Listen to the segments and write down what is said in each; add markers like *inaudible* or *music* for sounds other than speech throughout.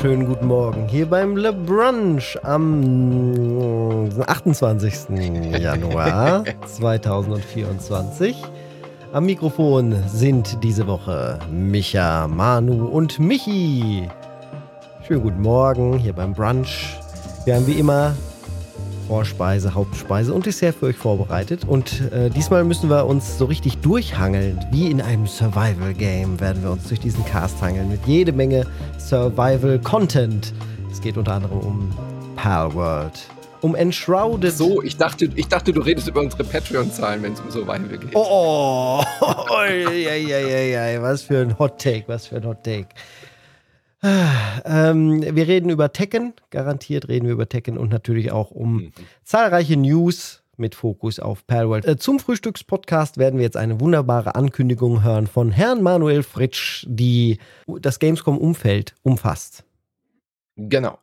wunderschönen guten Morgen hier beim Le Brunch am 28. Januar *laughs* 2024. Am Mikrofon sind diese Woche Micha, Manu und Michi. Schönen guten Morgen hier beim Brunch. Wir haben wie immer Vorspeise, Hauptspeise und Dessert für euch vorbereitet. Und äh, diesmal müssen wir uns so richtig durchhangeln. Wie in einem Survival-Game werden wir uns durch diesen Cast hangeln mit jede Menge Survival-Content. Es geht unter anderem um Pal World, um Enshrouded. So, ich dachte, ich dachte, du redest über unsere Patreon-Zahlen, wenn es um Survival geht. Oh, oh, oh, oh, oh ja, ja, ja, was für ein Hot Take, was für ein Hot Take. Ähm, wir reden über Tekken, garantiert reden wir über Tekken und natürlich auch um mhm. zahlreiche News mit Fokus auf Palworld. Äh, zum Frühstückspodcast werden wir jetzt eine wunderbare Ankündigung hören von Herrn Manuel Fritsch, die das Gamescom-Umfeld umfasst. Genau.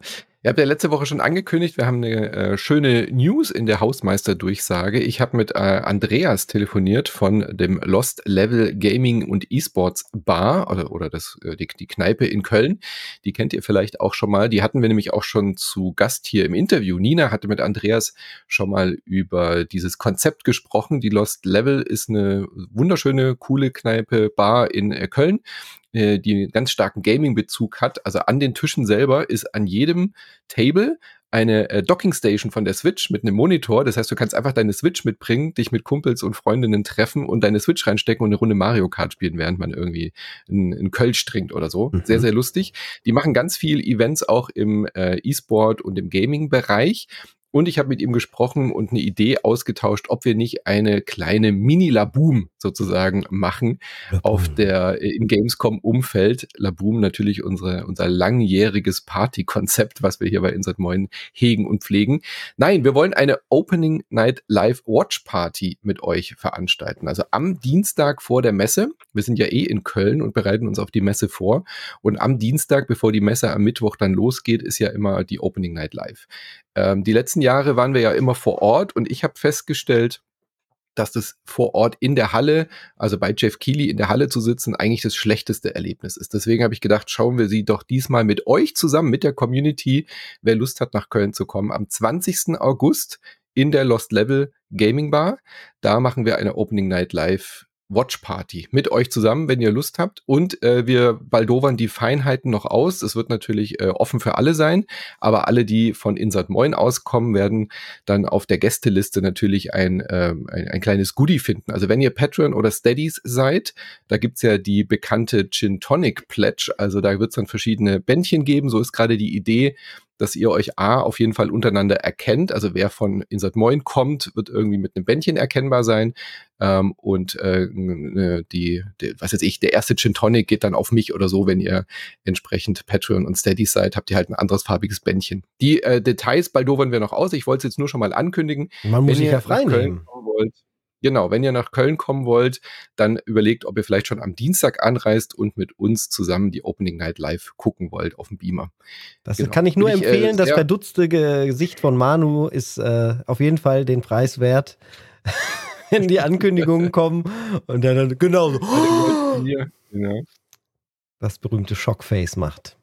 Ihr habt ja letzte Woche schon angekündigt, wir haben eine äh, schöne News in der Hausmeister-Durchsage. Ich habe mit äh, Andreas telefoniert von dem Lost Level Gaming und Esports Bar oder, oder das, äh, die, die Kneipe in Köln. Die kennt ihr vielleicht auch schon mal. Die hatten wir nämlich auch schon zu Gast hier im Interview. Nina hatte mit Andreas schon mal über dieses Konzept gesprochen. Die Lost Level ist eine wunderschöne, coole Kneipe, Bar in äh, Köln äh, die einen ganz starken Gaming-Bezug hat. Also an den Tischen selber ist an jedem Table eine äh, Docking Station von der Switch mit einem Monitor. Das heißt, du kannst einfach deine Switch mitbringen, dich mit Kumpels und Freundinnen treffen und deine Switch reinstecken und eine Runde Mario Kart spielen, während man irgendwie einen Kölsch trinkt oder so. Mhm. Sehr, sehr lustig. Die machen ganz viel Events auch im äh, E-Sport und im Gaming-Bereich. Und ich habe mit ihm gesprochen und eine Idee ausgetauscht, ob wir nicht eine kleine Mini-Laboom sozusagen machen Laboom. auf der äh, im Gamescom-Umfeld. Laboom natürlich unsere, unser langjähriges Party-Konzept, was wir hier bei Insert Moin hegen und pflegen. Nein, wir wollen eine Opening Night Live Watch Party mit euch veranstalten. Also am Dienstag vor der Messe. Wir sind ja eh in Köln und bereiten uns auf die Messe vor. Und am Dienstag, bevor die Messe am Mittwoch dann losgeht, ist ja immer die Opening Night Live. Ähm, die letzten Jahre waren wir ja immer vor Ort und ich habe festgestellt, dass das vor Ort in der Halle, also bei Jeff Keighley in der Halle zu sitzen, eigentlich das schlechteste Erlebnis ist. Deswegen habe ich gedacht, schauen wir sie doch diesmal mit euch zusammen, mit der Community, wer Lust hat, nach Köln zu kommen. Am 20. August in der Lost Level Gaming Bar. Da machen wir eine Opening Night Live Watch Party mit euch zusammen, wenn ihr Lust habt. Und äh, wir baldowern die Feinheiten noch aus. Es wird natürlich äh, offen für alle sein, aber alle, die von Insert Moin auskommen, werden dann auf der Gästeliste natürlich ein, äh, ein, ein, kleines Goodie finden. Also wenn ihr Patreon oder Steadies seid, da gibt's ja die bekannte Gin Tonic Pledge. Also da wird's dann verschiedene Bändchen geben. So ist gerade die Idee, dass ihr euch A auf jeden Fall untereinander erkennt. Also wer von Insert Moin kommt, wird irgendwie mit einem Bändchen erkennbar sein. Ähm, und äh, die, die, was jetzt ich, der erste Gin Tonic geht dann auf mich oder so, wenn ihr entsprechend Patreon und Steady seid, habt ihr halt ein anderes farbiges Bändchen. Die äh, Details baldowern wir noch aus. Ich wollte es jetzt nur schon mal ankündigen. Man muss sich ja frei nehmen. Wollt, Genau, wenn ihr nach Köln kommen wollt, dann überlegt, ob ihr vielleicht schon am Dienstag anreist und mit uns zusammen die Opening Night live gucken wollt auf dem Beamer. Das genau. kann ich nur ich, äh, empfehlen. Äh, das verdutzte Gesicht von Manu ist äh, auf jeden Fall den Preis wert. *laughs* *laughs* wenn die Ankündigungen kommen und dann genau so. *laughs* genau. Das berühmte Shockface macht.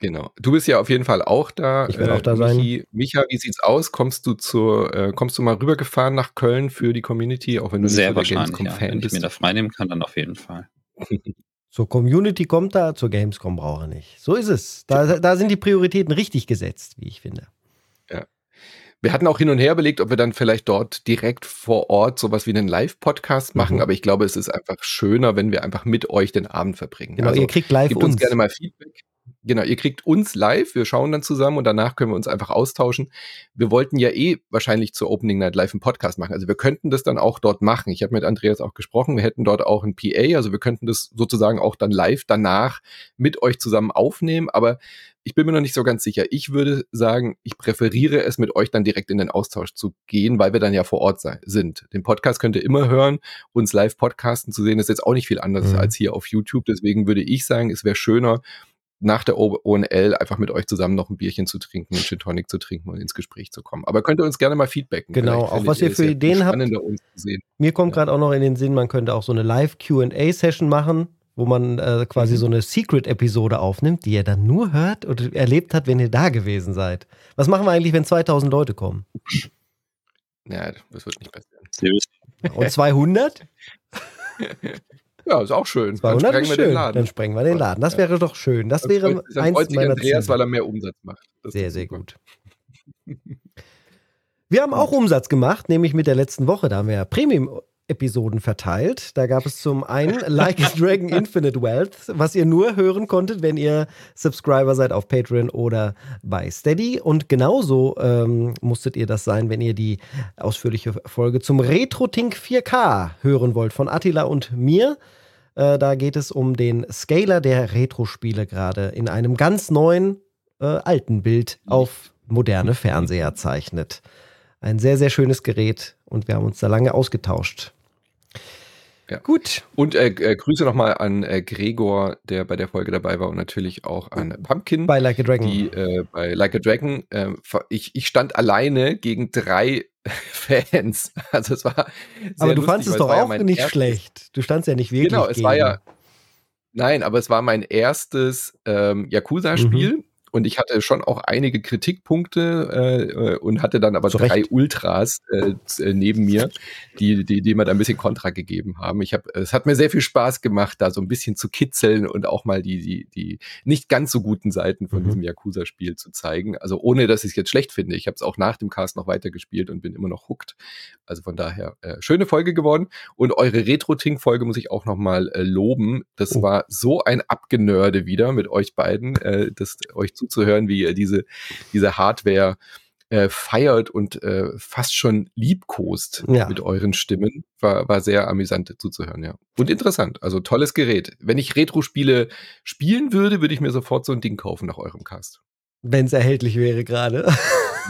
Genau. Du bist ja auf jeden Fall auch da. Ich werde äh, auch da Michi, sein. Micha, wie sieht's aus? Kommst du zur, äh, kommst du mal rübergefahren nach Köln für die Community, auch wenn du sehr wahrscheinlich, ja. Fan Wenn ich mir da freinehmen kann, dann auf jeden Fall. *laughs* zur Community kommt er, zur Gamescom braucht er nicht. So ist es. Da, da sind die Prioritäten richtig gesetzt, wie ich finde. Wir hatten auch hin und her überlegt, ob wir dann vielleicht dort direkt vor Ort sowas wie einen Live-Podcast machen, mhm. aber ich glaube, es ist einfach schöner, wenn wir einfach mit euch den Abend verbringen. Genau, also, ihr kriegt live gebt uns. uns gerne mal Feedback Genau, ihr kriegt uns live, wir schauen dann zusammen und danach können wir uns einfach austauschen. Wir wollten ja eh wahrscheinlich zur Opening Night Live einen Podcast machen. Also wir könnten das dann auch dort machen. Ich habe mit Andreas auch gesprochen, wir hätten dort auch ein PA, also wir könnten das sozusagen auch dann live danach mit euch zusammen aufnehmen, aber ich bin mir noch nicht so ganz sicher. Ich würde sagen, ich präferiere es, mit euch dann direkt in den Austausch zu gehen, weil wir dann ja vor Ort sind. Den Podcast könnt ihr immer hören. Uns live podcasten zu sehen, ist jetzt auch nicht viel anders mhm. als hier auf YouTube. Deswegen würde ich sagen, es wäre schöner, nach der ONL einfach mit euch zusammen noch ein Bierchen zu trinken, einen Gin Tonic zu trinken und ins Gespräch zu kommen. Aber könnt ihr uns gerne mal feedbacken. Genau, auch was ihr für Ideen habt. Mir kommt ja. gerade auch noch in den Sinn, man könnte auch so eine Live-Q&A-Session machen, wo man äh, quasi mhm. so eine Secret-Episode aufnimmt, die ihr dann nur hört und erlebt hat, wenn ihr da gewesen seid. Was machen wir eigentlich, wenn 2000 Leute kommen? Ja, das wird nicht passieren. Und 200? *laughs* Ja, ist auch schön. 200 dann sprengen wir schön. den Laden. Dann sprengen wir den Laden. Das ja. wäre doch schön. Das, das wäre freut, eins freut meiner Andreas, Ziele. weil er mehr Umsatz macht. Das sehr, sehr gut. Wir haben auch Umsatz gemacht, nämlich mit der letzten Woche. Da haben wir ja Premium-Episoden verteilt. Da gab es zum einen *laughs* Like a Dragon Infinite Wealth, was ihr nur hören konntet, wenn ihr Subscriber seid auf Patreon oder bei Steady. Und genauso ähm, musstet ihr das sein, wenn ihr die ausführliche Folge zum RetroTink 4K hören wollt von Attila und mir. Äh, da geht es um den Scaler der Retro-Spiele gerade in einem ganz neuen, äh, alten Bild auf moderne Fernseher zeichnet. Ein sehr, sehr schönes Gerät und wir haben uns da lange ausgetauscht. Ja. Gut. Und äh, äh, Grüße nochmal an äh, Gregor, der bei der Folge dabei war und natürlich auch an Pumpkin. Bei Like a Dragon. Die äh, bei Like a Dragon, äh, ich, ich stand alleine gegen drei *laughs* Fans. Also es war. aber du lustig, fandest es doch auch ja nicht schlecht. Du standst ja nicht wirklich. Genau, es gegen. war ja. Nein, aber es war mein erstes ähm, Yakuza-Spiel. Mhm. Und ich hatte schon auch einige Kritikpunkte äh, und hatte dann aber Zurecht. drei Ultras äh, äh, neben mir, die, die, die mir da ein bisschen Kontra gegeben haben. Ich habe, es hat mir sehr viel Spaß gemacht, da so ein bisschen zu kitzeln und auch mal die, die, die nicht ganz so guten Seiten von mhm. diesem Yakuza-Spiel zu zeigen. Also ohne, dass ich es jetzt schlecht finde. Ich habe es auch nach dem Cast noch weitergespielt und bin immer noch hooked. Also von daher, äh, schöne Folge geworden. Und eure Retro-Tink-Folge muss ich auch noch mal äh, loben. Das oh. war so ein Abgenörde wieder mit euch beiden, äh, das euch zuzuhören, wie ihr diese, diese Hardware äh, feiert und äh, fast schon liebkost ja. mit euren Stimmen. War, war sehr amüsant zuzuhören, ja. Und interessant. Also tolles Gerät. Wenn ich Retro-Spiele spielen würde, würde ich mir sofort so ein Ding kaufen nach eurem Cast. Wenn es erhältlich wäre gerade.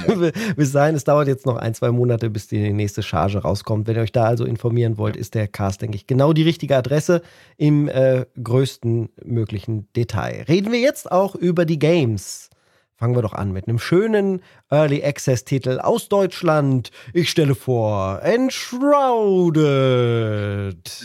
Ja. *laughs* bis dahin, es dauert jetzt noch ein, zwei Monate, bis die nächste Charge rauskommt. Wenn ihr euch da also informieren wollt, ja. ist der Cast, denke ich, genau die richtige Adresse im äh, größten möglichen Detail. Reden wir jetzt auch über die Games. Fangen wir doch an mit einem schönen Early Access Titel aus Deutschland. Ich stelle vor, Enshrouded.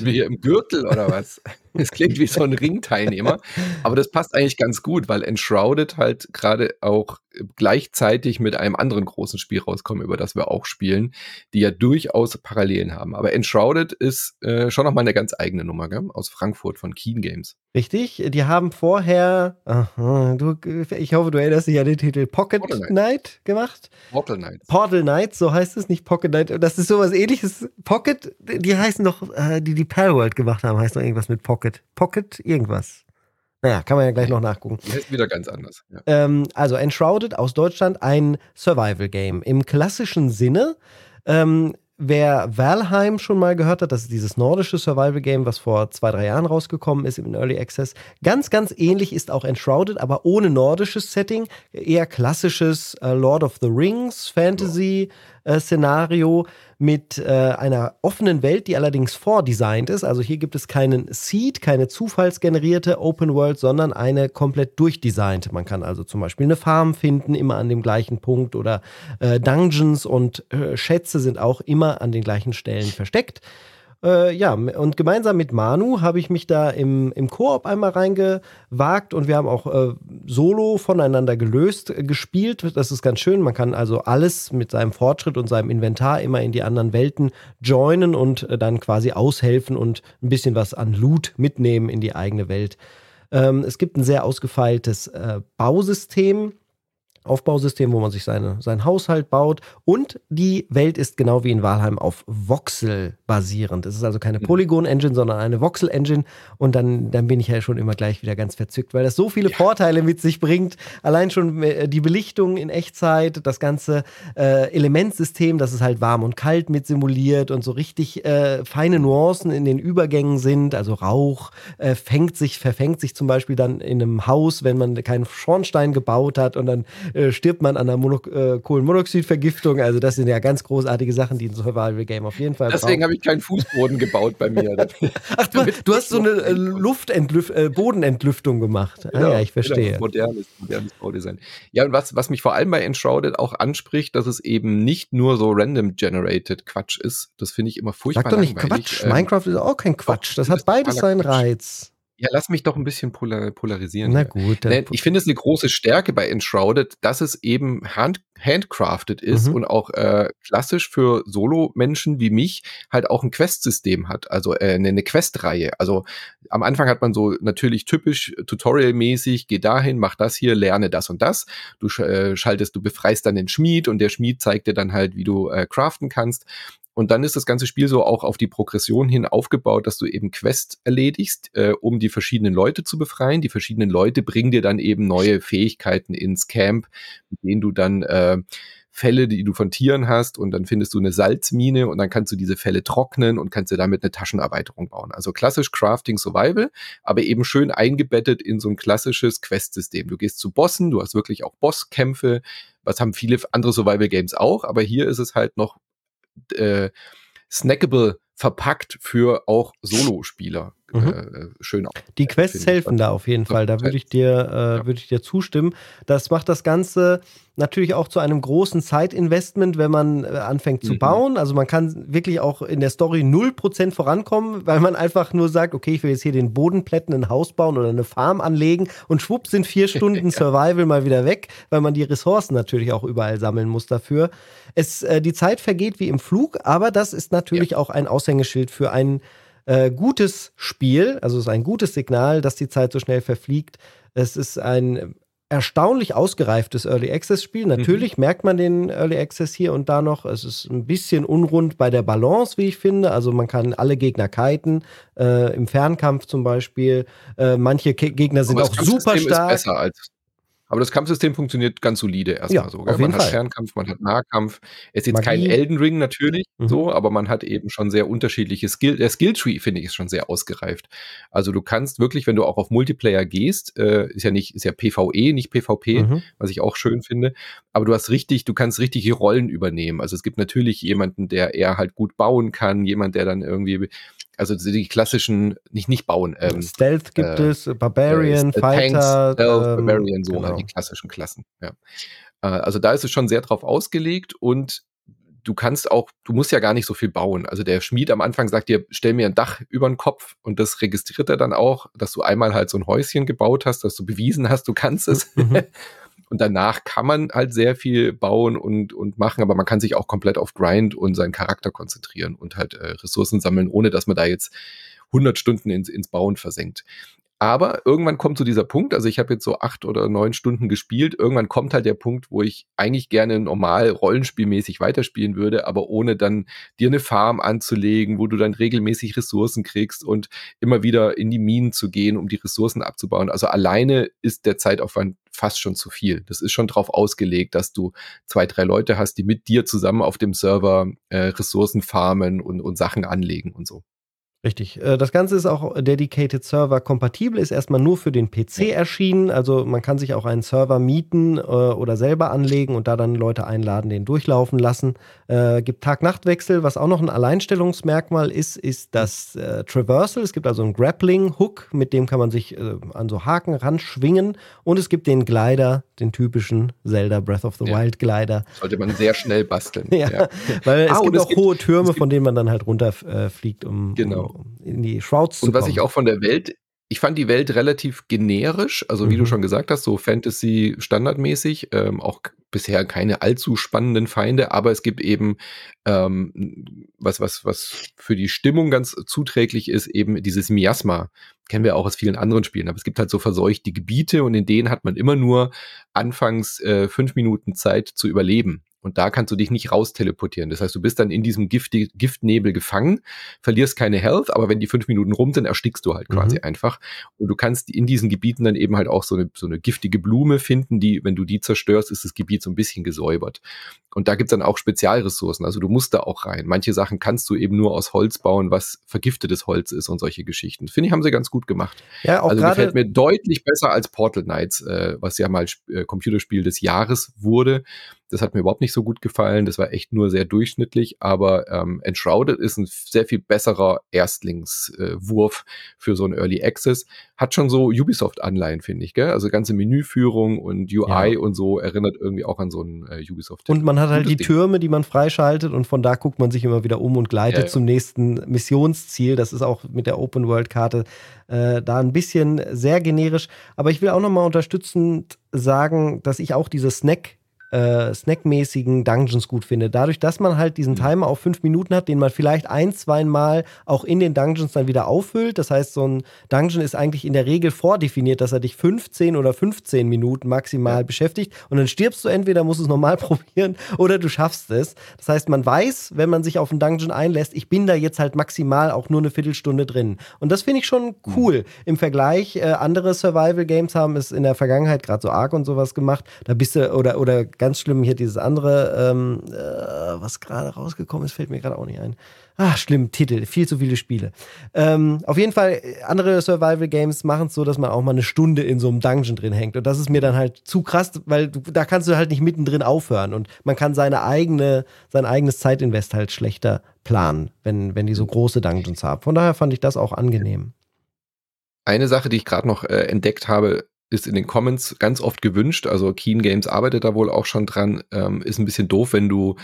Wie im Gürtel oder was? *laughs* *laughs* Es klingt wie so ein Ringteilnehmer. Aber das passt eigentlich ganz gut, weil Enshrouded halt gerade auch gleichzeitig mit einem anderen großen Spiel rauskommen, über das wir auch spielen, die ja durchaus Parallelen haben. Aber Enshrouded ist äh, schon nochmal eine ganz eigene Nummer, gell? aus Frankfurt von Keen Games. Richtig, die haben vorher, aha, du, ich hoffe, du erinnerst dich an den Titel Pocket Knight. Knight gemacht. Portal Knights. Portal Knights, so heißt es, nicht Pocket Knight. Das ist sowas ähnliches. Pocket, die heißen doch, äh, die die Palworld gemacht haben, heißt doch irgendwas mit Pocket. Pocket irgendwas. Naja, kann man ja gleich noch nachgucken. Die heißt wieder ganz anders. Ja. Ähm, also Enshrouded aus Deutschland, ein Survival-Game. Im klassischen Sinne. Ähm, Wer Valheim schon mal gehört hat, das ist dieses nordische Survival-Game, was vor zwei, drei Jahren rausgekommen ist im Early Access. Ganz, ganz ähnlich ist auch Enshrouded, aber ohne nordisches Setting. Eher klassisches äh, Lord of the Rings, Fantasy, äh, Szenario mit äh, einer offenen Welt, die allerdings vordesignt ist. Also hier gibt es keinen Seed, keine zufallsgenerierte Open World, sondern eine komplett durchdesignte. Man kann also zum Beispiel eine Farm finden, immer an dem gleichen Punkt oder äh, Dungeons und äh, Schätze sind auch immer an den gleichen Stellen versteckt. Äh, ja, und gemeinsam mit Manu habe ich mich da im, im Koop einmal reingewagt und wir haben auch äh, solo voneinander gelöst äh, gespielt. Das ist ganz schön. Man kann also alles mit seinem Fortschritt und seinem Inventar immer in die anderen Welten joinen und äh, dann quasi aushelfen und ein bisschen was an Loot mitnehmen in die eigene Welt. Ähm, es gibt ein sehr ausgefeiltes äh, Bausystem Aufbausystem, wo man sich seine, seinen Haushalt baut. Und die Welt ist genau wie in Walheim auf Voxel basierend. Es ist also keine mhm. Polygon-Engine, sondern eine Voxel-Engine. Und dann, dann bin ich ja schon immer gleich wieder ganz verzückt, weil das so viele ja. Vorteile mit sich bringt. Allein schon äh, die Belichtung in Echtzeit, das ganze äh, Elementsystem, dass es halt warm und kalt mit simuliert und so richtig äh, feine Nuancen in den Übergängen sind. Also Rauch äh, fängt sich, verfängt sich zum Beispiel dann in einem Haus, wenn man keinen Schornstein gebaut hat und dann äh, stirbt man an einer Mono äh, Kohlenmonoxidvergiftung. Also das sind ja ganz großartige Sachen, die ein Survival-Game auf jeden Fall Deswegen habe ich keinen Fußboden gebaut bei mir. *laughs* Ach, du, du hast so eine äh, Luftentlüf äh, Bodenentlüftung gemacht. Ah, genau, ja, ich verstehe. Genau, modernes, modernes Baudesign. Ja, und was, was mich vor allem bei Enshrouded auch anspricht, dass es eben nicht nur so random generated Quatsch ist. Das finde ich immer furchtbar Sag doch nicht langweilig. Quatsch. Ähm, Minecraft ist auch kein Quatsch. Das hat beides seinen Reiz. Ja, lass mich doch ein bisschen polar polarisieren. Na gut. Nee, ich finde es eine große Stärke bei Enshrouded, dass es eben hand handcrafted ist mhm. und auch äh, klassisch für Solo-Menschen wie mich halt auch ein Quest-System hat, also äh, eine, eine Quest-Reihe. Also am Anfang hat man so natürlich typisch Tutorial-mäßig, geh dahin, mach das hier, lerne das und das. Du äh, schaltest, du befreist dann den Schmied und der Schmied zeigt dir dann halt, wie du äh, craften kannst. Und dann ist das ganze Spiel so auch auf die Progression hin aufgebaut, dass du eben Quest erledigst, äh, um die verschiedenen Leute zu befreien. Die verschiedenen Leute bringen dir dann eben neue Fähigkeiten ins Camp, mit denen du dann äh, Fälle, die du von Tieren hast und dann findest du eine Salzmine und dann kannst du diese Fälle trocknen und kannst dir damit eine Taschenerweiterung bauen. Also klassisch Crafting Survival, aber eben schön eingebettet in so ein klassisches Quest-System. Du gehst zu Bossen, du hast wirklich auch Bosskämpfe, was haben viele andere Survival Games auch, aber hier ist es halt noch äh, snackable verpackt für auch *laughs* Solo-Spieler. Mhm. Äh, schön. Die Quests helfen da auf jeden Fall. Da würde ich dir, äh, würde ich dir zustimmen. Das macht das Ganze natürlich auch zu einem großen Zeitinvestment, wenn man äh, anfängt zu mhm. bauen. Also man kann wirklich auch in der Story 0% vorankommen, weil man einfach nur sagt, okay, ich will jetzt hier den Boden plätten, ein Haus bauen oder eine Farm anlegen und schwupp sind vier *laughs* Stunden ja. Survival mal wieder weg, weil man die Ressourcen natürlich auch überall sammeln muss dafür. Es, äh, die Zeit vergeht wie im Flug, aber das ist natürlich ja. auch ein Aushängeschild für ein äh, gutes Spiel, also es ist ein gutes Signal, dass die Zeit so schnell verfliegt. Es ist ein erstaunlich ausgereiftes Early Access Spiel. Natürlich mhm. merkt man den Early Access hier und da noch. Es ist ein bisschen unrund bei der Balance, wie ich finde. Also man kann alle Gegner kiten, äh, im Fernkampf zum Beispiel. Äh, manche Ke Gegner sind auch super stark. Ist besser als aber das Kampfsystem funktioniert ganz solide erstmal ja, so. Gell? man hat Fall. Fernkampf, man hat Nahkampf. Es ist jetzt Magie. kein Elden Ring natürlich, mhm. so, aber man hat eben schon sehr unterschiedliche Skill. Der Skilltree, finde ich, ist schon sehr ausgereift. Also du kannst wirklich, wenn du auch auf Multiplayer gehst, äh, ist ja nicht, ist ja PvE, nicht PvP, mhm. was ich auch schön finde. Aber du hast richtig, du kannst richtige Rollen übernehmen. Also es gibt natürlich jemanden, der eher halt gut bauen kann, jemand, der dann irgendwie also die klassischen, nicht nicht bauen. Ähm, Stealth gibt äh, es, Barbarian, äh, Fighter. Tanks, Stealth, ähm, Barbarian, so halt genau. die klassischen Klassen. Ja. Äh, also da ist es schon sehr drauf ausgelegt und du kannst auch, du musst ja gar nicht so viel bauen. Also der Schmied am Anfang sagt dir, stell mir ein Dach über den Kopf und das registriert er dann auch, dass du einmal halt so ein Häuschen gebaut hast, dass du bewiesen hast, du kannst es. Mhm. *laughs* Und danach kann man halt sehr viel bauen und, und machen, aber man kann sich auch komplett auf Grind und seinen Charakter konzentrieren und halt äh, Ressourcen sammeln, ohne dass man da jetzt 100 Stunden ins, ins Bauen versenkt. Aber irgendwann kommt so dieser Punkt, also ich habe jetzt so acht oder neun Stunden gespielt, irgendwann kommt halt der Punkt, wo ich eigentlich gerne normal rollenspielmäßig weiterspielen würde, aber ohne dann dir eine Farm anzulegen, wo du dann regelmäßig Ressourcen kriegst und immer wieder in die Minen zu gehen, um die Ressourcen abzubauen. Also alleine ist der Zeitaufwand fast schon zu viel. Das ist schon darauf ausgelegt, dass du zwei, drei Leute hast, die mit dir zusammen auf dem Server äh, Ressourcen farmen und, und Sachen anlegen und so. Richtig. Äh, das Ganze ist auch Dedicated Server kompatibel, ist erstmal nur für den PC erschienen. Also man kann sich auch einen Server mieten äh, oder selber anlegen und da dann Leute einladen, den durchlaufen lassen. Äh, gibt Tag-Nacht-Wechsel. Was auch noch ein Alleinstellungsmerkmal ist, ist das äh, Traversal. Es gibt also einen Grappling-Hook, mit dem kann man sich äh, an so Haken ranschwingen. Und es gibt den Glider, den typischen Zelda Breath of the ja. Wild Glider. Sollte man sehr schnell basteln. *laughs* ja, ja, weil ah, es gibt auch es hohe Türme, von denen man dann halt runterfliegt, um, genau. um in die Shrouds zu Und was ich auch von der Welt, ich fand die Welt relativ generisch, also wie mhm. du schon gesagt hast, so Fantasy standardmäßig, ähm, auch bisher keine allzu spannenden Feinde, aber es gibt eben ähm, was, was, was für die Stimmung ganz zuträglich ist, eben dieses Miasma. Kennen wir auch aus vielen anderen Spielen, aber es gibt halt so verseuchte Gebiete und in denen hat man immer nur anfangs äh, fünf Minuten Zeit zu überleben. Und da kannst du dich nicht raus teleportieren. Das heißt, du bist dann in diesem Gift Giftnebel gefangen, verlierst keine Health, aber wenn die fünf Minuten rum sind, erstickst du halt quasi mhm. einfach. Und du kannst in diesen Gebieten dann eben halt auch so eine, so eine giftige Blume finden, die, wenn du die zerstörst, ist das Gebiet so ein bisschen gesäubert. Und da gibt's dann auch Spezialressourcen. Also du musst da auch rein. Manche Sachen kannst du eben nur aus Holz bauen, was vergiftetes Holz ist und solche Geschichten. Finde ich, haben sie ganz gut gemacht. Ja, auch also gefällt mir deutlich besser als Portal Knights, äh, was ja mal äh, Computerspiel des Jahres wurde. Das hat mir überhaupt nicht so gut gefallen. Das war echt nur sehr durchschnittlich, aber ähm, Enshrouded ist ein sehr viel besserer Erstlingswurf äh, für so ein Early Access. Hat schon so Ubisoft-Anleihen, finde ich, gell? Also ganze Menüführung und UI ja. und so erinnert irgendwie auch an so ein äh, Ubisoft. Und man hat halt die Ding. Türme, die man freischaltet und von da guckt man sich immer wieder um und gleitet ja, ja. zum nächsten Missionsziel. Das ist auch mit der Open World Karte äh, da ein bisschen sehr generisch. Aber ich will auch noch mal unterstützend sagen, dass ich auch diese Snack äh, snackmäßigen Dungeons gut finde. Dadurch, dass man halt diesen mhm. Timer auf fünf Minuten hat, den man vielleicht ein, zwei Mal auch in den Dungeons dann wieder auffüllt. Das heißt, so ein Dungeon ist eigentlich in der Regel vordefiniert, dass er dich 15 oder 15 Minuten maximal ja. beschäftigt. Und dann stirbst du entweder, musst du es normal *laughs* probieren oder du schaffst es. Das heißt, man weiß, wenn man sich auf einen Dungeon einlässt, ich bin da jetzt halt maximal auch nur eine Viertelstunde drin. Und das finde ich schon mhm. cool. Mhm. Im Vergleich, äh, andere Survival Games haben es in der Vergangenheit, gerade so Ark und sowas gemacht. Da bist du, oder, oder ganz schlimm hier dieses andere, ähm, äh, was gerade rausgekommen ist, fällt mir gerade auch nicht ein. Ah, schlimm, Titel, viel zu viele Spiele. Ähm, auf jeden Fall, andere Survival Games machen es so, dass man auch mal eine Stunde in so einem Dungeon drin hängt. Und das ist mir dann halt zu krass, weil du, da kannst du halt nicht mittendrin aufhören. Und man kann seine eigene, sein eigenes Zeitinvest halt schlechter planen, wenn, wenn die so große Dungeons haben. Von daher fand ich das auch angenehm. Eine Sache, die ich gerade noch äh, entdeckt habe, ist in den Comments ganz oft gewünscht. Also Keen Games arbeitet da wohl auch schon dran. Ähm, ist ein bisschen doof, wenn du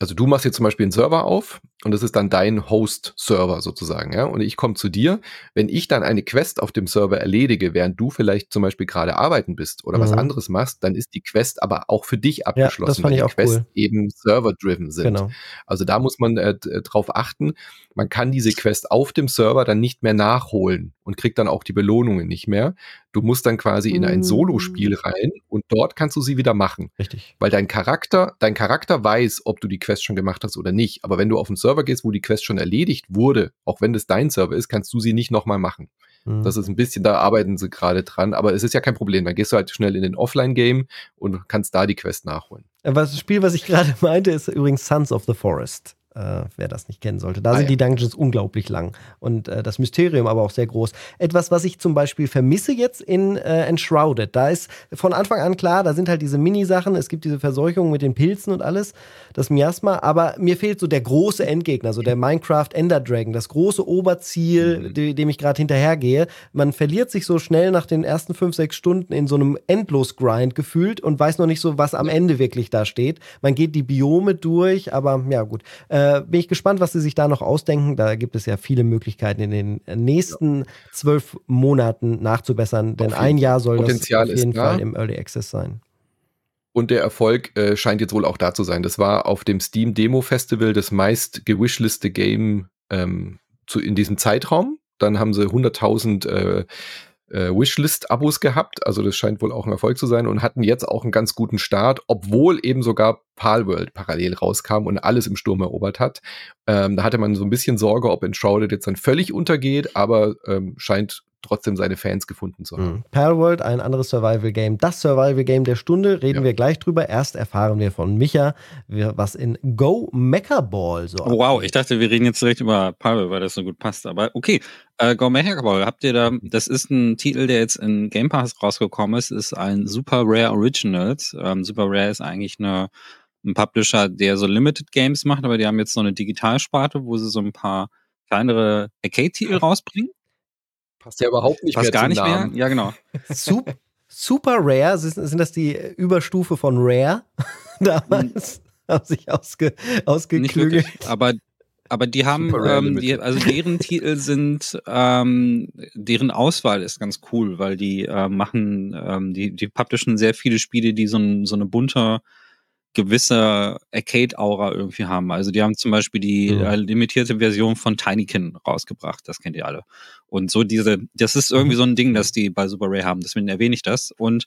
also du machst jetzt zum Beispiel einen Server auf und das ist dann dein Host-Server sozusagen, ja. Und ich komme zu dir. Wenn ich dann eine Quest auf dem Server erledige, während du vielleicht zum Beispiel gerade arbeiten bist oder mhm. was anderes machst, dann ist die Quest aber auch für dich abgeschlossen, ja, weil die Quests cool. eben server-driven sind. Genau. Also da muss man äh, drauf achten. Man kann diese Quest auf dem Server dann nicht mehr nachholen und kriegt dann auch die Belohnungen nicht mehr. Du musst dann quasi in ein Solo-Spiel mm. rein und dort kannst du sie wieder machen. Richtig. Weil dein Charakter, dein Charakter weiß, ob du die Quest schon gemacht hast oder nicht. Aber wenn du auf den Server gehst, wo die Quest schon erledigt wurde, auch wenn das dein Server ist, kannst du sie nicht nochmal machen. Mhm. Das ist ein bisschen, da arbeiten sie gerade dran, aber es ist ja kein Problem. Dann gehst du halt schnell in den Offline-Game und kannst da die Quest nachholen. Das Spiel, was ich *laughs* gerade meinte, ist übrigens Sons of the Forest äh, wer das nicht kennen sollte. Da ah, sind ja. die Dungeons unglaublich lang und äh, das Mysterium aber auch sehr groß. Etwas, was ich zum Beispiel vermisse jetzt in äh, Enshrouded, da ist von Anfang an klar, da sind halt diese Mini-Sachen, es gibt diese Verseuchung mit den Pilzen und alles, das Miasma, aber mir fehlt so der große Endgegner, so der Minecraft Ender Dragon, das große Oberziel, mhm. de dem ich gerade hinterhergehe. Man verliert sich so schnell nach den ersten fünf, sechs Stunden in so einem Endlos-Grind gefühlt und weiß noch nicht so, was am Ende wirklich da steht. Man geht die Biome durch, aber ja gut. Äh, äh, bin ich gespannt, was sie sich da noch ausdenken. Da gibt es ja viele Möglichkeiten in den nächsten zwölf Monaten nachzubessern, denn ein Jahr soll Potenzial das auf jeden Fall im Early Access sein. Und der Erfolg äh, scheint jetzt wohl auch da zu sein. Das war auf dem Steam Demo Festival das meist gewishliste Game ähm, zu, in diesem Zeitraum. Dann haben sie 100.000 äh, äh, Wishlist-Abos gehabt. Also das scheint wohl auch ein Erfolg zu sein und hatten jetzt auch einen ganz guten Start, obwohl eben sogar Palworld parallel rauskam und alles im Sturm erobert hat. Ähm, da hatte man so ein bisschen Sorge, ob Enshrouded jetzt dann völlig untergeht, aber ähm, scheint trotzdem seine Fans gefunden zu haben. Mhm. Palworld, ein anderes Survival-Game. Das Survival-Game der Stunde, reden ja. wir gleich drüber. Erst erfahren wir von Micha, was in Go Mecha Ball so oh, Wow, ich dachte, wir reden jetzt direkt über Palworld, weil das so gut passt. Aber okay, äh, Go Mecha Ball, habt ihr da, das ist ein Titel, der jetzt in Game Pass rausgekommen ist, ist ein Super Rare Originals. Ähm, Super Rare ist eigentlich eine ein Publisher, der so Limited Games macht, aber die haben jetzt so eine Digitalsparte, wo sie so ein paar kleinere Arcade-Titel rausbringen. Passt ja überhaupt nicht Passt mehr gar nicht Namen. mehr. Ja, genau. Super, super Rare, sind, sind das die Überstufe von Rare *laughs* damals? haben sich ausge, ausgeklügelt. Nicht wirklich, aber aber die haben, ähm, die, also deren Titel *laughs* sind, ähm, deren Auswahl ist ganz cool, weil die äh, machen, ähm, die, die publishen sehr viele Spiele, die so, ein, so eine bunte gewisse Arcade-Aura irgendwie haben. Also die haben zum Beispiel die Mhm. äh, limitierte Version von Tinykin rausgebracht, das kennt ihr alle. Und so diese, das ist irgendwie so ein Ding, das die bei Super Ray haben, deswegen erwähne ich das. Und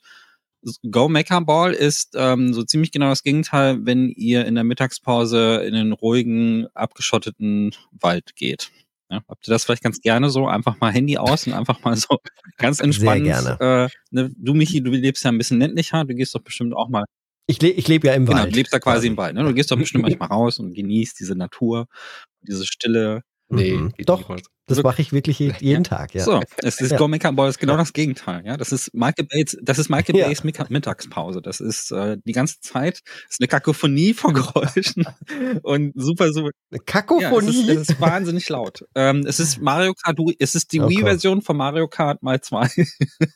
Go Mecha Ball ist ähm, so ziemlich genau das Gegenteil, wenn ihr in der Mittagspause in den ruhigen, abgeschotteten Wald geht. Ja, habt ihr das vielleicht ganz gerne so? Einfach mal Handy aus und einfach mal so *laughs* ganz entspannt. gerne. Äh, ne, du, Michi, du lebst ja ein bisschen ländlicher, du gehst doch bestimmt auch mal. Ich, le ich lebe ja im Genau, Wald. du lebst da quasi im Wald. Ne? Du gehst doch bestimmt *laughs* manchmal raus und genießt diese Natur, diese Stille. Nee, Mhm. Doch. nicht raus. Das mache ich wirklich je- jeden Tag, ja. So, es ist Ja. Go Ball ist genau das Gegenteil. Ja, das ist Michael Bates, das ist Michael Ja. Bates Mittagspause. Das ist äh, die ganze Zeit ist eine Kakophonie von Geräuschen *laughs* und super, super. Eine Ja, es, Kakophonie. ist, es ist wahnsinnig laut. Ähm, es ist Mario Kart, es ist die Oh. Wii-Version von Mario Kart mal zwei. *laughs*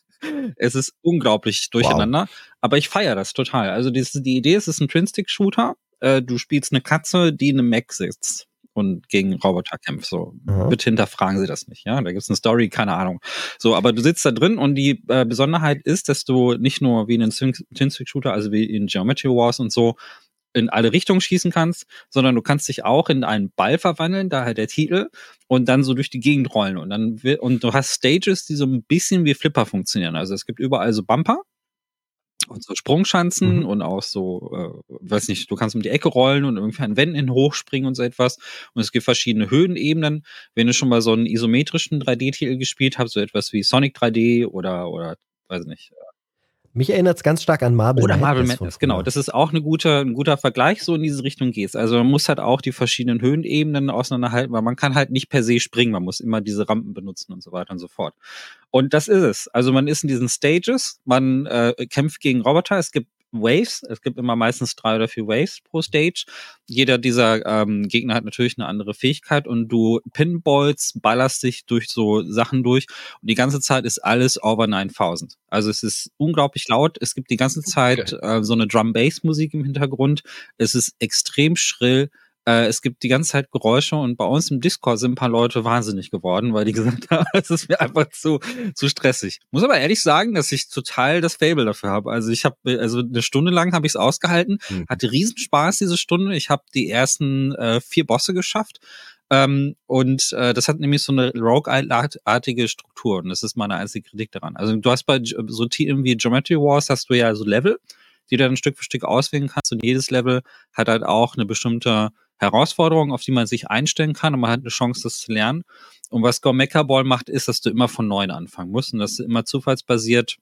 es ist unglaublich durcheinander, aber ich feiere das total. Also die, die Idee ist, es ist ein Twin-Stick-Shooter. Äh, du spielst eine Katze, die in einem Mech sitzt und gegen Roboter kämpft. So, Aha. bitte hinterfragen Sie das nicht. Ja, da gibt's eine Story, keine Ahnung. So, aber du sitzt da drin und die äh, Besonderheit ist, dass du nicht nur wie in einem Twin-Stick-Shooter, also wie in Geometry Wars und so, in alle Richtungen schießen kannst, sondern du kannst dich auch in einen Ball verwandeln, daher der Titel, und dann so durch die Gegend rollen. Und dann und du hast Stages, die so ein bisschen wie Flipper funktionieren. Also es gibt überall so Bumper und so Sprungschanzen Mhm. und auch so, äh, weiß nicht, du kannst um die Ecke rollen und irgendwie an Wänden hochspringen und so etwas. Und es gibt verschiedene Höhenebenen. Wenn du schon mal so einen isometrischen 3D-Titel gespielt hast, so etwas wie Sonic 3D oder, oder, weiß nicht, Mich erinnert es ganz stark an Marvel oder Marvel von Madness, genau. Das ist auch eine gute, ein guter Vergleich, so in diese Richtung geht's. Also man muss halt auch die verschiedenen Höhenebenen auseinanderhalten, weil man kann halt nicht per se springen, man muss immer diese Rampen benutzen und so weiter und so fort. Und das ist es. Also man ist in diesen Stages, man äh, kämpft gegen Roboter, es gibt Waves, es gibt immer meistens drei oder vier Waves pro Stage. Jeder dieser ähm, Gegner hat natürlich eine andere Fähigkeit und du Pinballs, ballerst dich durch so Sachen durch und die ganze Zeit ist alles over 9000. Also es ist unglaublich laut. Es gibt die ganze Zeit äh, so eine Drum-Bass-Musik im Hintergrund. Es ist extrem schrill. Äh, es gibt die ganze Zeit Geräusche und bei uns im Discord sind ein paar Leute wahnsinnig geworden, weil die *laughs* gesagt haben, es ist mir einfach zu, zu stressig. Muss aber ehrlich sagen, dass ich total das Fable dafür habe. Also ich habe, also eine Stunde lang habe ich es ausgehalten, Mhm. hatte Riesenspaß diese Stunde. Ich habe die ersten äh, vier Bosse geschafft. Ähm, und äh, das hat nämlich so eine Rogue-artige Struktur und das ist meine einzige Kritik daran. Also du hast bei so Titeln wie Geometry Wars hast du ja so Level, die du dann Stück für Stück auswählen kannst und jedes Level hat halt auch eine bestimmte Herausforderung, auf die man sich einstellen kann und man hat eine Chance, das zu lernen. Und was Go Mecha Ball macht, ist, dass du immer von neuem anfangen musst und dass du immer zufallsbasiert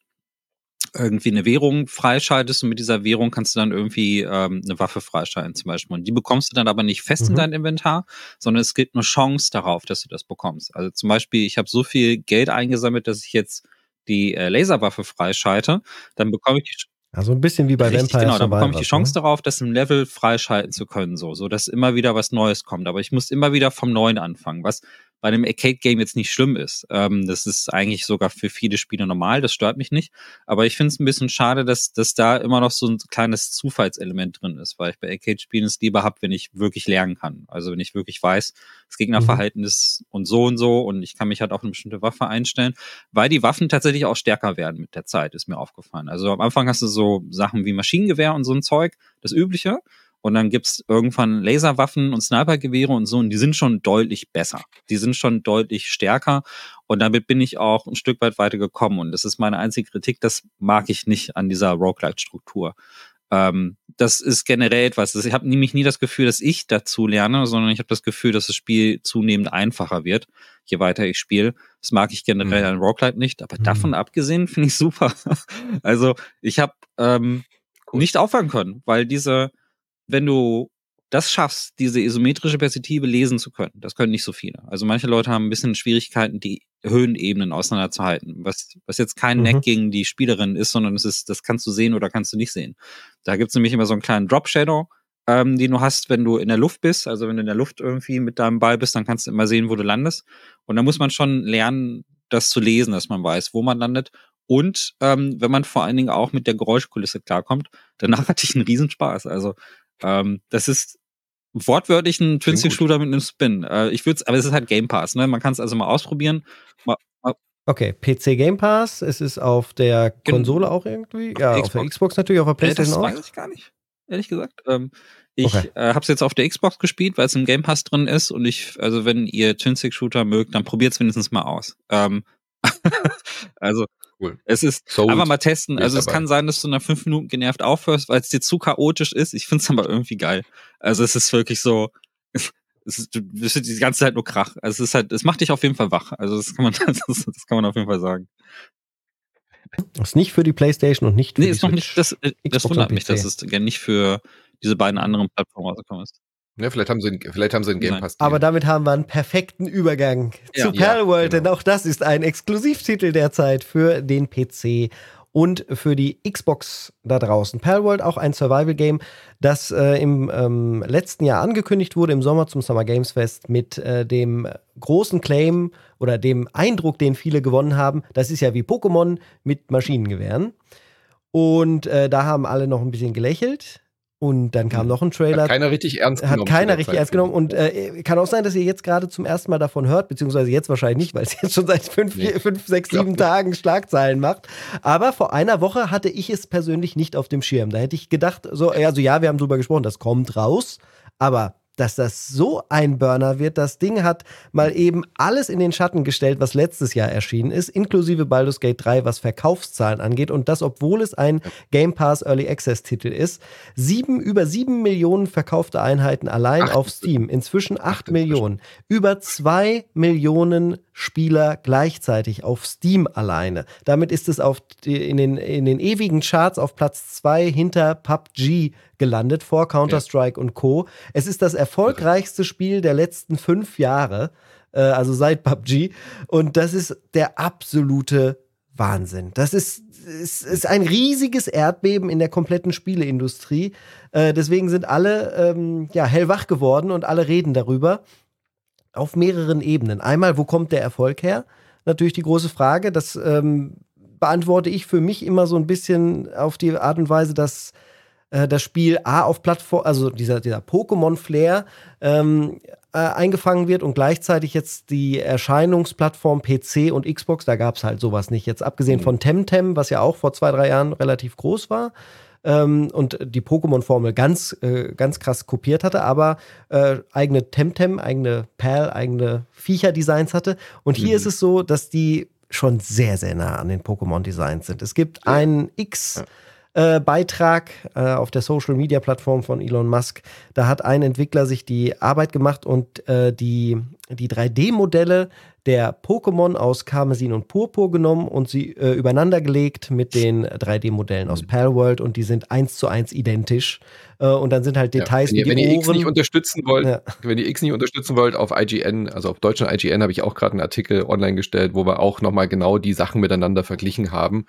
irgendwie eine Währung freischaltest und mit dieser Währung kannst du dann irgendwie ähm, eine Waffe freischalten zum Beispiel. Und die bekommst du dann aber nicht fest in Mhm. dein Inventar, sondern es gibt eine Chance darauf, dass du das bekommst. Also zum Beispiel, ich habe so viel Geld eingesammelt, dass ich jetzt die äh, Laserwaffe freischalte, dann bekomme ich die Also ein bisschen wie bei Richtig, Vampire genau, dann bekomme ich die Chance ne? darauf, das im Level freischalten zu können, so, so dass immer wieder was Neues kommt. Aber ich muss immer wieder vom Neuen anfangen, was bei einem Arcade-Game jetzt nicht schlimm ist. Ähm, das ist eigentlich sogar für viele Spieler normal, das stört mich nicht. Aber ich finde es ein bisschen schade, dass, dass da immer noch so ein kleines Zufallselement drin ist, weil ich bei Arcade-Spielen es lieber hab, wenn ich wirklich lernen kann. Also wenn ich wirklich weiß, das Gegnerverhalten ist und so und so und ich kann mich halt auf eine bestimmte Waffe einstellen, weil die Waffen tatsächlich auch stärker werden mit der Zeit, ist mir aufgefallen. Also am Anfang hast du so Sachen wie Maschinengewehr und so ein Zeug, das Übliche. Und dann gibt's irgendwann Laserwaffen und Snipergewehre und so, und die sind schon deutlich besser. Die sind schon deutlich stärker. Und damit bin ich auch ein Stück weit weiter gekommen. Und das ist meine einzige Kritik, das mag ich nicht an dieser Roguelite-Struktur. Ähm, das ist generell etwas. Ich habe nämlich nie das Gefühl, dass ich dazu lerne, sondern ich habe das Gefühl, dass das Spiel zunehmend einfacher wird, je weiter ich spiele. Das mag ich generell Mhm. an Roguelite nicht, aber Mhm. davon abgesehen *laughs* finde ich super. also ich habe ähm, Cool. nicht aufhören können, weil diese, wenn du das schaffst, diese isometrische Perspektive lesen zu können, das können nicht so viele. Also manche Leute haben ein bisschen Schwierigkeiten, die Höhenebenen auseinanderzuhalten, was, was jetzt kein Mhm. Neck gegen die Spielerin ist, sondern es ist, das kannst du sehen oder kannst du nicht sehen. Da gibt's nämlich immer so einen kleinen Drop Shadow, ähm, den du hast, wenn du in der Luft bist. Also wenn du in der Luft irgendwie mit deinem Ball bist, dann kannst du immer sehen, wo du landest. Und da muss man schon lernen, das zu lesen, dass man weiß, wo man landet. Und ähm, wenn man vor allen Dingen auch mit der Geräuschkulisse klarkommt, danach *laughs* hatte ich einen Riesenspaß. Also ähm, das ist wortwörtlich ein Twin Stick Shooter mit einem Spin. Äh, ich würde aber es ist halt Game Pass, ne? Man kann es also mal ausprobieren. Mal, mal, Okay, PC Game Pass, es ist auf der Konsole auch irgendwie, ja, der auf der Xbox. Xbox natürlich, auf der äh, das Playstation weiß auch. ich gar nicht. ehrlich gesagt. Ähm, ich Okay. äh, habe es jetzt auf der Xbox gespielt, weil es im Game Pass drin ist und ich, also wenn ihr Twin-Stick-Shooter mögt, dann probiert es wenigstens mal aus. Ähm, *laughs* also Cool. es ist Sold. einfach mal testen. Also es dabei. kann sein, dass du nach fünf Minuten genervt aufhörst, weil es dir zu chaotisch ist. Ich finde es *laughs* aber irgendwie geil. Also es ist wirklich so, *laughs* es ist, du bist die ganze Zeit nur Krach. Also es ist halt, es macht dich auf jeden Fall wach. Also das kann man, *laughs* das, das kann man auf jeden Fall sagen. Ist nicht für die Playstation und nicht für Nee, die ist noch nicht, das, äh, das wundert mich, dass es gerne nicht für diese beiden anderen Plattformen rausgekommen ist. Ja, vielleicht haben sie, einen- vielleicht haben sie einen Game. Pass. Aber damit haben wir einen perfekten Übergang Ja. zu Palworld, Ja, genau. denn auch das ist ein Exklusivtitel derzeit für den PC und für die Xbox da draußen. Palworld, auch ein Survival-Game, das äh, im ähm, letzten Jahr angekündigt wurde, im Sommer zum Summer Games Fest, mit äh, dem großen Claim oder dem Eindruck, den viele gewonnen haben. Das ist ja wie Pokémon mit Maschinengewehren. Und äh, da haben alle noch ein bisschen gelächelt. Und dann kam noch ein Trailer Hat keiner richtig ernst hat genommen. zu keiner richtig Zeit, ernst genommen. Und äh, kann auch sein, dass ihr jetzt gerade zum ersten Mal davon hört, beziehungsweise jetzt wahrscheinlich nicht, weil es jetzt schon seit fünf, Nee, vier, fünf sechs, sieben. Tagen Schlagzeilen macht. Aber vor einer Woche hatte ich es persönlich nicht auf dem Schirm. Da hätte ich gedacht, so, also ja, wir haben drüber gesprochen, das kommt raus. Aber dass das so ein Burner wird, das Ding hat mal eben alles in den Schatten gestellt, was letztes Jahr erschienen ist, inklusive Baldur's Gate 3, was Verkaufszahlen angeht. Und das, obwohl es ein Game Pass Early Access Titel ist. Sieben, über sieben Millionen verkaufte Einheiten allein Acht auf inzwischen. Steam. Inzwischen acht Acht inzwischen. Millionen. Über zwei Millionen Spieler gleichzeitig auf Steam alleine. Damit ist es auf in, den, in den ewigen Charts auf Platz zwei hinter PUBG gelandet, vor Counter-Strike und Co. Es ist das erfolgreichste Spiel der letzten fünf Jahre, äh, also seit PUBG. Und das ist der absolute Wahnsinn. Das ist, ist, ist ein riesiges Erdbeben in der kompletten Spieleindustrie. Äh, deswegen sind alle ähm, ja, hellwach geworden und alle reden darüber. Auf mehreren Ebenen. Einmal, wo kommt der Erfolg her? Natürlich die große Frage. Das ähm, beantworte ich für mich immer so ein bisschen auf die Art und Weise, dass äh, das Spiel A auf Plattform, also dieser, dieser Pokémon-Flair ähm, äh, eingefangen wird und gleichzeitig jetzt die Erscheinungsplattform PC und Xbox, da gab es halt sowas nicht. Jetzt abgesehen Mhm. von Temtem, was ja auch vor zwei, drei Jahren relativ groß war. Ähm, und die Pokémon-Formel ganz, äh, ganz krass kopiert hatte, aber äh, eigene Temtem, eigene Perl, eigene Viecher-Designs hatte. Und hier Mhm. ist es so, dass die schon sehr, sehr nah an den Pokémon-Designs sind. Es gibt Ja. einen X- äh, Beitrag äh, auf der Social Media Plattform von Elon Musk. Da hat ein Entwickler sich die Arbeit gemacht und äh, die, die 3D-Modelle der Pokémon aus Karmesin und Purpur genommen und sie äh, übereinander gelegt mit den 3D-Modellen aus Mhm. Palworld und die sind eins zu eins identisch. Äh, und dann sind halt Details ja, wenn, ihr, wenn die ihr X nicht Ohren. unterstützen wollt, Ja. wenn ihr X nicht unterstützen wollt, auf IGN, also auf deutschen IGN, habe ich auch gerade einen Artikel online gestellt, wo wir auch nochmal genau die Sachen miteinander verglichen haben.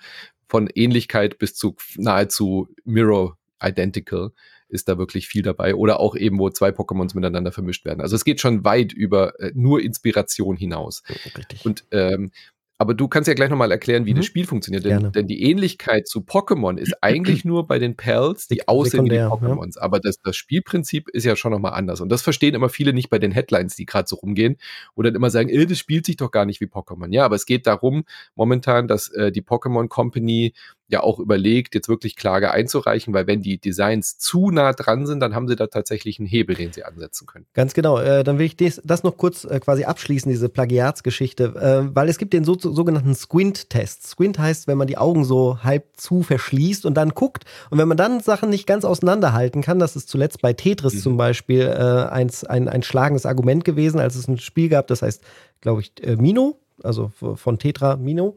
Von Ähnlichkeit bis zu nahezu Mirror Identical ist da wirklich viel dabei. Oder auch eben, wo zwei Pokémons miteinander vermischt werden. Also es geht schon weit über äh, nur Inspiration hinaus. Richtig. Und ähm, aber du kannst ja gleich nochmal erklären, wie Mhm. das Spiel funktioniert. Denn, denn die Ähnlichkeit zu Pokémon ist *clears throat* eigentlich nur bei den Pals, die aussehen wie die sekundär, ja. Pokémons. Aber das, das Spielprinzip ist ja schon nochmal anders. Und das verstehen immer viele nicht bei den Headlines, die gerade so rumgehen, wo dann immer sagen, äh, das spielt sich doch gar nicht wie Pokémon. Ja, aber es geht darum, momentan, dass äh, die Pokémon Company ja auch überlegt, jetzt wirklich Klage einzureichen, weil wenn die Designs zu nah dran sind, dann haben sie da tatsächlich einen Hebel, den sie ansetzen können. Ganz genau. Äh, dann will ich des, das noch kurz äh, quasi abschließen, diese Plagiatsgeschichte, äh, weil es gibt den so, sogenannten Squint-Test. Squint heißt, wenn man die Augen so halb zu verschließt und dann guckt und wenn man dann Sachen nicht ganz auseinanderhalten kann, das ist zuletzt bei Tetris Mhm. zum Beispiel äh, eins, ein, ein schlagendes Argument gewesen, als es ein Spiel gab, das heißt, glaube ich, äh, Mino, also von Tetra Mino.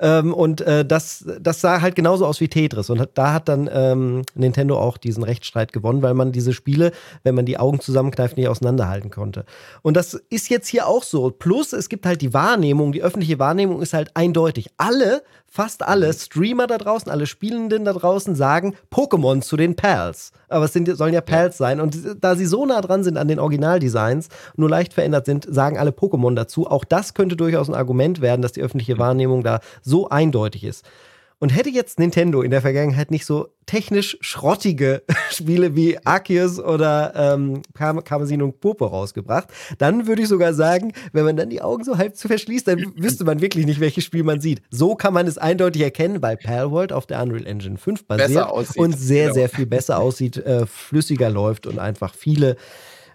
Ähm, und äh, das, das sah halt genauso aus wie Tetris. Und da hat dann ähm, Nintendo auch diesen Rechtsstreit gewonnen, weil man diese Spiele, wenn man die Augen zusammenkneift, nicht auseinanderhalten konnte. Und das ist jetzt hier auch so. Plus, es gibt halt die Wahrnehmung, die öffentliche Wahrnehmung ist halt eindeutig. Alle, fast alle Streamer da draußen, alle Spielenden da draußen sagen Pokémon zu den Pals. Aber es sind, sollen ja Pals sein. Und da sie so nah dran sind an den Originaldesigns, nur leicht verändert sind, sagen alle Pokémon dazu. Auch das könnte durchaus ein Argument werden, dass die öffentliche Wahrnehmung da so eindeutig ist. Und hätte jetzt Nintendo in der Vergangenheit nicht so technisch schrottige *laughs* Spiele wie Arceus oder ähm, Karmesin und Popo rausgebracht, dann würde ich sogar sagen, wenn man dann die Augen so halb zu verschließt, dann wüsste man wirklich nicht, welches Spiel man sieht. So kann man es eindeutig erkennen, weil Palworld auf der Unreal Engine 5 basiert und sehr, genau. sehr viel besser aussieht, äh, flüssiger läuft und einfach viele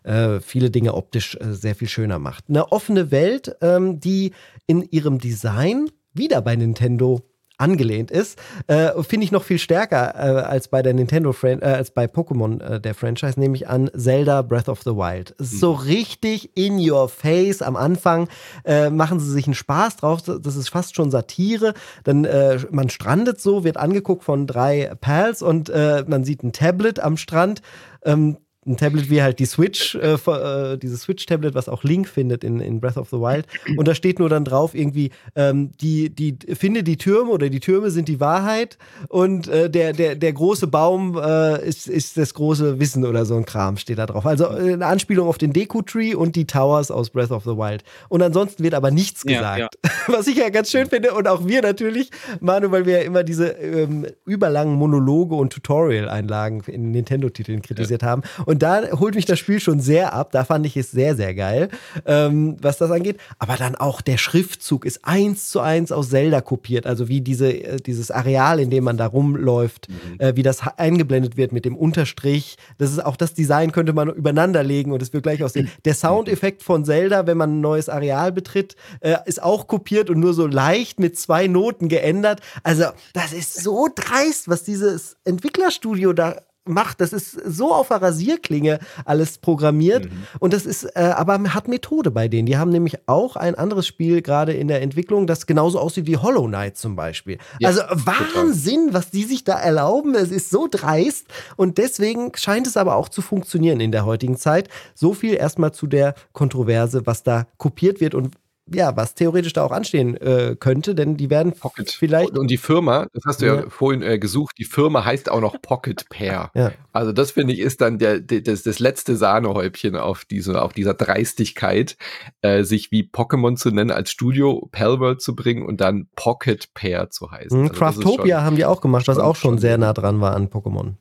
äh, viele Dinge optisch äh, sehr viel schöner macht. Eine offene Welt, ähm, die in ihrem Design wieder bei Nintendo angelehnt ist, äh, finde ich noch viel stärker äh, als bei der Nintendo Fran äh, als bei Pokémon äh, der Franchise, nämlich an Zelda Breath of the Wild. Mhm. So richtig in your face am Anfang äh, machen sie sich einen Spaß drauf. Das ist fast schon Satire. Dann äh, man strandet so, wird angeguckt von drei Pals und man sieht ein Tablet am Strand. Ähm, ein Tablet wie halt die Switch, äh, äh, dieses Switch-Tablet, was auch Link findet in, in Breath of the Wild. Und da steht nur dann drauf irgendwie, ähm, die, die, finde die Türme oder die Türme sind die Wahrheit und äh, der, der, der große Baum äh, ist, ist das große Wissen oder so ein Kram steht da drauf. Also äh, eine Anspielung auf den Deku-Tree und die Towers aus Breath of the Wild. Und ansonsten wird aber nichts gesagt. Ja, ja. *laughs* Was ich ja ganz schön finde und auch wir natürlich, Manu, weil wir ja immer diese ähm, überlangen Monologe und Tutorial-Einlagen in Nintendo-Titeln kritisiert ja. haben. Und und da holt mich das Spiel schon sehr ab. Da fand ich es sehr, sehr geil, ähm, was das angeht. Aber dann auch der Schriftzug ist eins zu eins aus Zelda kopiert. Also wie diese, äh, dieses Areal, in dem man da rumläuft, mhm. äh, wie das eingeblendet wird mit dem Unterstrich. Das ist auch das Design, könnte man übereinander legen und es wird gleich aussehen. *clears throat* Der Soundeffekt von Zelda, wenn man ein neues Areal betritt, äh, ist auch kopiert und nur so leicht mit zwei Noten geändert. Also, das ist so dreist, was dieses Entwicklerstudio da macht. Das ist so auf der Rasierklinge alles programmiert. Mhm. Und das ist, äh, aber hat Methode bei denen. Die haben nämlich auch ein anderes Spiel gerade in der Entwicklung, das genauso aussieht wie Hollow Knight zum Beispiel. Ja, also Wahnsinn, total. was die sich da erlauben. Es ist so dreist. Und deswegen scheint es aber auch zu funktionieren in der heutigen Zeit. So viel erstmal zu der Kontroverse, was da kopiert wird und ja, was theoretisch da auch anstehen äh, könnte, denn die werden Pocket. vielleicht. Und die Firma, das hast du ja, ja vorhin äh, gesucht, die Firma heißt auch noch Pocket Pair. Ja. Also das finde ich ist dann der, der, das, das letzte Sahnehäubchen auf, diese, auf dieser Dreistigkeit, äh, sich wie Pokémon zu nennen, als Studio Palworld zu bringen und dann Pocket Pair zu heißen. Mhm, also Craftopia haben die auch gemacht, was auch schon sehr nah dran war an Pokémon.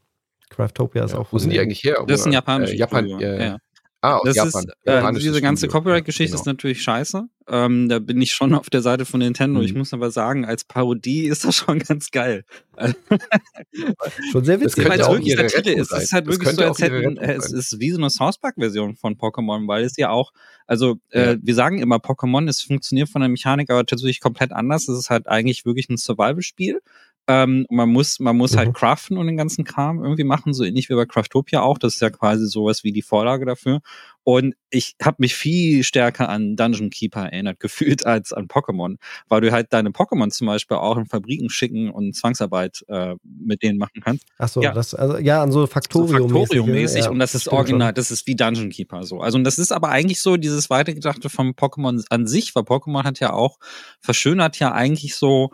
Craftopia ist ja, auch. Wo sind die eigentlich her? Das ist ein japanisches äh, Japan, ja. Ah, das Japan. Ist, äh, diese ganze Copyright-Geschichte genau. ist natürlich scheiße. Ähm, da bin ich schon *laughs* auf der Seite von Nintendo. Mhm. Ich muss aber sagen, als Parodie ist das schon *laughs* ganz geil. schon sehr witzig. Weil es wirklich Satire ist. Es ist halt wirklich so, als hätten, es ist wie so eine South Park-Version von Pokémon, weil es ja auch, also äh, ja. wir sagen immer Pokémon, es funktioniert von der Mechanik aber tatsächlich komplett anders. Es ist halt eigentlich wirklich ein Survival-Spiel ähm, man muss, man muss halt mhm. halt craften und den ganzen Kram irgendwie machen, so ähnlich wie bei Craftopia auch. Das ist ja quasi sowas wie die Vorlage dafür. Und ich habe mich viel stärker an Dungeon Keeper erinnert *laughs* gefühlt als an Pokémon, weil du halt deine Pokémon zum Beispiel auch in Fabriken schicken und Zwangsarbeit äh, mit denen machen kannst. Ach so, ja. das also ja an so Factorium-mäßig. So Factorium ja, und das ist original, schon. das ist wie Dungeon Keeper so. Also und das ist aber eigentlich so dieses weitergedachte vom Pokémon an sich, weil Pokémon hat ja auch verschönert ja eigentlich so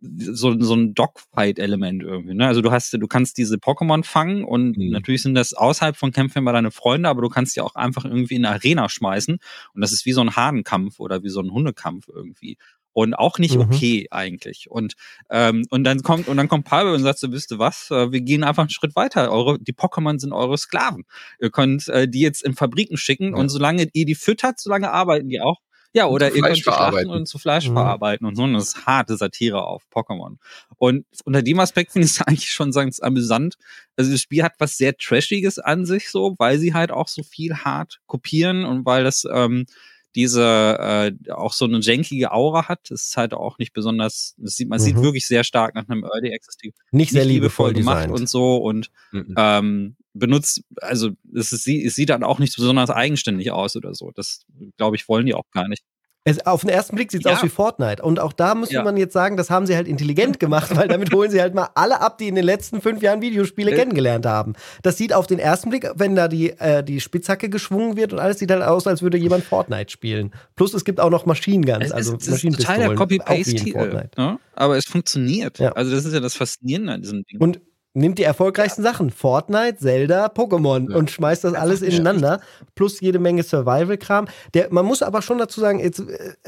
so, so ein Dogfight-Element irgendwie. Ne? Also du hast, du kannst diese Pokémon fangen und mhm. natürlich sind das außerhalb von Kämpfen immer deine Freunde, aber du kannst die auch einfach irgendwie in eine Arena schmeißen und das ist wie so ein Hahnenkampf oder wie so ein Hundekampf irgendwie. Und auch nicht mhm. okay eigentlich. Und, ähm, und dann kommt, und dann kommt Pablo und sagt so, wisst ihr was, äh, wir gehen einfach einen Schritt weiter. Eure, die Pokémon sind eure Sklaven. Ihr könnt äh, die jetzt in Fabriken schicken ja. und solange ihr die füttert, solange arbeiten die auch. Ja, oder ihr könnt schlachten und zu Fleisch mhm. verarbeiten und so. Und das ist harte Satire auf Pokémon. Und unter dem Aspekt finde ich es *laughs* eigentlich schon ganz amüsant. Also das Spiel hat was sehr Trashiges an sich so, weil sie halt auch so viel hart kopieren und weil das ähm, diese äh, auch so eine jankige Aura hat. Das ist halt auch nicht besonders, das sieht, man mhm. sieht wirklich sehr stark nach einem Early Access Nicht, nicht sehr liebevoll, liebevoll gemacht und so und mhm. ähm, benutzt, also es, ist, es sieht dann auch nicht besonders eigenständig aus oder so. Das, glaube ich, wollen die auch gar nicht. Es, auf den ersten Blick sieht es ja. aus wie Fortnite. Und auch da müsste ja. man jetzt sagen, das haben sie halt intelligent gemacht, weil damit holen sie halt mal alle ab, die in den letzten fünf Jahren Videospiele äh. kennengelernt haben. Das sieht auf den ersten Blick, wenn da die, äh, die Spitzhacke geschwungen wird und alles sieht halt aus, als würde jemand Fortnite spielen. Plus es gibt auch noch Machine Guns, also es ist total der Copy-Paste-Titel. Ne? Aber es funktioniert. Ja. Also das ist ja das Faszinierende an diesem Ding. Und nimmt die erfolgreichsten ja. Sachen, Fortnite, Zelda, Pokémon ja. und schmeißt das alles ineinander, plus jede Menge Survival-Kram. Man muss aber schon dazu sagen, äh,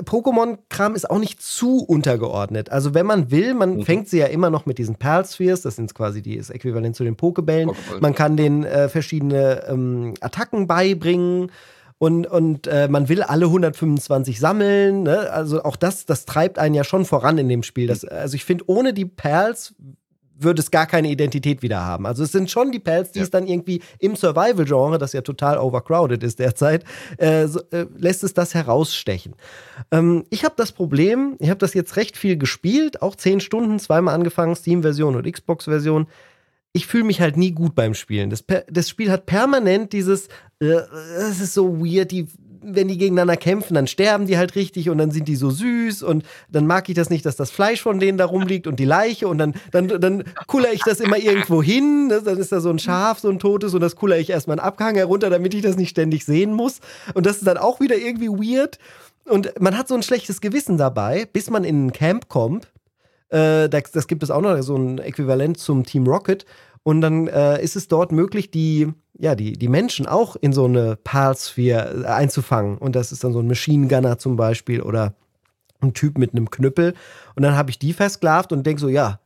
Pokémon-Kram ist auch nicht zu untergeordnet. Also wenn man will, man mhm. fängt sie ja immer noch mit diesen Pearl-Spheres, das sind quasi die, das Äquivalent zu den Pokebällen. Pokeball. Man kann denen äh, verschiedene ähm, Attacken beibringen und, und äh, man will alle 125 sammeln. Ne? Also auch das, das treibt einen ja schon voran in dem Spiel. Das, also ich finde, ohne die Perls würde es gar keine Identität wieder haben. Also es sind schon die Pelz, die ja. es dann irgendwie im Survival-Genre, das ja total overcrowded ist derzeit, äh, so, äh, lässt es das herausstechen. Ähm, ich habe das Problem, ich habe das jetzt recht viel gespielt, auch zehn Stunden, zweimal angefangen, Steam-Version und Xbox-Version ich fühle mich halt nie gut beim Spielen. Das, das Spiel hat permanent dieses, äh, es ist so weird, die, wenn die gegeneinander kämpfen, dann sterben die halt richtig und dann sind die so süß und dann mag ich das nicht, dass das Fleisch von denen da rumliegt und die Leiche und dann, dann, dann kuller ich das immer irgendwo hin, ne? dann ist da so ein Schaf, so ein totes und das kuller ich erstmal einen Abhang herunter, damit ich das nicht ständig sehen muss und das ist dann auch wieder irgendwie weird und man hat so ein schlechtes Gewissen dabei, bis man in ein Camp kommt, äh, das, das, gibt es auch noch, so ein Äquivalent zum Team Rocket. Und dann äh, ist es dort möglich, die, ja, die, die Menschen auch in so eine Parsphere äh, einzufangen. Und das ist dann so ein Machine Gunner zum Beispiel oder ein Typ mit einem Knüppel. Und dann habe ich die versklavt und denke so, ja,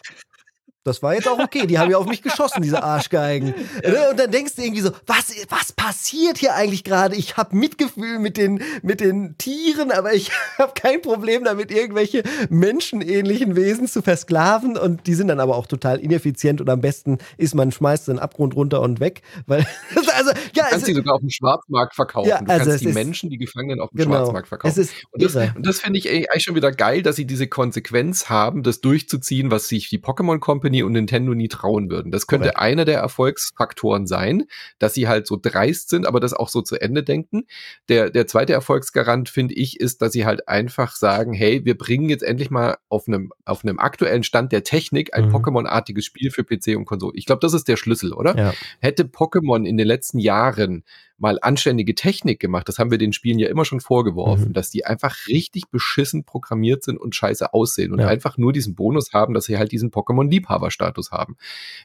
das war jetzt auch okay. Die haben ja auf mich geschossen, diese Arschgeigen. *laughs* Ja. Und dann denkst du irgendwie so, was, was passiert hier eigentlich gerade? Ich habe Mitgefühl mit den, mit den Tieren, aber ich *laughs* habe kein Problem damit, irgendwelche menschenähnlichen Wesen zu versklaven. Und die sind dann aber auch total ineffizient. Und am besten ist, man schmeißt den Abgrund runter und weg. Weil, *laughs* also, ja, du kannst sie sogar auf dem Schwarzmarkt verkaufen. Ja, du also kannst die ist, Menschen, die Gefangenen auf dem genau, Schwarzmarkt verkaufen. und das, und das finde ich eigentlich schon wieder geil, dass sie diese Konsequenz haben, das durchzuziehen, was sich die Pokémon Company Company und Nintendo nie trauen würden. Das könnte Correct. einer der Erfolgsfaktoren sein, dass sie halt so dreist sind, aber das auch so zu Ende denken. Der, der zweite Erfolgsgarant, finde ich, ist, dass sie halt einfach sagen, hey, wir bringen jetzt endlich mal auf einem, auf einem aktuellen Stand der Technik ein mhm. Pokémon-artiges Spiel für PC und Konsole. Ich glaube, das ist der Schlüssel, oder? Ja. Hätte Pokémon in den letzten Jahren mal anständige Technik gemacht. Das haben wir den Spielen ja immer schon vorgeworfen, mhm. dass die einfach richtig beschissen programmiert sind und scheiße aussehen und ja. einfach nur diesen Bonus haben, dass sie halt diesen Pokémon-Liebhaber-Status haben.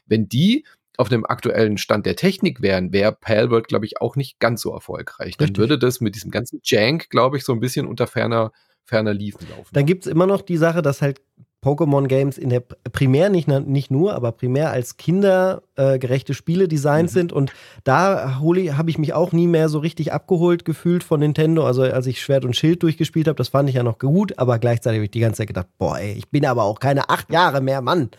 Wenn die auf dem aktuellen Stand der Technik wären, wäre Palworld, glaube ich, auch nicht ganz so erfolgreich. Dann würde das mit diesem ganzen Jank, glaube ich, so ein bisschen unter ferner, ferner Liefen laufen. Dann gibt es immer noch die Sache, dass halt Pokémon-Games in der primär nicht, nicht nur, aber primär als kindergerechte äh, Spiele designt mhm. sind. Und da habe ich mich auch nie mehr so richtig abgeholt gefühlt von Nintendo. Also als ich Schwert und Schild durchgespielt habe, das fand ich ja noch gut, aber gleichzeitig habe ich die ganze Zeit gedacht, boah, ey, ich bin aber auch keine acht Jahre mehr Mann.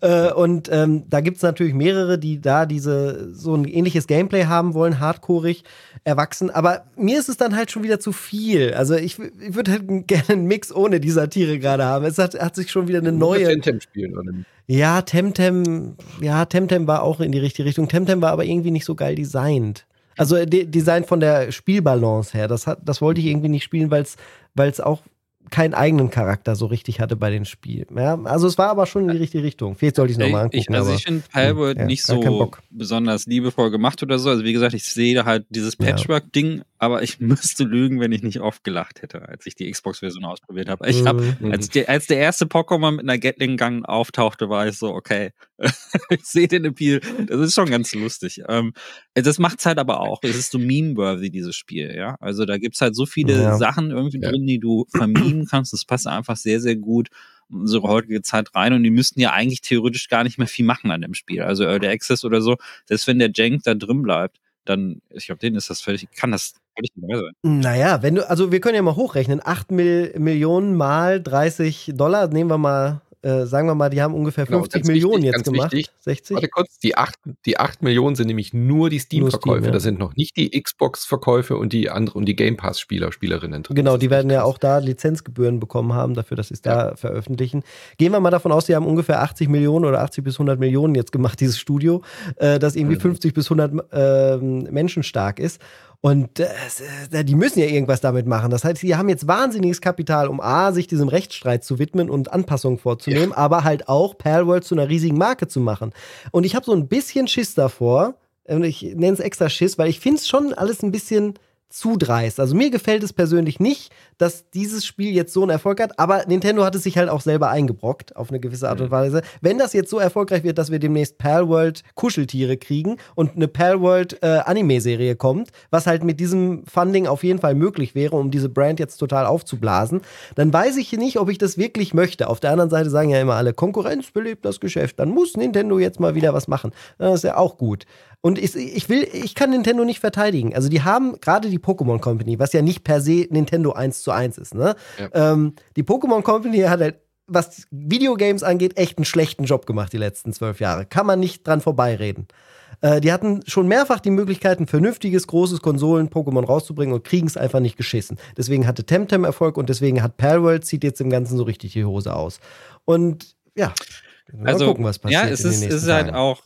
Äh, und ähm, da gibt es natürlich mehrere, die da diese so ein ähnliches Gameplay haben wollen, hardcoreig, erwachsen. Aber mir ist es dann halt schon wieder zu viel. Also ich, ich würde halt *laughs* gerne einen Mix ohne die Satire gerade haben. Es hat, hat sich schon wieder eine neue. Temtem spielen, oder? Ja, Temtem, ja, Temtem war auch in die richtige Richtung. Temtem war aber irgendwie nicht so geil designt. Also de Design von der Spielbalance her. Das, hat, das wollte ich irgendwie nicht spielen, weil es auch keinen eigenen Charakter so richtig hatte bei den Spielen. Ja, also es war aber schon in die richtige Richtung. Vielleicht sollte ich es nochmal angucken. Ich, also ich finde Palworld ja, nicht so besonders liebevoll gemacht oder so. Also wie gesagt, ich sehe halt dieses Patchwork-Ding aber ich *laughs* müsste lügen, wenn ich nicht oft gelacht hätte, als ich die Xbox-Version ausprobiert habe. Ich habe, mhm. als, als der erste Pokémon mit einer Gatling-Gang auftauchte, war ich so, okay, *laughs* ich sehe den Appeal. Das ist schon ganz lustig. Ähm, das macht's halt aber auch. Es ist so meme-worthy, dieses Spiel, ja. Also da gibt's halt so viele. Sachen irgendwie drin, die du vermimen kannst. Das passt einfach sehr, sehr gut in unsere heutige Zeit rein und die müssten ja eigentlich theoretisch gar nicht mehr viel machen an dem Spiel. Also Early Access oder so. Selbst wenn der Jank da drin bleibt, dann, ich glaube, denen ist das völlig, kann das völlig neu sein. Naja, wenn du, also wir können ja mal hochrechnen, 8 Mil Millionen mal 30 Dollar, nehmen wir mal äh, sagen wir mal, die haben ungefähr 50 genau, Millionen wichtig, jetzt gemacht. Wichtig. 60? Warte kurz, die 8, die 8 Millionen sind nämlich nur die Steam-Verkäufe. Steam, ja. Das sind noch nicht die Xbox-Verkäufe und die andere und die Game Pass-Spieler, Spielerinnen drin. Genau, die werden ja auch da Lizenzgebühren bekommen haben, dafür, dass sie es ja. da veröffentlichen. Gehen wir mal davon aus, sie haben ungefähr 80 Millionen oder 80 bis 100 Millionen jetzt gemacht, dieses Studio, äh, das irgendwie mhm. 50 bis 100 äh, Menschen stark ist. Und äh, die müssen ja irgendwas damit machen. Das heißt, sie haben jetzt wahnsinniges Kapital, um A, sich diesem Rechtsstreit zu widmen und Anpassungen vorzunehmen, ja. aber halt auch Palworld zu einer riesigen Marke zu machen. Und ich habe so ein bisschen Schiss davor, und ich nenne es extra Schiss, weil ich finde es schon alles ein bisschen zu dreist. Also mir gefällt es persönlich nicht, dass dieses Spiel jetzt so einen Erfolg hat, aber Nintendo hat es sich halt auch selber eingebrockt, auf eine gewisse Art und mhm. Weise. Wenn das jetzt so erfolgreich wird, dass wir demnächst Palworld Kuscheltiere kriegen und eine Palworld äh, Anime-Serie kommt, was halt mit diesem Funding auf jeden Fall möglich wäre, um diese Brand jetzt total aufzublasen, dann weiß ich nicht, ob ich das wirklich möchte. Auf der anderen Seite sagen ja immer alle, Konkurrenz belebt das Geschäft, dann muss Nintendo jetzt mal wieder was machen. Das ist ja auch gut. Und ich, ich will, ich kann Nintendo nicht verteidigen. Also die haben gerade die Pokémon Company, was ja nicht per se Nintendo 1 zu 1 ist, ne? Ja. Ähm, die Pokémon Company hat halt, was Videogames angeht, echt einen schlechten Job gemacht die letzten zwölf Jahre. Kann man nicht dran vorbeireden. Äh, die hatten schon mehrfach die Möglichkeit, ein vernünftiges, großes Konsolen-Pokémon rauszubringen und kriegen es einfach nicht geschissen. Deswegen hatte Temtem Erfolg und deswegen hat Palworld zieht jetzt im Ganzen so richtig die Hose aus. Und ja, mal also, gucken, was passiert. Ja, es ist, ist halt auch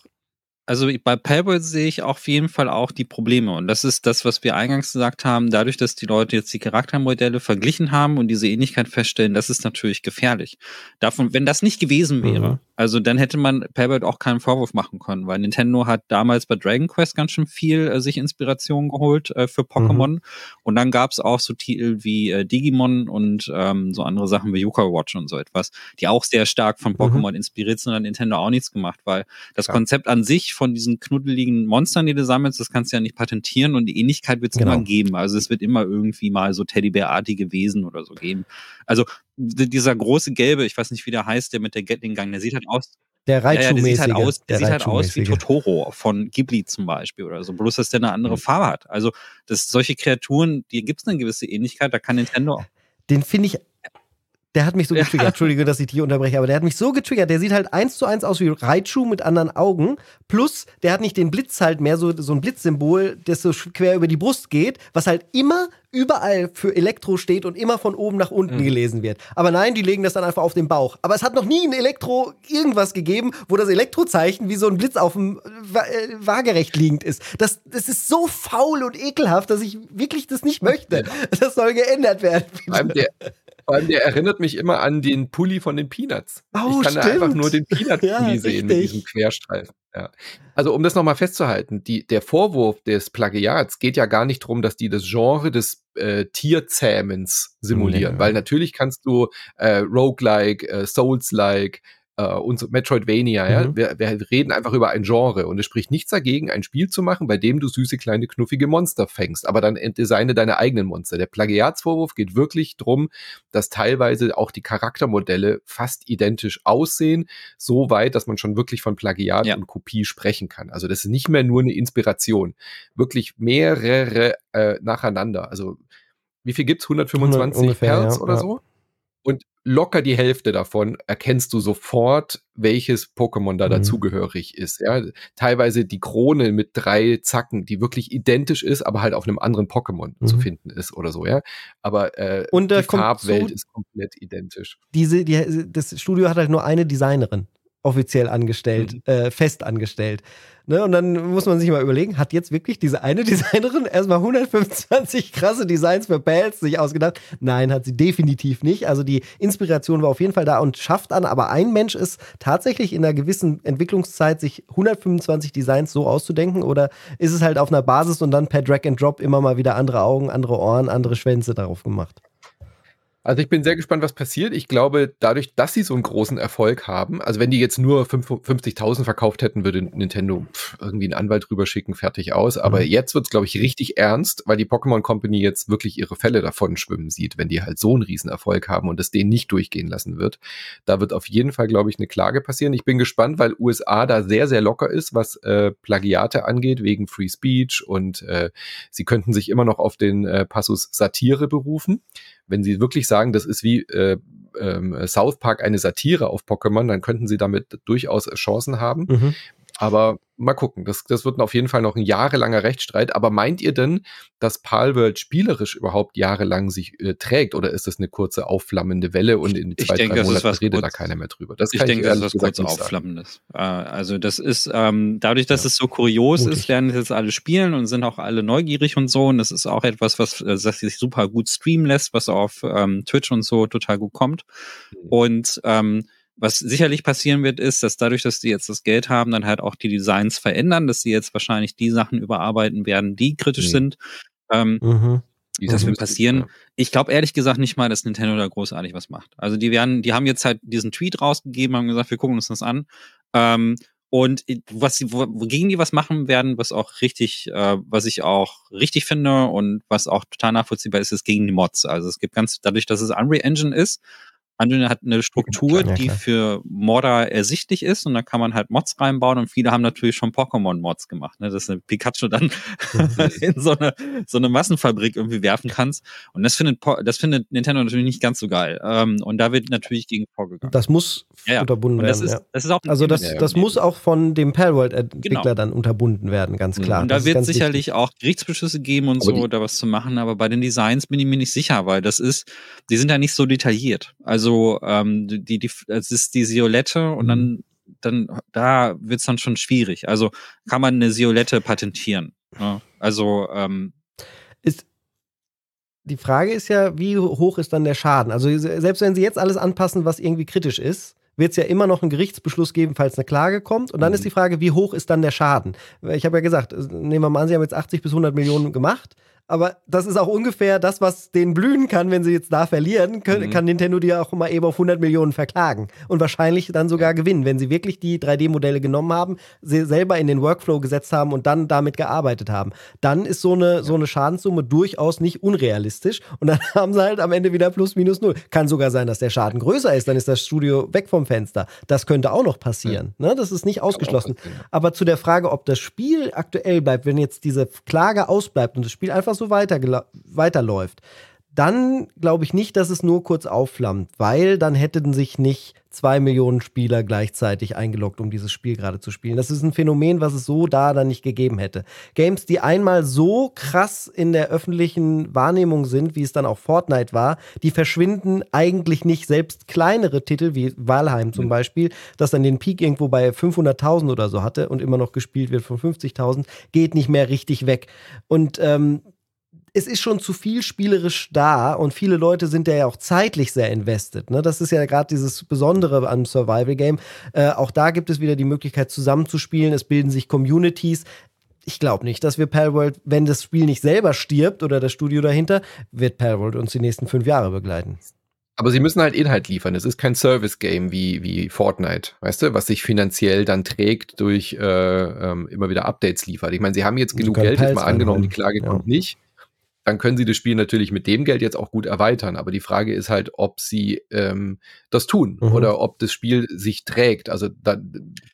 also bei Paypal sehe ich auf jeden Fall auch die Probleme. Und das ist das, was wir eingangs gesagt haben. Dadurch, dass die Leute jetzt die Charaktermodelle verglichen haben und diese Ähnlichkeit feststellen, das ist natürlich gefährlich. Davon, wenn das nicht gewesen wäre, mhm. Also dann hätte man Payback auch keinen Vorwurf machen können, weil Nintendo hat damals bei Dragon Quest ganz schön viel äh, sich Inspiration geholt äh, für Pokémon. Mhm. Und dann gab es auch so Titel wie äh, Digimon und ähm, so andere Sachen wie Yuka Watch und so etwas, die auch sehr stark von mhm. Pokémon mhm. inspiriert sind und Nintendo auch nichts gemacht, weil das ja. Konzept an sich von diesen knuddeligen Monstern, die du sammelst, das kannst du ja nicht patentieren und die Ähnlichkeit wird es genau. immer geben. Also es wird immer irgendwie mal so Teddybärartige Wesen oder so geben. Also dieser große gelbe, ich weiß nicht, wie der heißt, der mit der Gatling-Gang, der sieht halt aus. Der Raichu ja, der sieht halt aus, der, der sieht halt aus wie Totoro von Ghibli zum Beispiel oder so, bloß dass der eine andere mhm. Farbe hat. Also, das, solche Kreaturen, die gibt es eine gewisse Ähnlichkeit, da kann Nintendo. Den finde ich der hat mich so getriggert. Ja. Entschuldige, dass ich dich unterbreche, aber der hat mich so getriggert. Der sieht halt eins zu eins aus wie Raichu mit anderen Augen. Plus, der hat nicht den Blitz halt mehr, so, so ein Blitzsymbol, das so quer über die Brust geht, was halt immer überall für Elektro steht und immer von oben nach unten mhm. gelesen wird. Aber nein, die legen das dann einfach auf den Bauch. Aber es hat noch nie ein Elektro irgendwas gegeben, wo das Elektrozeichen wie so ein Blitz auf dem äh, waagerecht liegend ist. Das, das ist so faul und ekelhaft, dass ich wirklich das nicht möchte. *laughs* Das soll geändert werden. Vor allem, der erinnert mich immer an den Pulli von den Peanuts. Oh, ich kann stimmt. einfach nur den Peanut-Pulli *laughs* ja, sehen mit diesem Querstreifen. Ja. Also um das nochmal festzuhalten, die, der Vorwurf des Plagiats geht ja gar nicht darum, dass die das Genre des äh, Tierzähmens simulieren, nee. weil natürlich kannst du äh, Roguelike, äh, Souls-like, äh, so Metroidvania, ja. Mhm. Wir, wir, reden einfach über ein Genre und es spricht nichts dagegen, ein Spiel zu machen, bei dem du süße, kleine, knuffige Monster fängst, aber dann designe deine eigenen Monster. Der Plagiatsvorwurf geht wirklich drum, dass teilweise auch die Charaktermodelle fast identisch aussehen, so weit, dass man schon wirklich von Plagiat ja. und Kopie sprechen kann. Also das ist nicht mehr nur eine Inspiration, wirklich mehrere äh, nacheinander. Also wie viel gibt's? 125 ungefähr, Hertz ja, oder ja. so? Und locker die Hälfte davon erkennst du sofort, welches Pokémon da mhm. dazugehörig ist. Ja, teilweise die Krone mit drei Zacken, die wirklich identisch ist, aber halt auf einem anderen Pokémon mhm. zu finden ist oder so. Ja, aber äh, Und, die Farbwelt ist komplett identisch. Diese, die, das Studio hat halt nur eine Designerin offiziell angestellt, mhm. äh, fest angestellt. Ne? Und dann muss man sich mal überlegen, hat jetzt wirklich diese eine *laughs* Designerin erstmal 125 krasse Designs für Pals sich ausgedacht? Nein, hat sie definitiv nicht. Also die Inspiration war auf jeden Fall da und schafft an, aber ein Mensch ist tatsächlich in einer gewissen Entwicklungszeit, sich 125 Designs so auszudenken oder ist es halt auf einer Basis und dann per Drag and Drop immer mal wieder andere Augen, andere Ohren, andere Schwänze darauf gemacht? Also ich bin sehr gespannt, was passiert. Ich glaube, dadurch, dass sie so einen großen Erfolg haben, also wenn die jetzt nur 50.000 verkauft hätten, würde Nintendo irgendwie einen Anwalt drüber schicken, fertig aus. Aber mhm. jetzt wird es, glaube ich, richtig ernst, weil die Pokémon Company jetzt wirklich ihre Fälle davon schwimmen sieht, wenn die halt so einen Riesenerfolg haben und es denen nicht durchgehen lassen wird. Da wird auf jeden Fall, glaube ich, eine Klage passieren. Ich bin gespannt, weil USA da sehr, sehr locker ist, was äh, Plagiate angeht, wegen Free Speech und äh, sie könnten sich immer noch auf den äh, Passus Satire berufen wenn sie wirklich sagen, das ist wie äh, äh, South Park eine Satire auf Pokémon, dann könnten sie damit durchaus Chancen haben. Mhm. Aber mal gucken, das, das wird auf jeden Fall noch ein jahrelanger Rechtsstreit. Aber meint ihr denn, dass Palworld spielerisch überhaupt jahrelang sich äh, trägt oder ist das eine kurze aufflammende Welle und in zwei, denke, drei Monaten redet da keiner mehr drüber? Das ich denke, das ist was kurz aufflammendes. Äh, also das ist, ähm, dadurch, dass ja. es so kurios Mutig. ist, werden jetzt alle spielen und sind auch alle neugierig und so. Und das ist auch etwas, was, äh, was sich super gut streamen lässt, was auf ähm, Twitch und so total gut kommt. Mhm. Und ähm, was sicherlich passieren wird, ist, dass dadurch, dass die jetzt das Geld haben, dann halt auch die Designs verändern, dass sie jetzt wahrscheinlich die Sachen überarbeiten werden, die kritisch mhm. sind. Ähm, Mhm. Wie das es wird passieren. Ich glaube ehrlich gesagt nicht mal, dass Nintendo da großartig was macht. Also die werden, die haben jetzt halt diesen Tweet rausgegeben, haben gesagt, wir gucken uns das an. Ähm, und was sie, wo- wogegen die was machen werden, was auch richtig, äh, was ich auch richtig finde und was auch total nachvollziehbar ist, ist gegen die Mods. Also es gibt ganz, dadurch, dass es Unreal Engine ist, Unreal hat eine Struktur. Ja, die für Modder ersichtlich ist und da kann man halt Mods reinbauen und viele haben natürlich schon Pokémon-Mods gemacht, ne, dass du Pikachu dann *laughs* in so eine, so eine Massenfabrik irgendwie werfen kannst. Und das findet, das findet Nintendo natürlich nicht ganz so geil. Ähm, und da wird natürlich gegen vorgegangen. Das muss Ja, ja. unterbunden Und das werden. ist, ja. das ist auch Also das, das muss auch von dem Palworld-Entwickler Genau. dann unterbunden werden, ganz klar. Und Das da ist wird sicherlich wichtig. auch Gerichtsbeschlüsse geben und Aber so, da was zu machen, aber bei den Designs bin ich mir nicht sicher, weil das ist, die sind ja nicht so detailliert. Also ähm, die, die, es ist die Siolette und dann, dann, da wird's dann schon schwierig. Also kann man eine Siolette patentieren. Ja? Also ähm, Ist, die Frage ist ja, wie hoch ist dann der Schaden? Also se- selbst wenn sie jetzt alles anpassen, was irgendwie kritisch ist, wird es ja immer noch einen Gerichtsbeschluss geben, falls eine Klage kommt. Und dann Mhm. ist die Frage, wie hoch ist dann der Schaden? Ich habe ja gesagt, nehmen wir mal an, sie haben jetzt 80 bis 100 Millionen gemacht. Aber das ist auch ungefähr das, was denen blühen kann, wenn sie jetzt da verlieren, können, Mhm. kann Nintendo die auch mal eben auf 100 Millionen verklagen und wahrscheinlich dann sogar gewinnen, wenn sie wirklich die 3D-Modelle genommen haben, sie selber in den Workflow gesetzt haben und dann damit gearbeitet haben. Dann ist so eine, so eine Schadenssumme durchaus nicht unrealistisch und dann *laughs* haben sie halt am Ende wieder plus minus null. Kann sogar sein, dass der Schaden größer ist, dann ist das Studio weg vom Fenster. Das könnte auch noch passieren. Ne? Das ist nicht ausgeschlossen. ja. Aber zu der Frage, ob das Spiel aktuell bleibt, wenn jetzt diese Klage ausbleibt und das Spiel einfach so weitergela- weiterläuft, dann glaube ich nicht, dass es nur kurz aufflammt, weil dann hätten sich nicht zwei Millionen Spieler gleichzeitig eingeloggt, um dieses Spiel gerade zu spielen. Das ist ein Phänomen, was es so da dann nicht gegeben hätte. Games, die einmal so krass in der öffentlichen Wahrnehmung sind, wie es dann auch Fortnite war, die verschwinden eigentlich nicht. Selbst kleinere Titel wie Valheim zum Beispiel, das dann den Peak irgendwo bei 500.000 oder so hatte und immer noch gespielt wird von 50.000, geht nicht mehr richtig weg. Und ähm, es ist schon zu viel spielerisch da und viele Leute sind ja auch zeitlich sehr invested. Ne? Das ist ja gerade dieses Besondere am Survival-Game. Äh, auch da gibt es wieder die Möglichkeit zusammenzuspielen. Es bilden sich Communities. Ich glaube nicht, dass wir Palworld, wenn das Spiel nicht selber stirbt oder das Studio dahinter, wird Palworld uns die nächsten fünf Jahre begleiten. Aber sie müssen halt Inhalt liefern. Es ist kein Service-Game wie, wie Fortnite, weißt du, was sich finanziell dann trägt durch äh, ähm, immer wieder Updates liefert. Ich meine, sie haben jetzt genug Geld, jetzt mal angenommen, die. Klage Ja. kommt nicht. Dann können sie das Spiel natürlich mit dem Geld jetzt auch gut erweitern. Aber die Frage ist halt, ob sie ähm, das tun Mhm. oder ob das Spiel sich trägt. Also da,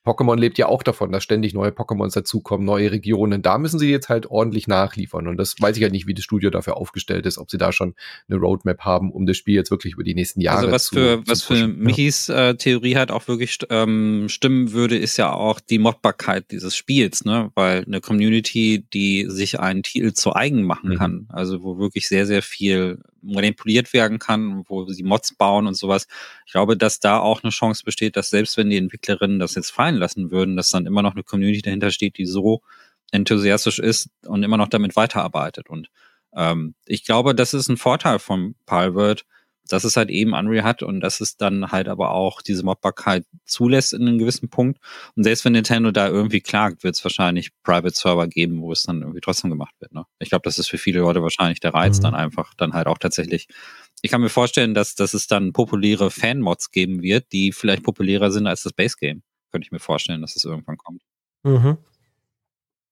Pokémon lebt ja auch davon, dass ständig neue Pokémons dazukommen, neue Regionen. Da müssen sie jetzt halt ordentlich nachliefern. Und das weiß ich halt nicht, wie das Studio dafür aufgestellt ist, ob sie da schon eine Roadmap haben, um das Spiel jetzt wirklich über die nächsten Jahre Also was zu, für, zu was für pushen. Michis äh, Theorie halt auch wirklich ähm, stimmen würde, ist ja auch die Modbarkeit dieses Spiels, ne? Weil eine Community, die sich einen Titel zu eigen machen Mhm. kann, also wo wirklich sehr, sehr viel manipuliert werden kann, wo sie Mods bauen und sowas. Ich glaube, dass da auch eine Chance besteht, dass selbst wenn die Entwicklerinnen das jetzt fallen lassen würden, dass dann immer noch eine Community dahinter steht, die so enthusiastisch ist und immer noch damit weiterarbeitet. Und ähm, ich glaube, das ist ein Vorteil von Palworld, dass es halt eben Unreal hat und dass es dann halt aber auch diese Modbarkeit zulässt in einem gewissen Punkt. Und selbst wenn Nintendo da irgendwie klagt, wird es wahrscheinlich Private Server geben, wo es dann irgendwie trotzdem gemacht wird. Ne? Ich glaube, das ist für viele Leute wahrscheinlich der Reiz Mhm. dann einfach, dann halt auch tatsächlich. Ich kann mir vorstellen, dass, dass es dann populäre Fan-Mods geben wird, die vielleicht populärer sind als das Base-Game. Könnte ich mir vorstellen, dass es irgendwann kommt. Mhm.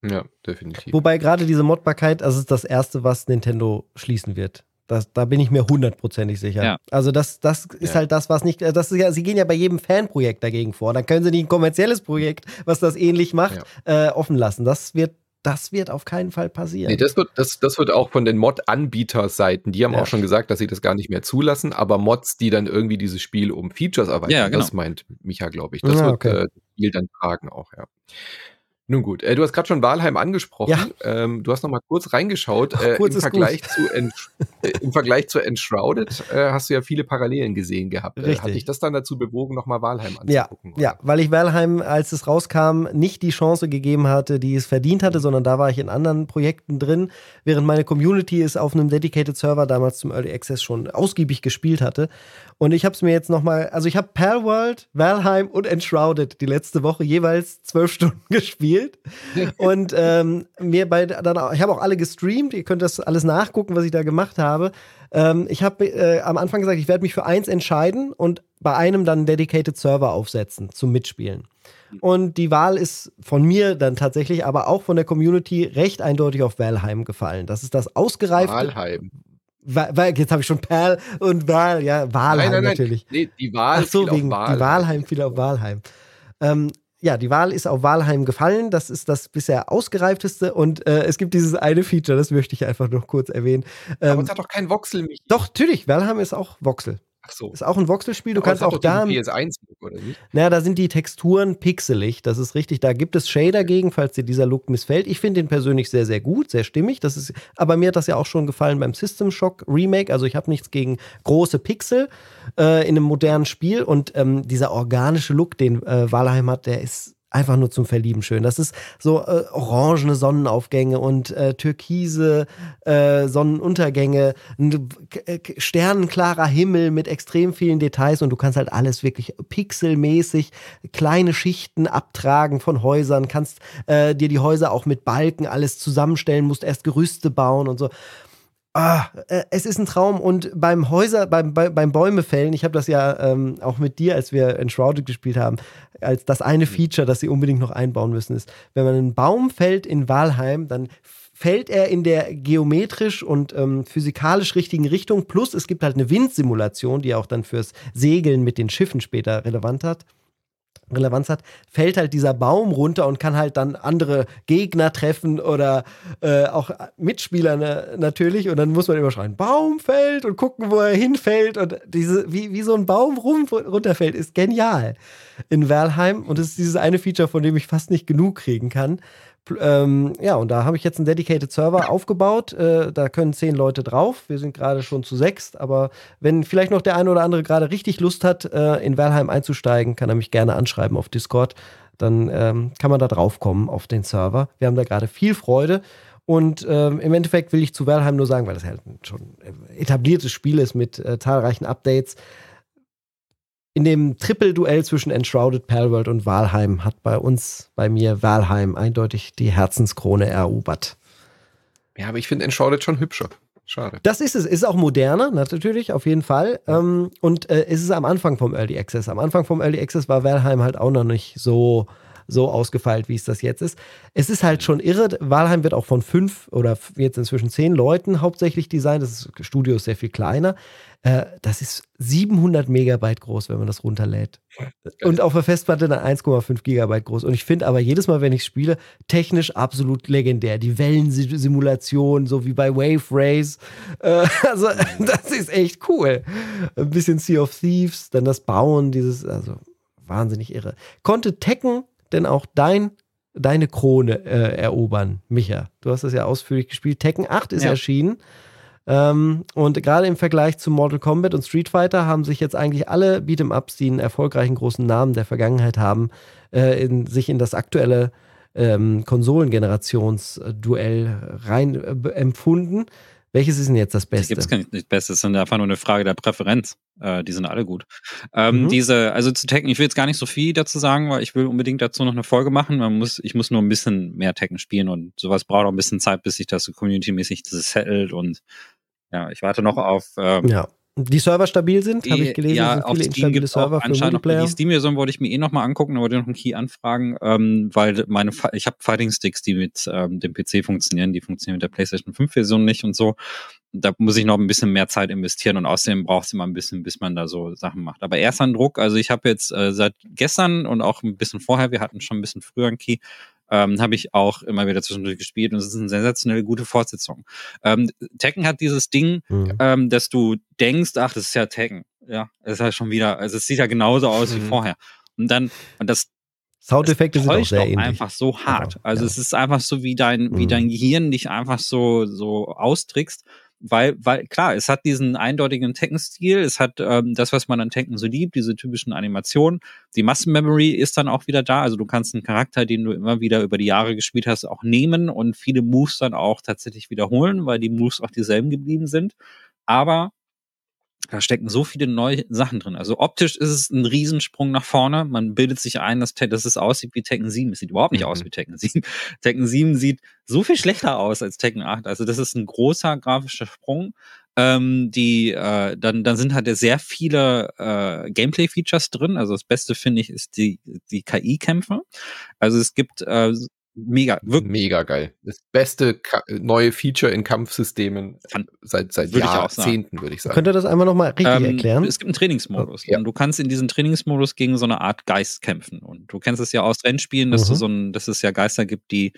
Ja, definitiv. Wobei gerade diese Modbarkeit, das ist das Erste, was Nintendo schließen wird. Das, da bin ich mir hundertprozentig sicher. Ja. Also das, das ist Ja. halt das, was nicht, das ist ja, sie gehen ja bei jedem Fanprojekt dagegen vor. Dann können sie nicht ein kommerzielles Projekt, was das ähnlich macht, äh, offen lassen. Das wird, das wird auf keinen Fall passieren. Nee, das wird, das, das wird auch von den Mod-Anbieterseiten, die haben Ja. auch schon gesagt, dass sie das gar nicht mehr zulassen, aber Mods, die dann irgendwie dieses Spiel um Features erweitern, Ja, genau. das meint Micha, glaube ich. Das Ja, wird okay. äh, das Spiel dann tragen auch, ja. Nun gut, äh, du hast gerade schon Walheim angesprochen. Ja. Ähm, du hast noch mal kurz reingeschaut. Ach, Äh, kurz Im ist Vergleich äh, im Vergleich zu Enshrouded äh, hast du ja viele Parallelen gesehen gehabt. Richtig. Hat dich das dann dazu bewogen, nochmal Valheim anzugucken? Ja, ja, weil ich Valheim, als es rauskam, nicht die Chance gegeben hatte, die es verdient hatte, sondern da war ich in anderen Projekten drin, während meine Community es auf einem Dedicated Server damals zum Early Access schon ausgiebig gespielt hatte. Und ich habe es mir jetzt nochmal, also ich habe Palworld, Valheim und Enshrouded die letzte Woche jeweils zwölf *laughs* Stunden gespielt. Und ähm, mir bei dann ich habe auch alle gestreamt, ihr könnt das alles nachgucken, was ich da gemacht habe. Ähm, ich habe äh, am Anfang gesagt, ich werde mich für eins entscheiden und bei einem dann einen Dedicated Server aufsetzen zum Mitspielen. Und die Wahl ist von mir dann tatsächlich, aber auch von der Community recht eindeutig auf Valheim gefallen. Das ist das ausgereifte. Valheim. Wa jetzt habe ich schon Perl und Wahl, ja, Wahlheim Nein, nein, nein. natürlich. Nee, die Wahl Ach so, wegen Valheim. die Wahlheim fiel auf Wahlheim. Ähm, ja, die Wahl ist auf Wahlheim gefallen. Das ist das bisher ausgereifteste und äh, es gibt dieses eine Feature, das möchte ich einfach noch kurz erwähnen. Aber Ähm, uns hat doch kein Voxel mich. doch, natürlich, Valheim ist auch Voxel. Ach so. Ist auch ein Voxelspiel. Du Aber kannst auch da. diesen PS1-Look, oder nicht? Naja, da sind die Texturen pixelig, das ist richtig. Da gibt es Shader gegen, falls dir dieser Look missfällt. Ich finde den persönlich sehr, sehr gut, sehr stimmig. Das ist, aber mir hat das ja auch schon gefallen beim System Shock Remake. Also ich habe nichts gegen große Pixel äh, in einem modernen Spiel. Und ähm, dieser organische Look, den äh, Valheim hat, der ist einfach nur zum Verlieben schön. Das ist so äh, orangene Sonnenaufgänge und äh, türkise äh, Sonnenuntergänge, ein äh, sternenklarer Himmel mit extrem vielen Details und du kannst halt alles wirklich pixelmäßig kleine Schichten abtragen von Häusern, kannst äh, dir die Häuser auch mit Balken alles zusammenstellen, musst erst Gerüste bauen und so. Ah, äh, es ist ein Traum und beim Häuser, beim, bei, beim Bäumefällen, ich habe das ja ähm, auch mit dir, als wir Enshrouded gespielt haben, als das eine Feature, das sie unbedingt noch einbauen müssen, ist, wenn man einen Baum fällt in Walheim, dann fällt er in der geometrisch und ähm, physikalisch richtigen Richtung. Plus es gibt halt eine Windsimulation, die auch dann fürs Segeln mit den Schiffen später relevant hat. Relevanz hat, fällt halt dieser Baum runter und kann halt dann andere Gegner treffen oder äh, auch Mitspieler ne, natürlich. Und dann muss man immer schreien, Baum fällt und gucken, wo er hinfällt. Und diese, wie, wie so ein Baum rum, runterfällt, ist genial in Valheim. Und es ist dieses eine Feature, von dem ich fast nicht genug kriegen kann. Ähm, ja, und da habe ich jetzt einen Dedicated Server aufgebaut. Äh, da können zehn Leute drauf. Wir sind gerade schon zu sechs. Aber wenn vielleicht noch der eine oder andere gerade richtig Lust hat, äh, in Valheim einzusteigen, kann er mich gerne anschreiben auf Discord. Dann ähm, kann man da drauf kommen auf den Server. Wir haben da gerade viel Freude. Und ähm, im Endeffekt will ich zu Valheim nur sagen, weil das halt ein schon etabliertes Spiel ist mit äh, zahlreichen Updates. In dem Triple-Duell zwischen Enshrouded, Palworld und Valheim hat bei uns, bei mir, Valheim eindeutig die Herzenskrone erobert. Ja, aber ich finde Enshrouded schon hübscher. Schade. Das ist es. Ist auch moderner, natürlich, auf jeden Fall. Ähm, und äh, es ist am Anfang vom Early Access. Am Anfang vom Early Access war Valheim halt auch noch nicht so, so ausgefeilt, wie es das jetzt ist. Es ist halt schon irre. Valheim wird auch von fünf oder jetzt inzwischen zehn Leuten hauptsächlich designt. Das Studio ist sehr viel kleiner. Äh, das ist 700 Megabyte groß, wenn man das runterlädt. Und auf der Festplatte dann 1,5 Gigabyte groß. Und ich finde aber jedes Mal, wenn ich spiele, technisch absolut legendär. Die Wellensimulation, so wie bei Wave Race. Äh, *laughs* also, das ist echt cool. Ein bisschen Sea of Thieves, dann das Bauen, dieses, also wahnsinnig irre. Konnte Tekken denn auch dein deine Krone äh, erobern, Micha. Du hast das ja ausführlich gespielt. Tekken 8 ist Ja. erschienen. Ähm, und gerade im Vergleich zu Mortal Kombat und Street Fighter haben sich jetzt eigentlich alle Beat'em-Ups, die einen erfolgreichen großen Namen der Vergangenheit haben, äh, in, sich in das aktuelle ähm, Konsolengenerationsduell rein äh, empfunden. Welches ist denn jetzt das Da Beste? gibt es nicht Bestes, es ist einfach nur eine Frage der Präferenz. Äh, die sind alle gut. Ähm, Mhm. Diese, also zu Tekken, ich will jetzt gar nicht so viel dazu sagen, weil ich will unbedingt dazu noch eine Folge machen. Man muss, ich muss nur ein bisschen mehr Tekken spielen und sowas braucht auch ein bisschen Zeit, bis sich das so community-mäßig settelt und ja, ich warte noch auf ähm, ja. Die Server stabil sind, habe ich gelesen. ja, auf Steam gibt für anscheinend noch die Steam-Version wollte ich mir eh noch mal angucken, da wollte ich noch einen Key anfragen, ähm, weil meine, ich habe Fighting-Sticks, die mit ähm, dem PC funktionieren, die funktionieren mit der PlayStation 5-Version nicht und so. Da muss ich noch ein bisschen mehr Zeit investieren und außerdem braucht es immer ein bisschen, bis man da so Sachen macht. Aber erst an Druck, also ich habe jetzt äh, seit gestern und auch ein bisschen vorher, wir hatten schon ein bisschen früher einen Key, ähm, habe ich auch immer wieder zwischendurch gespielt und es ist eine sensationell gute Fortsetzung. Ähm, Tekken hat dieses Ding, Mhm. ähm, dass du denkst, ach, das ist ja Tekken. Ja, das ist ja schon wieder, also es sieht ja genauso aus wie Mhm. vorher. Und dann, und das Soundeffekte sind auch sehr ähnlich. einfach so hart. Ja, also ja. es ist einfach so, wie dein, wie Mhm. dein Gehirn dich einfach so, so austrickst. Weil, weil klar, es hat diesen eindeutigen Tekken-Stil, es hat ähm, das, was man an Tekken so liebt, diese typischen Animationen. Die Muscle-Memory ist dann auch wieder da, also du kannst einen Charakter, den du immer wieder über die Jahre gespielt hast, auch nehmen und viele Moves dann auch tatsächlich wiederholen, weil die Moves auch dieselben geblieben sind. Aber da stecken so viele neue Sachen drin. Also optisch ist es ein Riesensprung nach vorne. Man bildet sich ein, dass, dass es aussieht wie Tekken 7. Es sieht überhaupt nicht mhm. aus wie Tekken 7. *laughs* Tekken 7 sieht so viel schlechter aus als Tekken 8. Also das ist ein großer grafischer Sprung. Ähm, die, äh, dann, dann sind halt sehr viele äh, Gameplay-Features drin. Also das Beste finde ich ist die, die KI-Kämpfe. Also es gibt äh, mega, wirklich. Mega geil. Das beste Ka neue Feature in Kampfsystemen Fand, seit, seit würde Jahrzehnten, würde ich sagen. Könnt ihr das einmal nochmal richtig ähm, erklären? Es gibt einen Trainingsmodus. Ja. Und du kannst in diesem Trainingsmodus gegen so eine Art Geist kämpfen. Und du kennst es ja aus Rennspielen, dass mhm. du so ein, dass es ja Geister gibt, die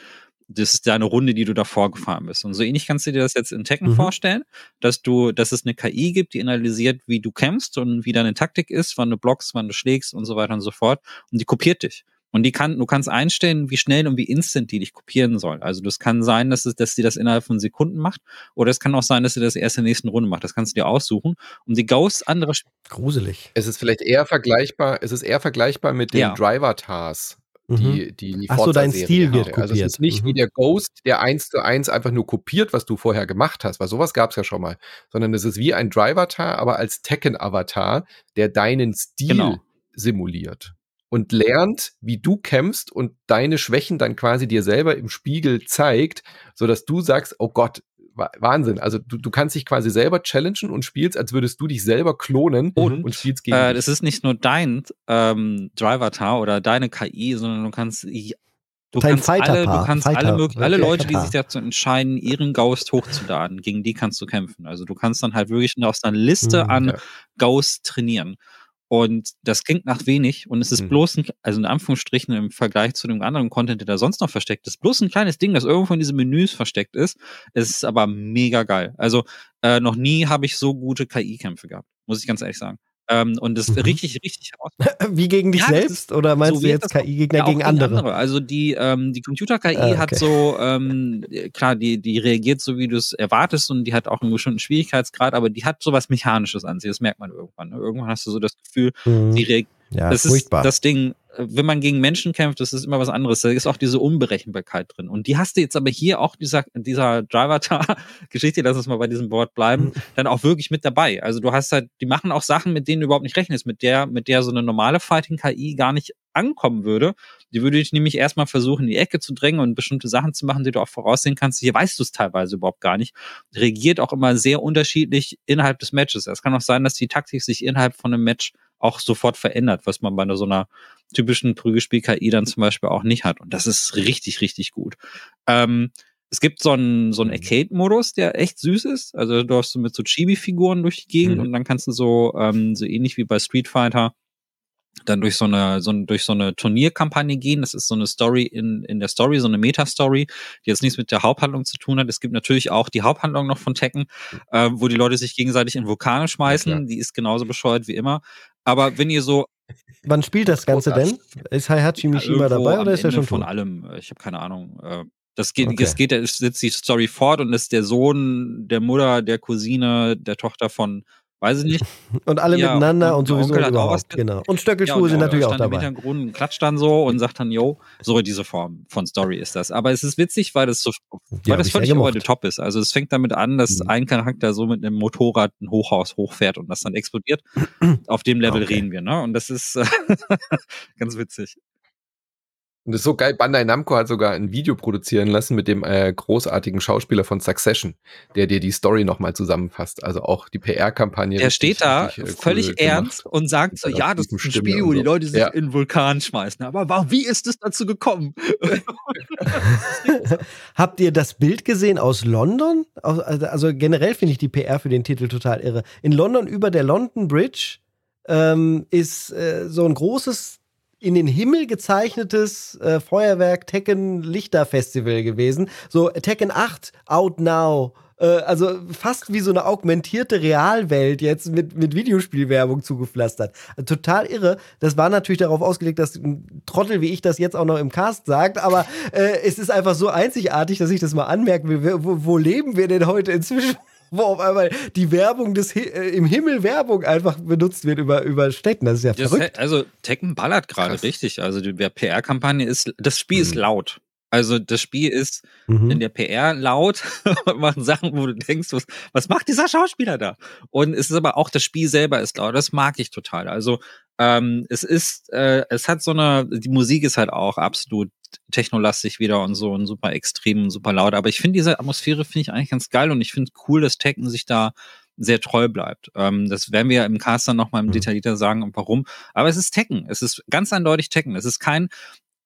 das ist deine Runde, die du davor gefahren bist. Und so ähnlich kannst du dir das jetzt in Tekken mhm. vorstellen, dass du, dass es eine KI gibt, die analysiert, wie du kämpfst und wie deine Taktik ist, wann du blockst, wann du schlägst und so weiter und so fort. Und die kopiert dich. Und die kann, du kannst einstellen, wie schnell und wie instant die dich kopieren soll. Also das kann sein, dass, es, dass sie das innerhalb von Sekunden macht, oder es kann auch sein, dass sie das erst in der nächsten Runde macht. Das kannst du dir aussuchen. Um die Ghosts andere. Gruselig. Es ist vielleicht eher vergleichbar, es ist eher vergleichbar mit den ja. Driver-Tars. Die, mhm. die, die Ach so, dein Stil wird kopiert. Also es ist nicht mhm. wie der Ghost, der eins zu eins einfach nur kopiert, was du vorher gemacht hast, weil sowas gab es ja schon mal, sondern es ist wie ein Driver-Tar, aber als Tekken-Avatar, der deinen Stil genau. simuliert und lernt, wie du kämpfst und deine Schwächen dann quasi dir selber im Spiegel zeigt, so dass du sagst, oh Gott, Wahnsinn. Also du, du kannst dich quasi selber challengen und spielst, als würdest du dich selber klonen und, und spielst gegen. Äh, das ist nicht nur dein ähm, Driver-Tar oder deine KI, sondern du kannst Du Dein kannst alle, du kannst Fighter, alle, möglichen, alle Leute, die sich dazu entscheiden, ihren Ghost hochzuladen, gegen die kannst du kämpfen. Also du kannst dann halt wirklich aus einer Liste mhm, an ja. Ghosts trainieren. Und das klingt nach wenig und es ist mhm. bloß ein, also in Anführungsstrichen im Vergleich zu dem anderen Content, der da sonst noch versteckt ist, bloß ein kleines Ding, das irgendwo in diesen Menüs versteckt ist. Es ist aber mega geil. Also äh, noch nie habe ich so gute KI-Kämpfe gehabt, muss ich ganz ehrlich sagen. Ähm, und das mhm. richtig, richtig herausfordernd. *laughs* Wie gegen dich ja, selbst? Oder meinst so du jetzt KI-Gegner ja, gegen andere? andere? Also die, ähm, die Computer-KI ah, okay. hat so, ähm, klar, die, die reagiert so, wie du es erwartest und die hat auch einen bestimmten Schwierigkeitsgrad, aber die hat so was Mechanisches an sich. Das merkt man irgendwann. Ne? Irgendwann hast du so das Gefühl, mhm. die reagiert. Ja, das furchtbar. ist das Ding, wenn man gegen Menschen kämpft, das ist immer was anderes. Da ist auch diese Unberechenbarkeit drin. Und die hast du jetzt aber hier auch dieser, dieser Driver-Geschichte, lass uns mal bei diesem Wort bleiben, mhm. dann auch wirklich mit dabei. Also du hast halt, die machen auch Sachen, mit denen du überhaupt nicht rechnest, mit der, mit der so eine normale Fighting-KI gar nicht ankommen würde. Die würde ich nämlich erstmal versuchen, in die Ecke zu drängen und bestimmte Sachen zu machen, die du auch voraussehen kannst. Hier weißt du es teilweise überhaupt gar nicht. Reagiert auch immer sehr unterschiedlich innerhalb des Matches. Es kann auch sein, dass die Taktik sich innerhalb von einem Match auch sofort verändert, was man bei so einer typischen Prügelspiel-KI dann zum Beispiel auch nicht hat. Und das ist richtig, richtig gut. Ähm, es gibt so einen, so einen mhm. Arcade-Modus, der echt süß ist. Also du hast so mit so Chibi-Figuren durch die Gegend mhm. und dann kannst du so, ähm, so ähnlich wie bei Street Fighter, dann durch so eine, so, durch so eine Turnierkampagne gehen. Das ist so eine Story in, in der Story, so eine Meta-Story, die jetzt nichts mit der Haupthandlung zu tun hat. Es gibt natürlich auch die Haupthandlung noch von Tekken, äh, wo die Leute sich gegenseitig in Vulkane schmeißen. Ja, die ist genauso bescheuert wie immer. Aber wenn ihr so. Wann spielt das Ganze denn? Ist Heihachi Mishima ja, dabei oder ist er schon von allem? Ich habe keine Ahnung. Äh, das geht, okay. es geht, es setzt die Story fort und ist der Sohn der Mutter, der Cousine, der Tochter von Weiß ich nicht. *laughs* Und alle ja, miteinander und, und sowieso Onkel überhaupt. Genau. Und Stöckelschuhe ja, sind natürlich auch dabei. Im Hintergrund klatscht dann so und sagt dann, yo, so diese Form von Story ist das. Aber es ist witzig, weil das so, weil das völlig over the top ist. Also es fängt damit an, dass mhm. ein Charakter so mit einem Motorrad ein Hochhaus hochfährt und das dann explodiert. *clears throat* Auf dem Level okay. reden wir, ne? Und das ist *laughs* ganz witzig. Und das ist so geil. Bandai Namco hat sogar ein Video produzieren lassen mit dem äh, großartigen Schauspieler von Succession, der dir die Story nochmal zusammenfasst. Also auch die PR-Kampagne. Der steht da richtig, äh, völlig cool ernst gemacht. und sagt so, ja, das ist ein Spiel, wo die Leute sich ja. in den Vulkan schmeißen. Aber warum, wie ist es dazu gekommen? *laughs* Habt ihr das Bild gesehen aus London? Also, also generell finde ich die PR für den Titel total irre. In London über der London Bridge ähm, ist äh, so ein großes in den Himmel gezeichnetes äh, Feuerwerk Tekken Lichter Festival gewesen. So Tekken 8 out now. Äh, also fast wie so eine augmentierte Realwelt jetzt mit, mit Videospielwerbung zugepflastert. Also total irre. Das war natürlich darauf ausgelegt, dass ein Trottel wie ich das jetzt auch noch im Cast sagt, aber äh, es ist einfach so einzigartig, dass ich das mal anmerken will. Wo, wo leben wir denn heute inzwischen? Wo auf einmal die Werbung des äh, im Himmel Werbung einfach benutzt wird über, über Städten. Das ist ja Das, verrückt. also Tekken ballert gerade richtig. Also die PR-Kampagne ist, das Spiel ist Mhm. laut. Also das Spiel ist Mhm. in der PR laut *laughs* und machen Sachen, wo du denkst, was, was macht dieser Schauspieler da? Und es ist aber auch das Spiel selber ist laut. Das mag ich total. Also ähm, es ist, äh, es hat so eine, die Musik ist halt auch absolut technolastig wieder und so und super extrem und super laut. Aber ich finde diese Atmosphäre finde ich eigentlich ganz geil und ich finde cool, dass Tekken sich da sehr treu bleibt. Ähm, das werden wir ja im Cast dann nochmal im Mhm. Detaillierter sagen und warum. Aber es ist Tekken. Es ist ganz eindeutig Tekken. Es ist kein.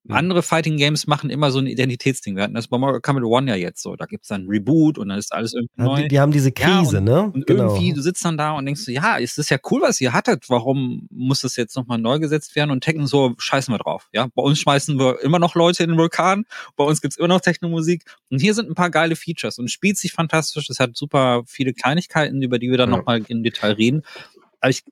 Andere Fighting Games machen immer so ein Identitätsding. Wir hatten das bei Mortal Kombat One ja jetzt so. Da gibt's dann Reboot und dann ist alles irgendwie neu. die, die haben diese Ja, Krise, ne? Und irgendwie, du sitzt dann da und denkst so, ja, es ist ja cool, was ihr hattet. Warum muss das jetzt nochmal neu gesetzt werden? Und Tekken so, scheißen wir drauf. Ja, bei uns schmeißen wir immer noch Leute in den Vulkan. Bei uns gibt's immer noch Technomusik. Und hier sind ein paar geile Features und spielt sich fantastisch. Es hat super viele Kleinigkeiten, über die wir dann Ja. nochmal im Detail reden. Aber ich,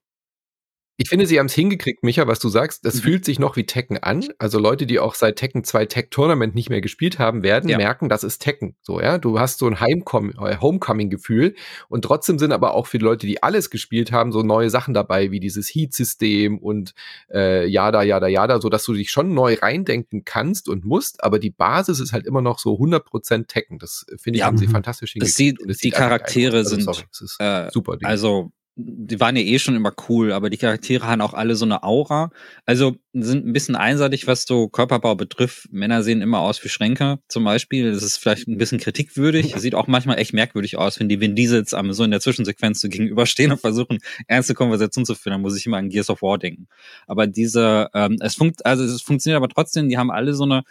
Ich finde, sie haben es hingekriegt, Micha, was du sagst. Das Mhm. fühlt sich noch wie Tekken an. Also Leute, die auch seit Tekken 2 Tech Tournament nicht mehr gespielt haben, werden Ja. merken, das ist Tekken. So, ja. Du hast so ein Heimcom äh, Homecoming-Gefühl. Und trotzdem sind aber auch für die Leute, die alles gespielt haben, so neue Sachen dabei, wie dieses Heat-System und äh, Yada, Yada, Yada, so dass du dich schon neu reindenken kannst und musst. Aber die Basis ist halt immer noch so 100% Tekken. Das äh, finde ich, Ja. haben sie Mhm. fantastisch Das sieht- es die geil Charaktere. Also, sind, sorry, es ist äh, super. Ding. Also, die waren ja eh schon immer cool, aber die Charaktere haben auch alle so eine Aura. Also sind ein bisschen einseitig, was so Körperbau betrifft. Männer sehen immer aus wie Schränke zum Beispiel. Das ist vielleicht ein bisschen kritikwürdig. Sieht auch manchmal echt merkwürdig aus, wenn die Vin Diesels am so in der Zwischensequenz so gegenüberstehen und versuchen, ernste Konversation zu führen. Da muss ich immer an Gears of War denken. Aber diese, ähm, es funkt, also es funktioniert aber trotzdem, die haben alle so eine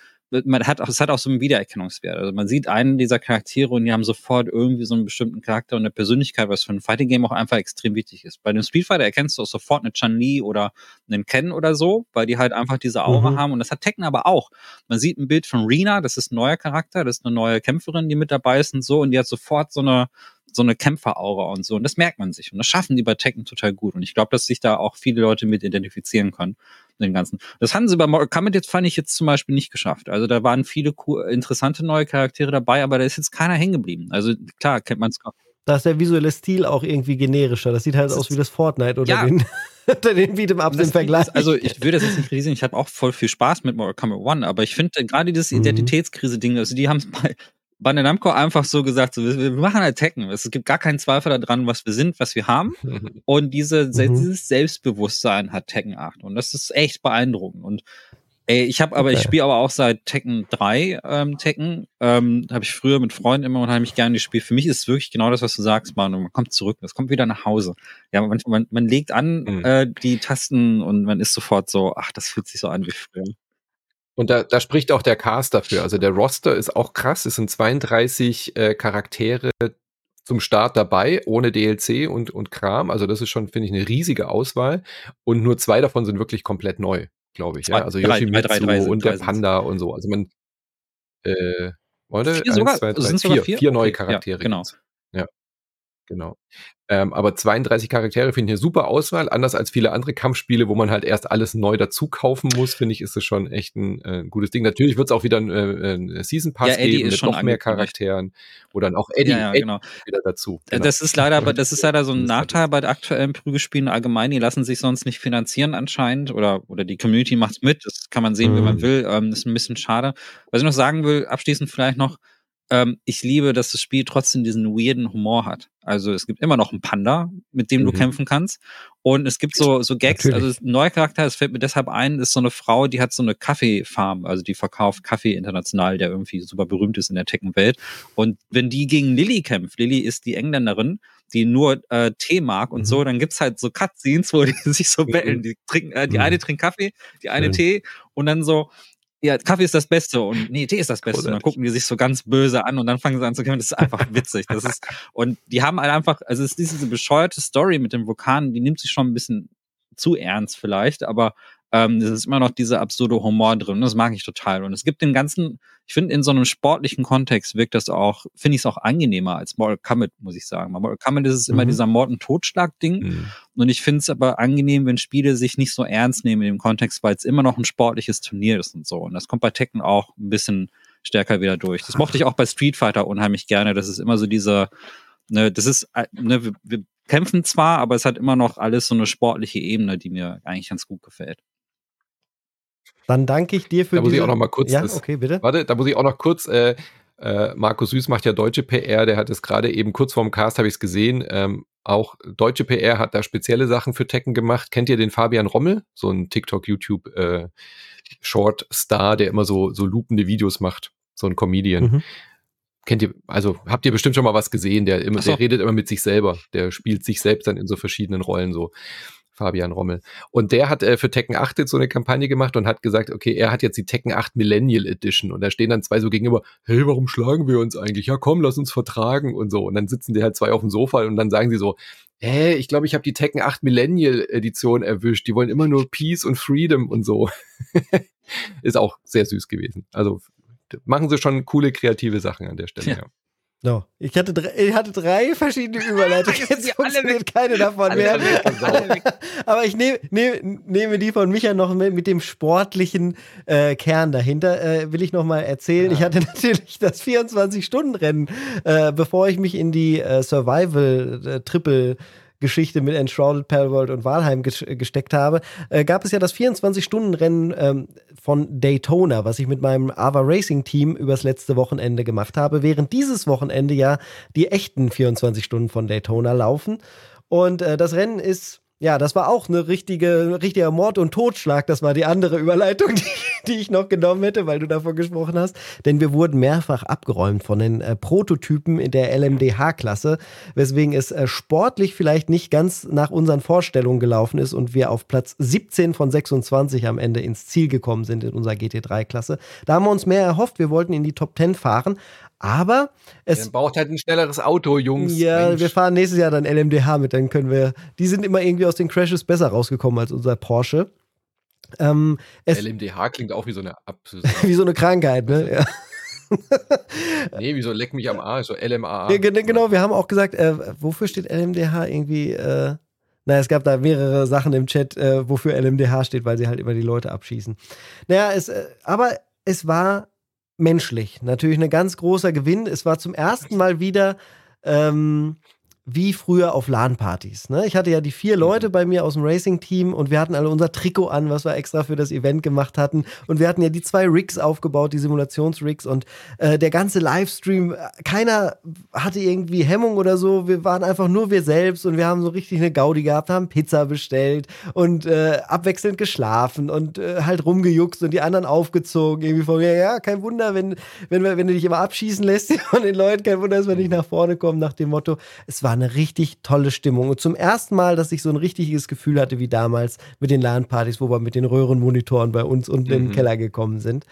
man hat auch, es hat auch so einen Wiedererkennungswert. Also man sieht einen dieser Charaktere und die haben sofort irgendwie so einen bestimmten Charakter und eine Persönlichkeit, was für ein Fighting Game auch einfach extrem wichtig ist. Bei dem Street Fighter erkennst du auch sofort eine Chun-Li oder einen Ken oder so, weil die halt einfach diese Aura Mhm. haben und das hat Tekken aber auch. Man sieht ein Bild von Rina, das ist ein neuer Charakter, das ist eine neue Kämpferin, die mit dabei ist und so und die hat sofort so eine so eine Kämpferaura und so. Und das merkt man sich. Und das schaffen die bei Tekken total gut. Und ich glaube, dass sich da auch viele Leute mit identifizieren können. Den ganzen. Das haben sie bei Kombat jetzt, fand ich jetzt zum Beispiel nicht geschafft. Also da waren viele interessante neue Charaktere dabei, aber da ist jetzt keiner hängen geblieben. Also klar, kennt man es Da ist der visuelle Stil auch irgendwie generischer. Das sieht halt Das aus wie das Fortnite oder Ja. den, oder *laughs* den Beat'em-Ups im Das Vergleich. Ist, also ich würde das jetzt nicht kritisieren, ich habe auch voll viel Spaß mit Mortal Kombat One, aber ich finde gerade dieses Mhm. Identitätskrise-Ding, also die haben es bei Bandai Namco einfach so gesagt, so, wir, wir machen halt Tekken. Es gibt gar keinen Zweifel daran, was wir sind, was wir haben. *laughs* Und diese, se- Mhm. dieses Selbstbewusstsein hat Tekken 8. Und das ist echt beeindruckend. Und ey, ich habe aber, ich Okay. spiele aber auch seit Tekken 3 ähm, Tekken. Ähm, habe ich früher mit Freunden immer unheimlich gerne gespielt. Für mich ist es wirklich genau das, was du sagst, Manu. Man kommt zurück, es kommt wieder nach Hause. Ja, man, man, man legt an Mhm. äh, die Tasten und man ist sofort so, ach, das fühlt sich so an wie früher. Und da, da spricht auch der Cast dafür. Also der Roster ist auch krass. Es sind 32 äh, Charaktere zum Start dabei, ohne DLC und, und Kram. Also das ist schon, finde ich, eine riesige Auswahl. Und nur zwei davon sind wirklich komplett neu, glaube ich. Zwei- ja? Also drei- Yoshimitsu drei- drei- und der. Panda und so. Also man, äh, warte, Vier sogar? zwei, drei, sogar vier, vier? vier neue Okay, ja, Charaktere. genau. gibt's. Genau. Ähm, aber 32 Charaktere finde ich eine super Auswahl. Anders als viele andere Kampfspiele, wo man halt erst alles neu dazu kaufen muss, finde ich, ist es schon echt ein äh, gutes Ding. Natürlich wird es auch wieder ein, äh, ein Season Pass Ja, geben mit noch mehr. Charakteren, wo dann auch Eddie, ja, ja, Eddie genau. wieder dazu. Äh, Genau. Das ist leider, aber das ist leider so ein Nachteil bei aktuellen Prügelspielen allgemein. Die lassen sich sonst nicht finanzieren anscheinend oder, oder die Community macht's mit. Das kann man sehen, wie man Mhm. will. Ähm, das ist ein bisschen schade. Was ich noch sagen will, abschließend vielleicht noch, ähm, ich liebe, dass das Spiel trotzdem diesen weirden Humor hat. Also es gibt immer noch einen Panda, mit dem du Mhm. kämpfen kannst. Und es gibt so, so Gags, Natürlich. also ein neuer Charakter, das fällt mir deshalb ein, ist so eine Frau, die hat so eine Kaffeefarm, also die verkauft Kaffee international, der irgendwie super berühmt ist in der Tekken-Welt. Und wenn die gegen Lilly kämpft, Lilly ist die Engländerin, die nur äh, Tee mag und Mhm. so, dann gibt's halt so Cutscenes, wo die *laughs* sich so Mhm. betteln. Die trinken, äh, die Mhm. eine trinkt Kaffee, die eine. Tee und dann so, ja, Kaffee ist das Beste und nee, Tee ist das Beste. Und dann gucken die sich so ganz böse an und dann fangen sie an zu kämpfen. Das ist einfach witzig. Das ist, und die haben halt einfach, also es ist diese bescheuerte Story mit dem Vulkan, die nimmt sich schon ein bisschen zu ernst vielleicht, aber ähm, es ist immer noch dieser absurde Humor drin. Das mag ich total. Und es gibt den ganzen, ich finde, in so einem sportlichen Kontext wirkt das auch, finde ich es auch angenehmer als Mortal Kombat, muss ich sagen. Bei Mortal Kombat ist es immer Mhm. dieser Mord- und Totschlag-Ding. Mhm. Und ich finde es aber angenehm, wenn Spiele sich nicht so ernst nehmen in dem Kontext, weil es immer noch ein sportliches Turnier ist und so. Und das kommt bei Tekken auch ein bisschen stärker wieder durch. Das mochte ich auch bei Street Fighter unheimlich gerne. Das ist immer so dieser, ne, das ist, äh, ne, wir, wir kämpfen zwar, aber es hat immer noch alles so eine sportliche Ebene, die mir eigentlich ganz gut gefällt. Dann danke ich dir für Da muss ich auch noch mal kurz. Ja, das, okay, bitte. Warte, da muss ich auch noch kurz. Äh, äh, Markus Süß macht ja deutsche PR. Der hat es gerade eben kurz vorm Cast habe ich es gesehen. Ähm, auch deutsche PR hat da spezielle Sachen für Tekken gemacht. Kennt ihr den Fabian Rommel? So ein TikTok, YouTube äh, Short Star, der immer so so loopende Videos macht. So ein Comedian. Mhm. Kennt ihr, also habt ihr bestimmt schon mal was gesehen, der immer, so. der redet immer mit sich selber. Der spielt sich selbst dann in so verschiedenen Rollen so. Fabian Rommel. Und der hat äh, für Tekken 8 jetzt so eine Kampagne gemacht und hat gesagt, okay, er hat jetzt die Tekken 8 Millennial Edition und da stehen dann zwei so gegenüber, hey, warum schlagen wir uns eigentlich? Ja, komm, lass uns vertragen und so. Und dann sitzen die halt zwei auf dem Sofa und dann sagen sie so, hä, ich glaube, ich habe die Tekken 8 Millennial Edition erwischt. Die wollen immer nur Peace und Freedom und so. *laughs* Ist auch sehr süß gewesen. Also machen sie schon coole kreative Sachen an der Stelle. Ja. Ja. No. Ich, hatte drei, ich hatte drei verschiedene *laughs* Überleitungen. Jetzt funktioniert keine davon mehr. *laughs* Aber ich nehme, nehme, nehme die von Micha noch mit, mit dem sportlichen äh, Kern dahinter. Äh, will ich noch mal erzählen. Ja. Ich hatte *laughs* natürlich das 24-Stunden-Rennen, äh, bevor ich mich in die äh, Survival-Triple Geschichte mit Enshrouded, Palworld und Walheim ges gesteckt habe, äh, gab es ja das 24-Stunden-Rennen ähm, von Daytona, was ich mit meinem Ava Racing Team übers letzte Wochenende gemacht habe, während dieses Wochenende ja die echten 24 Stunden von Daytona laufen. Und äh, das Rennen ist ja, das war auch eine richtige, richtiger Mord und Totschlag. Das war die andere Überleitung, *laughs* die, die ich noch genommen hätte, weil du davon gesprochen hast. Denn wir wurden mehrfach abgeräumt von den äh, Prototypen in der LMDH-Klasse, weswegen es äh, sportlich vielleicht nicht ganz nach unseren Vorstellungen gelaufen ist und wir auf Platz 17 von 26 am Ende ins Ziel gekommen sind in unserer GT3-Klasse. Da haben wir uns mehr erhofft. Wir wollten in die Top 10 fahren. Aber es Dann braucht halt ein schnelleres Auto, Jungs. ja, Mensch. wir fahren nächstes Jahr dann LMDH mit, dann können wir. Die sind immer irgendwie aus den Crashes besser rausgekommen als unser Porsche. Ähm, LMDH klingt auch wie so eine Ab *laughs* wie so eine Krankheit, ne? Ja. Nee, wie so leck mich am Arsch, so LMAA. Ja, gen- genau, wir haben auch gesagt, äh, wofür steht LMDH irgendwie? Äh, naja, es gab da mehrere Sachen im Chat, äh, wofür LMDH steht, weil sie halt immer die Leute abschießen. Naja, es, äh, aber es war menschlich. Natürlich ein ganz großer Gewinn. Es war zum ersten Mal wieder ähm, wie früher auf LAN-Partys. Ne? Ich hatte ja die vier Leute bei mir aus dem Racing-Team und wir hatten alle unser Trikot an, was wir extra für das Event gemacht hatten. Und wir hatten ja die zwei Rigs aufgebaut, die Simulationsrigs und äh, der ganze Livestream, äh, keiner hatte irgendwie Hemmung oder so. Wir waren einfach nur wir selbst und wir haben so richtig eine Gaudi gehabt, haben Pizza bestellt und äh, abwechselnd geschlafen und äh, halt rumgejuckst und die anderen aufgezogen. Irgendwie von mir, ja, kein Wunder, wenn, wenn, wenn du dich immer abschießen lässt *laughs* von den Leuten, kein Wunder, dass wir nicht nach vorne kommen, nach dem Motto. Es war eine richtig tolle Stimmung. Und zum ersten Mal, dass ich so ein richtiges Gefühl hatte wie damals mit den LAN-Partys, wo wir mit den Röhrenmonitoren bei uns unten in den Mhm. Keller gekommen sind.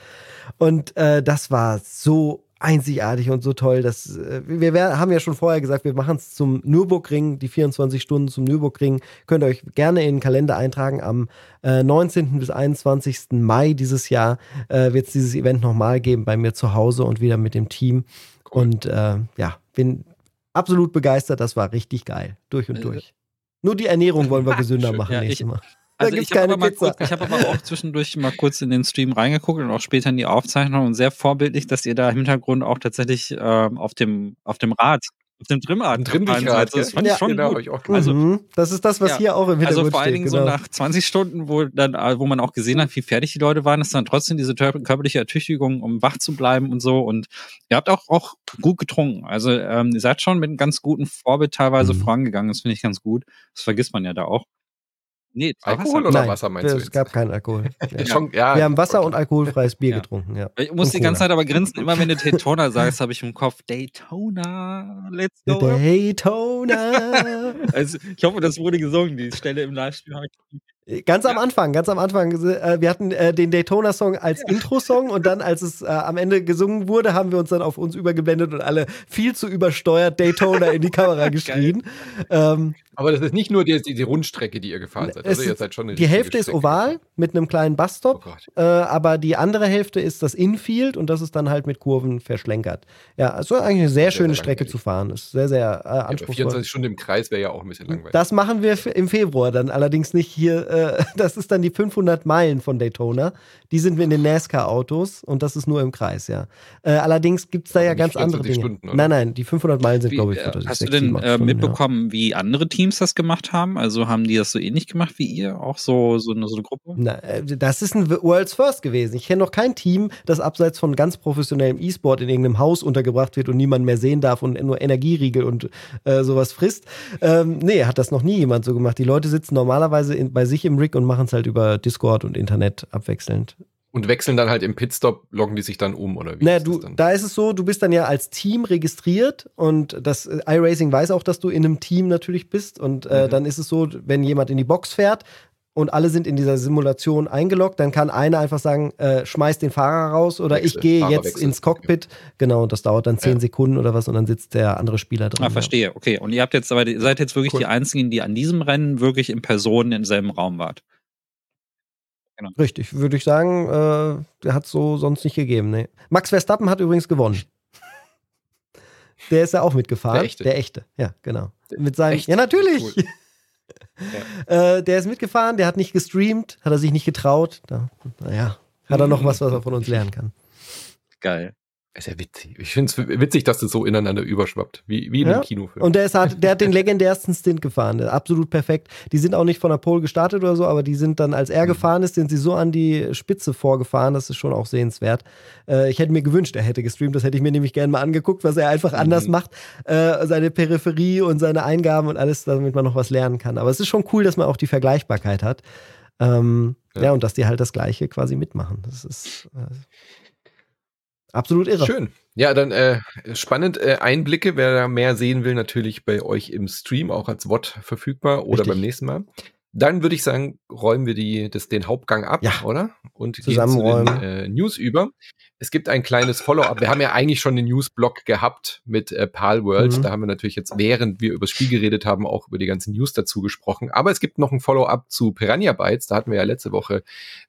Und äh, das war so einzigartig und so toll. Dass, äh, wir wär, haben ja schon vorher gesagt, wir machen es zum Nürburgring, die 24 Stunden zum Nürburgring. Könnt ihr euch gerne in den Kalender eintragen. Am äh, 19. bis 21. Mai dieses Jahr äh, wird es dieses Event nochmal geben bei mir zu Hause und wieder mit dem Team. Und äh, ja, bin absolut begeistert. Das war richtig geil. Durch und Äh, durch. Nur die Ernährung wollen wir *laughs* gesünder machen Ja, nächstes ich- Mal. *laughs* Also ich habe keine aber, kurz- ich hab aber auch zwischendurch mal kurz in den Stream reingeguckt und auch später in die Aufzeichnung und sehr vorbildlich, dass ihr da im Hintergrund auch tatsächlich ähm, auf dem auf dem Rad, auf dem Trimmrad Trimmdichrad, seid. Das fand Ja. ich schon genau, gut. ich auch Also- mhm. Das ist das, was Ja. hier auch im Hintergrund Also vor allen steht. Dingen genau. so nach 20 Stunden, wo dann, äh, wo man auch gesehen hat, wie fertig die Leute waren, ist dann trotzdem diese körperliche Ertüchtigung, um wach zu bleiben und so. Und ihr habt auch, auch gut getrunken. Also ähm, ihr seid schon mit einem ganz guten Vorbild teilweise Mhm. vorangegangen. Das finde ich ganz gut. Das vergisst man ja da auch. Nee, Alkohol Wasser. oder Nein, Wasser meinst du es jetzt? gab keinen Alkohol. *laughs* Ja. Schon, ja, Wir haben Wasser und okay. alkoholfreies Bier Ja. getrunken, ja. Ich muss Und die ganze Cola. Zeit aber grinsen, immer wenn du Daytona sagst, habe ich im Kopf, Daytona, let's go. Daytona. *laughs* Also, ich hoffe, das wurde gesungen, die Stelle im Livestream. habe ich- ganz am Ja. Anfang, ganz am Anfang. äh, Wir hatten äh, den Daytona-Song als Intro-Song und dann, als es äh, am Ende gesungen wurde, haben wir uns dann auf uns übergeblendet und alle viel zu übersteuert Daytona in die Kamera *laughs* geschrien. Ähm, Aber das ist nicht nur die, die, die Rundstrecke, die ihr gefahren seid. Also Es ihr seid schon Die Hälfte ist Strecke oval gefahren. mit einem kleinen Oh Busstop, Gott. äh, aber die andere Hälfte ist das Infield und das ist dann halt mit Kurven verschlenkert. Ja, also eigentlich eine sehr Sehr, schöne sehr Strecke zu fahren. Ist sehr, sehr äh, Ja, anspruchsvoll. 24 Stunden im Kreis wäre ja auch ein bisschen langweilig. Das machen wir im Februar dann allerdings nicht hier. Äh, *laughs* das ist dann die 500 Meilen von Daytona. Die sind wir in den NASCAR-Autos und das ist nur im Kreis, ja. Äh, allerdings gibt es da Aber ja ganz andere 24 Dinge. Stunden, oder? nein, nein, die 500 Meilen sind, glaube ich, äh, 46, hast du 6, denn 7, 8 äh, Stunden, ja. mitbekommen, wie andere Teams das gemacht haben? Also haben die das so ähnlich gemacht wie ihr? Auch so, so, eine, so eine Gruppe? Na, äh, das ist ein World's First gewesen. Ich kenne noch kein Team, das abseits von ganz professionellem E-Sport in irgendeinem Haus untergebracht wird und niemand mehr sehen darf und nur Energieriegel und äh, sowas frisst. Ähm, nee, hat das noch nie jemand so gemacht. Die Leute sitzen normalerweise in, bei sich im Rig und machen es halt über Discord und Internet abwechselnd. Und wechseln dann halt im Pitstop, loggen die sich dann um oder wie? Naja, ist das du, dann? da ist es so, du bist dann ja als Team registriert und das äh, iRacing weiß auch, dass du in einem Team natürlich bist. Und äh, Mhm. dann ist es so, wenn jemand in die Box fährt und alle sind in dieser Simulation eingeloggt, dann kann einer einfach sagen, äh, schmeiß den Fahrer raus oder ich Wechsel, gehe Fahrer jetzt wechseln. ins Cockpit. Genau, und das dauert dann zehn Ja. Sekunden oder was und dann sitzt der andere Spieler drin. Ah, verstehe. Okay. Und ihr habt jetzt aber, ihr seid jetzt wirklich Cool. die einzigen, die an diesem Rennen wirklich in Person im selben Raum wart. Ja. Richtig, würde ich sagen, äh, der hat so sonst nicht gegeben. Nee. Max Verstappen hat übrigens gewonnen. Der ist ja auch mitgefahren. Der echte? Der echte, ja, genau. Mit seinem, Echt? ja, natürlich. Cool. *laughs* Äh, der ist mitgefahren, der hat nicht gestreamt, hat er sich nicht getraut. Da, naja, hat er noch was, was er von uns lernen kann. Geil. Ist ja witzig. Ich finde es witzig, dass das so ineinander überschwappt. Wie, wie in Ja. einem Kinofilm. Und der, ist, hat, der hat den legendärsten Stint gefahren. Der ist absolut perfekt. Die sind auch nicht von der Pole gestartet oder so, aber die sind dann, als er Mhm. gefahren ist, sind sie so an die Spitze vorgefahren. Das ist schon auch sehenswert. Äh, ich hätte mir gewünscht, er hätte gestreamt. Das hätte ich mir nämlich gerne mal angeguckt, was er einfach anders Mhm. macht. Äh, seine Peripherie und seine Eingaben und alles, damit man noch was lernen kann. Aber es ist schon cool, dass man auch die Vergleichbarkeit hat. Ähm, ja. Ja. und dass die halt das Gleiche quasi mitmachen. Das ist äh, absolut irre. Schön. Ja, dann äh, spannend. Äh, Einblicke, wer da mehr sehen will, natürlich bei euch im Stream, auch als WOT verfügbar oder Richtig. beim nächsten Mal. Dann würde ich sagen, räumen wir die, das, den Hauptgang ab, Ja. oder? Und gehen zu Zusammenräumen. den äh, News über. Es gibt ein kleines Follow-up. Wir haben ja eigentlich schon den News-Blog gehabt mit äh, Pal World. Mhm. Da haben wir natürlich jetzt, während wir über das Spiel geredet haben, auch über die ganzen News dazu gesprochen. Aber es gibt noch ein Follow-up zu Piranha Bytes. Da hatten wir ja letzte Woche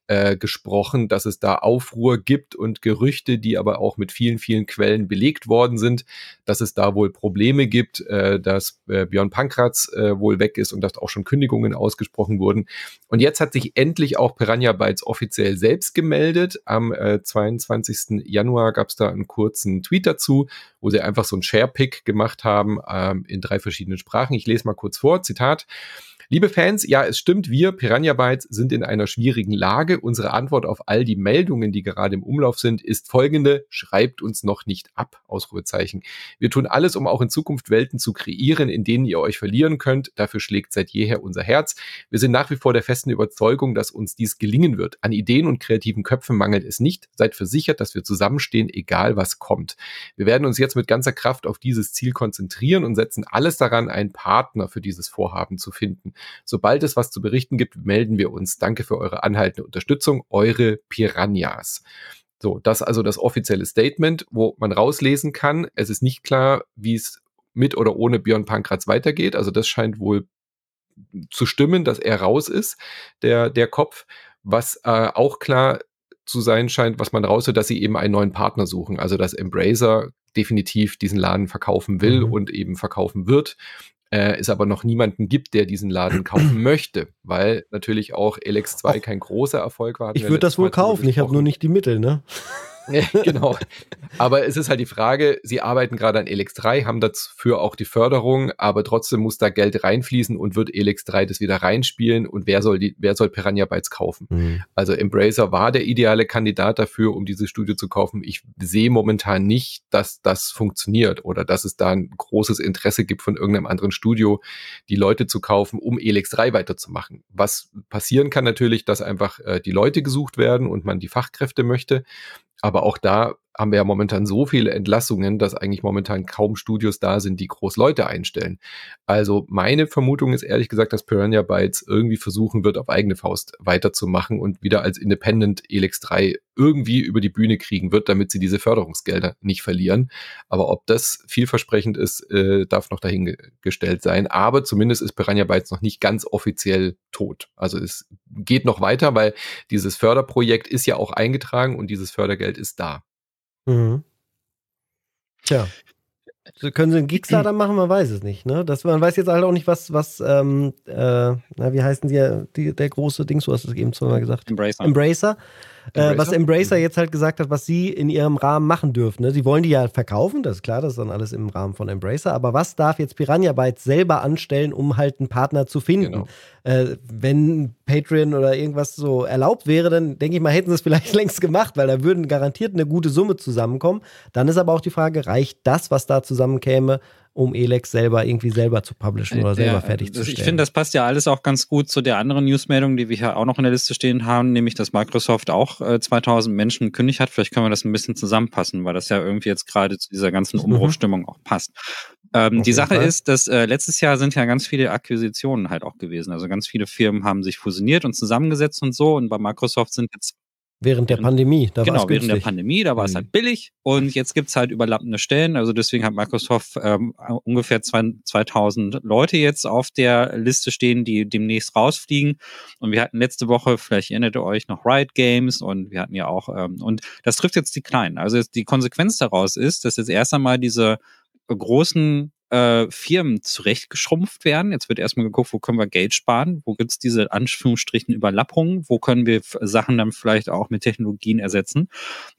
äh, gesprochen, dass es da Aufruhr gibt und Gerüchte, die aber auch mit vielen, vielen Quellen belegt worden sind, dass es da wohl Probleme gibt, äh, dass äh, Björn Pankratz äh, wohl weg ist und dass auch schon Kündigungen ausgesprochen wurden. Und jetzt hat sich endlich auch Piranha Bytes offiziell selbst gemeldet. Am äh, 22. Januar gab es da einen kurzen Tweet dazu, wo sie einfach so ein Share-Pick gemacht haben ähm, in drei verschiedenen Sprachen. Ich lese mal kurz vor, Zitat. Liebe Fans, ja, es stimmt, wir Piranha Bytes sind in einer schwierigen Lage. Unsere Antwort auf all die Meldungen, die gerade im Umlauf sind, ist folgende: Schreibt uns noch nicht ab. Ausrufezeichen. Wir tun alles, um auch in Zukunft Welten zu kreieren, in denen ihr euch verlieren könnt. Dafür schlägt seit jeher unser Herz. Wir sind nach wie vor der festen Überzeugung, dass uns dies gelingen wird. An Ideen und kreativen Köpfen mangelt es nicht. Seid versichert, dass wir zusammenstehen, egal was kommt. Wir werden uns jetzt mit ganzer Kraft auf dieses Ziel konzentrieren und setzen alles daran, einen Partner für dieses Vorhaben zu finden. Sobald es was zu berichten gibt, melden wir uns. Danke für eure anhaltende Unterstützung. Eure Piranhas. So, das also das offizielle Statement, wo man rauslesen kann. Es ist nicht klar, wie es mit oder ohne Björn Pankratz weitergeht. Also das scheint wohl zu stimmen, dass er raus ist, der, der Kopf. Was äh, auch klar zu sein scheint, was man raushört, dass sie eben einen neuen Partner suchen. Also dass Embracer definitiv diesen Laden verkaufen will Mhm. und eben verkaufen wird. Äh, es aber noch niemanden gibt, der diesen Laden kaufen *clears throat* möchte, weil natürlich auch LX2 Och. kein großer Erfolg war. Ich würde das wohl kaufen, ich habe nur nicht die Mittel, ne? *laughs* Genau. Aber es ist halt die Frage, sie arbeiten gerade an LX3, haben dafür auch die Förderung, aber trotzdem muss da Geld reinfließen und wird LX3 das wieder reinspielen und wer soll die, wer soll Piranha Bytes kaufen? Also Embracer war der ideale Kandidat dafür, um dieses Studio zu kaufen. Ich sehe momentan nicht, dass das funktioniert oder dass es da ein großes Interesse gibt von irgendeinem anderen Studio, die Leute zu kaufen, um Elix 3 weiterzumachen. Was passieren kann natürlich, dass einfach äh, die Leute gesucht werden und man die Fachkräfte möchte. Aber auch da haben wir ja momentan so viele Entlassungen, dass eigentlich momentan kaum Studios da sind, die groß Leute einstellen. Also meine Vermutung ist ehrlich gesagt, dass Piranha Bytes irgendwie versuchen wird, auf eigene Faust weiterzumachen und wieder als Independent Elex 3 irgendwie über die Bühne kriegen wird, damit sie diese Förderungsgelder nicht verlieren. Aber ob das vielversprechend ist, äh, darf noch dahingestellt sein. Aber zumindest ist Piranha Bytes noch nicht ganz offiziell tot. Also es geht noch weiter, weil dieses Förderprojekt ist ja auch eingetragen und dieses Fördergeld ist da. Mhm. Tja. Können sie einen Kickstarter machen? Man weiß es nicht. Ne? Das, man weiß jetzt halt auch nicht, was, was ähm, äh, na, wie heißen die, die, der große Dings, du hast es eben zweimal gesagt. Embracer. Embracer. Äh, was Embracer mhm. jetzt halt gesagt hat, was sie in ihrem Rahmen machen dürfen. Ne? Sie wollen die ja verkaufen, das ist klar, das ist dann alles im Rahmen von Embracer. Aber was darf jetzt Piranha Bytes selber anstellen, um halt einen Partner zu finden? Genau. Äh, wenn Patreon oder irgendwas so erlaubt wäre, dann denke ich mal, hätten sie es vielleicht *laughs* längst gemacht, weil da würden garantiert eine gute Summe zusammenkommen. Dann ist aber auch die Frage, reicht das, was da zusammenkäme, um Elex selber irgendwie selber zu publishen oder selber ja, fertigzustellen. Ich finde, das passt ja alles auch ganz gut zu der anderen Newsmeldung, die wir hier auch noch in der Liste stehen haben, nämlich, dass Microsoft auch äh, 2000 Menschen gekündigt hat. Vielleicht können wir das ein bisschen zusammenpassen, weil das ja irgendwie jetzt gerade zu dieser ganzen. Umbruchstimmung mhm. auch passt. Ähm, die Sache Fall. ist, dass äh, letztes Jahr sind ja ganz viele Akquisitionen halt auch gewesen. Also ganz viele Firmen haben sich fusioniert und zusammengesetzt und so. Und bei Microsoft sind jetzt Während der Pandemie, da Genau, während der Pandemie, da war es mhm. halt billig und jetzt gibt's halt überlappende Stellen. Also deswegen hat Microsoft ähm, ungefähr zwei, 2000 Leute jetzt auf der Liste stehen, die demnächst rausfliegen. Und wir hatten letzte Woche, vielleicht erinnert ihr euch noch Riot Games und wir hatten ja auch, ähm, und das trifft jetzt die Kleinen. Also die Konsequenz daraus ist, dass jetzt erst einmal diese großen äh, Firmen zurechtgeschrumpft werden. Jetzt wird erstmal geguckt, wo können wir Geld sparen, wo gibt's diese Anführungsstrichen Überlappungen, wo können wir Sachen dann vielleicht auch mit Technologien ersetzen.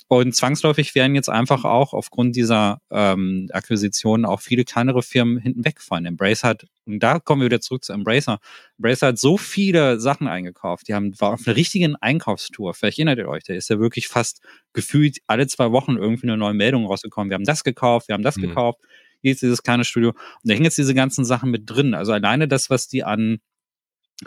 Und zwangsläufig werden jetzt einfach auch aufgrund dieser ähm, Akquisitionen auch viele kleinere Firmen hinten wegfallen. Embrace hat, und da kommen wir wieder zurück zu Embracer, Embracer hat so viele Sachen eingekauft. Die haben, war auf einer richtigen Einkaufstour. Vielleicht erinnert ihr euch, da ist ja wirklich fast gefühlt alle zwei Wochen irgendwie eine neue Meldung rausgekommen. Wir haben das gekauft, wir haben das mhm. gekauft hier ist dieses kleine Studio. Und da hängen jetzt diese ganzen Sachen mit drin. Also alleine das, was die an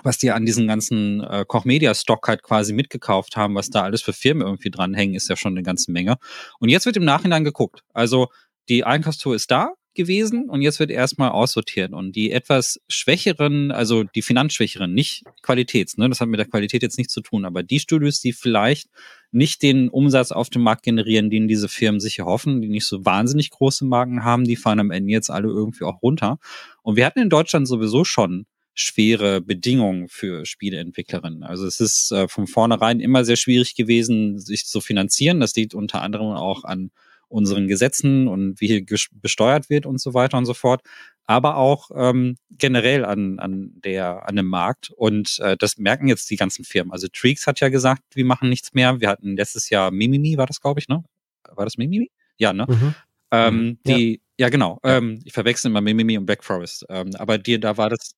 was die an diesen ganzen äh, Koch Media Stock halt quasi mitgekauft haben, was da alles für Firmen irgendwie dranhängen, ist ja schon eine ganze Menge. Und jetzt wird im Nachhinein geguckt. Also die Einkaufstour ist da, gewesen und jetzt wird erstmal aussortiert. Und die etwas schwächeren, also die finanzschwächeren, nicht Qualitäts, ne, das hat mit der Qualität jetzt nichts zu tun, aber die Studios, die vielleicht nicht den Umsatz auf dem Markt generieren, den diese Firmen sich erhoffen, die nicht so wahnsinnig große Marken haben, die fahren am Ende jetzt alle irgendwie auch runter. Und wir hatten in Deutschland sowieso schon schwere Bedingungen für Spieleentwicklerinnen. Also es ist äh, von vornherein immer sehr schwierig gewesen, sich zu finanzieren. Das liegt unter anderem auch an unseren Gesetzen und wie hier besteuert wird und so weiter und so fort, aber auch ähm, generell an, an, der, an dem Markt. Und äh, das merken jetzt die ganzen Firmen. Also Treeks hat ja gesagt, wir machen nichts mehr. Wir hatten letztes Jahr Mimimi, war das, glaube ich, ne? War das Mimimi? Ja, ne? Mhm. Ähm, mhm. die, ja, ja genau. Ähm, ich verwechsel immer Mimimi und Black Forest. Ähm, aber dir, da war das,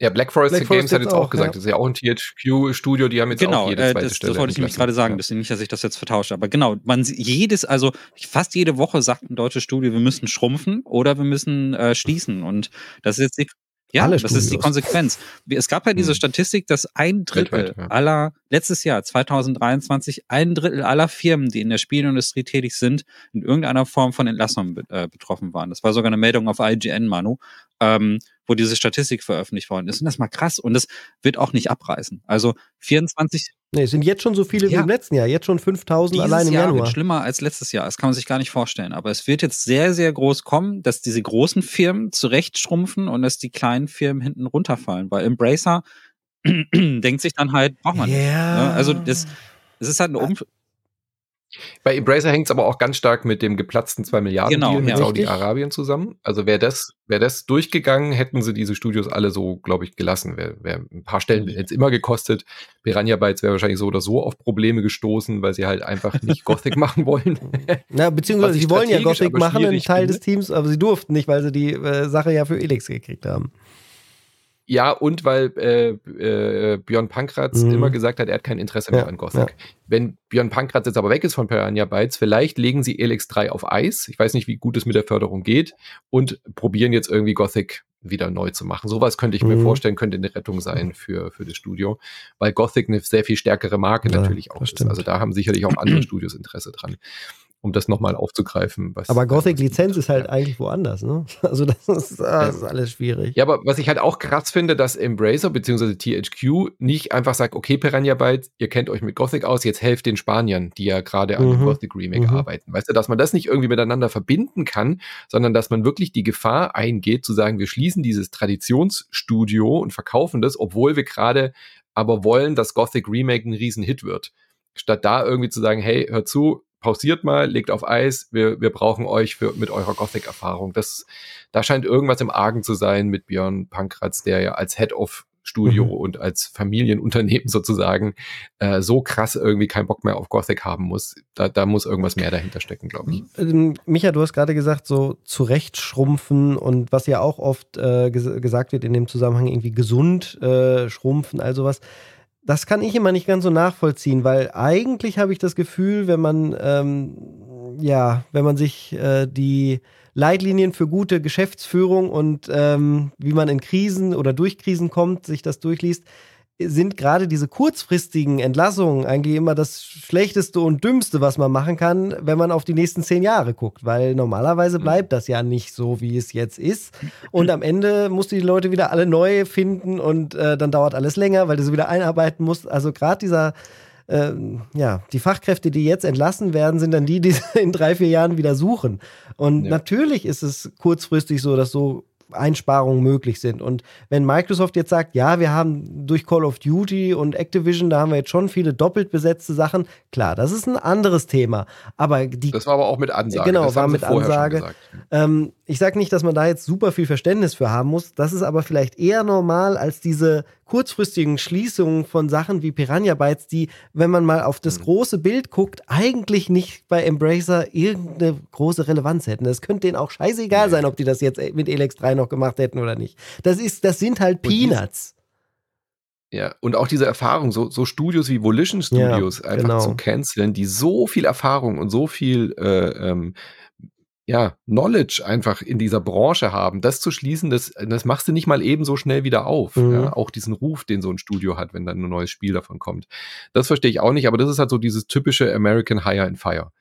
ja, Black Forest Black Games Forest hat jetzt auch, gesagt, ja. das ist ja auch ein THQ-Studio, die haben jetzt genau, auch jede äh, zweite äh, das, Stelle. Das wollte ich nämlich gerade sagen, ja. nicht, dass ich das jetzt vertausche. Aber genau, man jedes, also fast jede Woche sagt ein deutsches Studio, wir müssen schrumpfen oder wir müssen äh, schließen. Und das ist jetzt die, ja, das ist die Konsequenz. Es gab ja diese hm. Statistik, dass ein Drittel ja. aller, letztes Jahr, 2023, ein Drittel aller Firmen, die in der Spielindustrie tätig sind, in irgendeiner Form von Entlassungen äh, betroffen waren. Das war sogar eine Meldung auf IGN, Manu. Ähm, wo diese Statistik veröffentlicht worden ist. Und das ist mal krass. Und das wird auch nicht abreißen. Also 24. Nee, es sind jetzt schon so viele ja. wie im letzten Jahr. Jetzt schon 5000 allein im Jahr Januar. Wird schlimmer als letztes Jahr. Das kann man sich gar nicht vorstellen. Aber es wird jetzt sehr, sehr groß kommen, dass diese großen Firmen zurechtschrumpfen und dass die kleinen Firmen hinten runterfallen. Weil Embracer *clears throat* denkt sich dann halt, braucht man yeah. nicht. Ne? Also das, es ist halt eine um bei Embracer hängt es aber auch ganz stark mit dem geplatzten 2 Milliarden genau, Deal mit ja, Saudi-Arabien zusammen. Also wäre das, wäre das durchgegangen, hätten sie diese Studios alle so, glaube ich, gelassen. Wäre wär ein paar Stellen jetzt immer gekostet. Piranha Bytes wäre wahrscheinlich so oder so auf Probleme gestoßen, weil sie halt einfach nicht *laughs* Gothic machen wollen. Na, beziehungsweise sie wollen ja Gothic machen, ein Teil des Teams, aber sie durften nicht, weil sie die äh, Sache ja für Elix gekriegt haben. Ja, und weil äh, äh, Björn Pankratz mhm. immer gesagt hat, er hat kein Interesse mehr ja, an Gothic. Ja. Wenn Björn Pankratz jetzt aber weg ist von Piranha Bytes, vielleicht legen sie Elix 3 auf Eis. Ich weiß nicht, wie gut es mit der Förderung geht und probieren jetzt irgendwie Gothic wieder neu zu machen. Sowas könnte ich mhm. mir vorstellen, könnte eine Rettung sein für, für das Studio, weil Gothic eine sehr viel stärkere Marke ja, natürlich auch ist. Also da haben sicherlich auch andere Studios Interesse dran. Um das nochmal aufzugreifen. aber Gothic-Lizenz ist halt ja. eigentlich woanders, ne? *laughs* Also das ist, das ist, alles schwierig. Ja, aber was ich halt auch krass finde, dass Embracer bzw. THQ nicht einfach sagt, okay, Piranha Bytes, ihr kennt euch mit Gothic aus, jetzt helft den Spaniern, die ja gerade an mhm. dem Gothic Remake mhm. arbeiten. Weißt du, dass man das nicht irgendwie miteinander verbinden kann, sondern dass man wirklich die Gefahr eingeht, zu sagen, wir schließen dieses Traditionsstudio und verkaufen das, obwohl wir gerade aber wollen, dass Gothic Remake ein Riesenhit wird. Statt da irgendwie zu sagen, hey, hör zu, pausiert mal, legt auf Eis, wir, wir brauchen euch für, mit eurer Gothic-Erfahrung. Das, da scheint irgendwas im Argen zu sein mit Björn Pankratz, der ja als Head of Studio mhm. und als Familienunternehmen *laughs* sozusagen äh, so krass irgendwie keinen Bock mehr auf Gothic haben muss. Da, da muss irgendwas mehr dahinter stecken, glaube ich. Ähm, Micha, du hast gerade gesagt, so zurechtschrumpfen und was ja auch oft äh, ges gesagt wird in dem Zusammenhang, irgendwie gesund äh, schrumpfen, all sowas das kann ich immer nicht ganz so nachvollziehen, weil eigentlich habe ich das Gefühl, wenn man ähm, ja, wenn man sich äh, die Leitlinien für gute Geschäftsführung und ähm, wie man in Krisen oder durch Krisen kommt, sich das durchliest, sind gerade diese kurzfristigen Entlassungen eigentlich immer das Schlechteste und Dümmste, was man machen kann, wenn man auf die nächsten zehn Jahre guckt. Weil normalerweise mhm. bleibt das ja nicht so, wie es jetzt ist. Und am Ende musst du die Leute wieder alle neu finden und äh, dann dauert alles länger, weil du sie wieder einarbeiten musst. Also gerade dieser äh, ja, die Fachkräfte, die jetzt entlassen werden, sind dann die, die *laughs* in drei, vier Jahren wieder suchen. Und ja. natürlich ist es kurzfristig so, dass so Einsparungen möglich sind. Und wenn Microsoft jetzt sagt, ja, wir haben durch Call of Duty und Activision, da haben wir jetzt schon viele doppelt besetzte Sachen, klar, das ist ein anderes Thema. Aber die. Das war aber auch mit Ansage. Genau, das war mit Ansage. Ähm, ich sage nicht, dass man da jetzt super viel Verständnis für haben muss. Das ist aber vielleicht eher normal als diese kurzfristigen Schließungen von Sachen wie Piranha Bytes, die, wenn man mal auf das mhm. große Bild guckt, eigentlich nicht bei Embracer irgendeine große Relevanz hätten. Es könnte denen auch scheißegal sein, ob die das jetzt mit Elex 3 noch gemacht hätten oder nicht. Das ist, das sind halt Peanuts. Ja, und auch diese Erfahrung, so, so Studios wie Volition Studios ja, einfach genau. zu canceln, die so viel Erfahrung und so viel äh, ähm, ja, Knowledge einfach in dieser Branche haben, das zu schließen, das, das machst du nicht mal eben so schnell wieder auf. Mhm. Ja? Auch diesen Ruf, den so ein Studio hat, wenn dann ein neues Spiel davon kommt. Das verstehe ich auch nicht, aber das ist halt so dieses typische American Hire and Fire.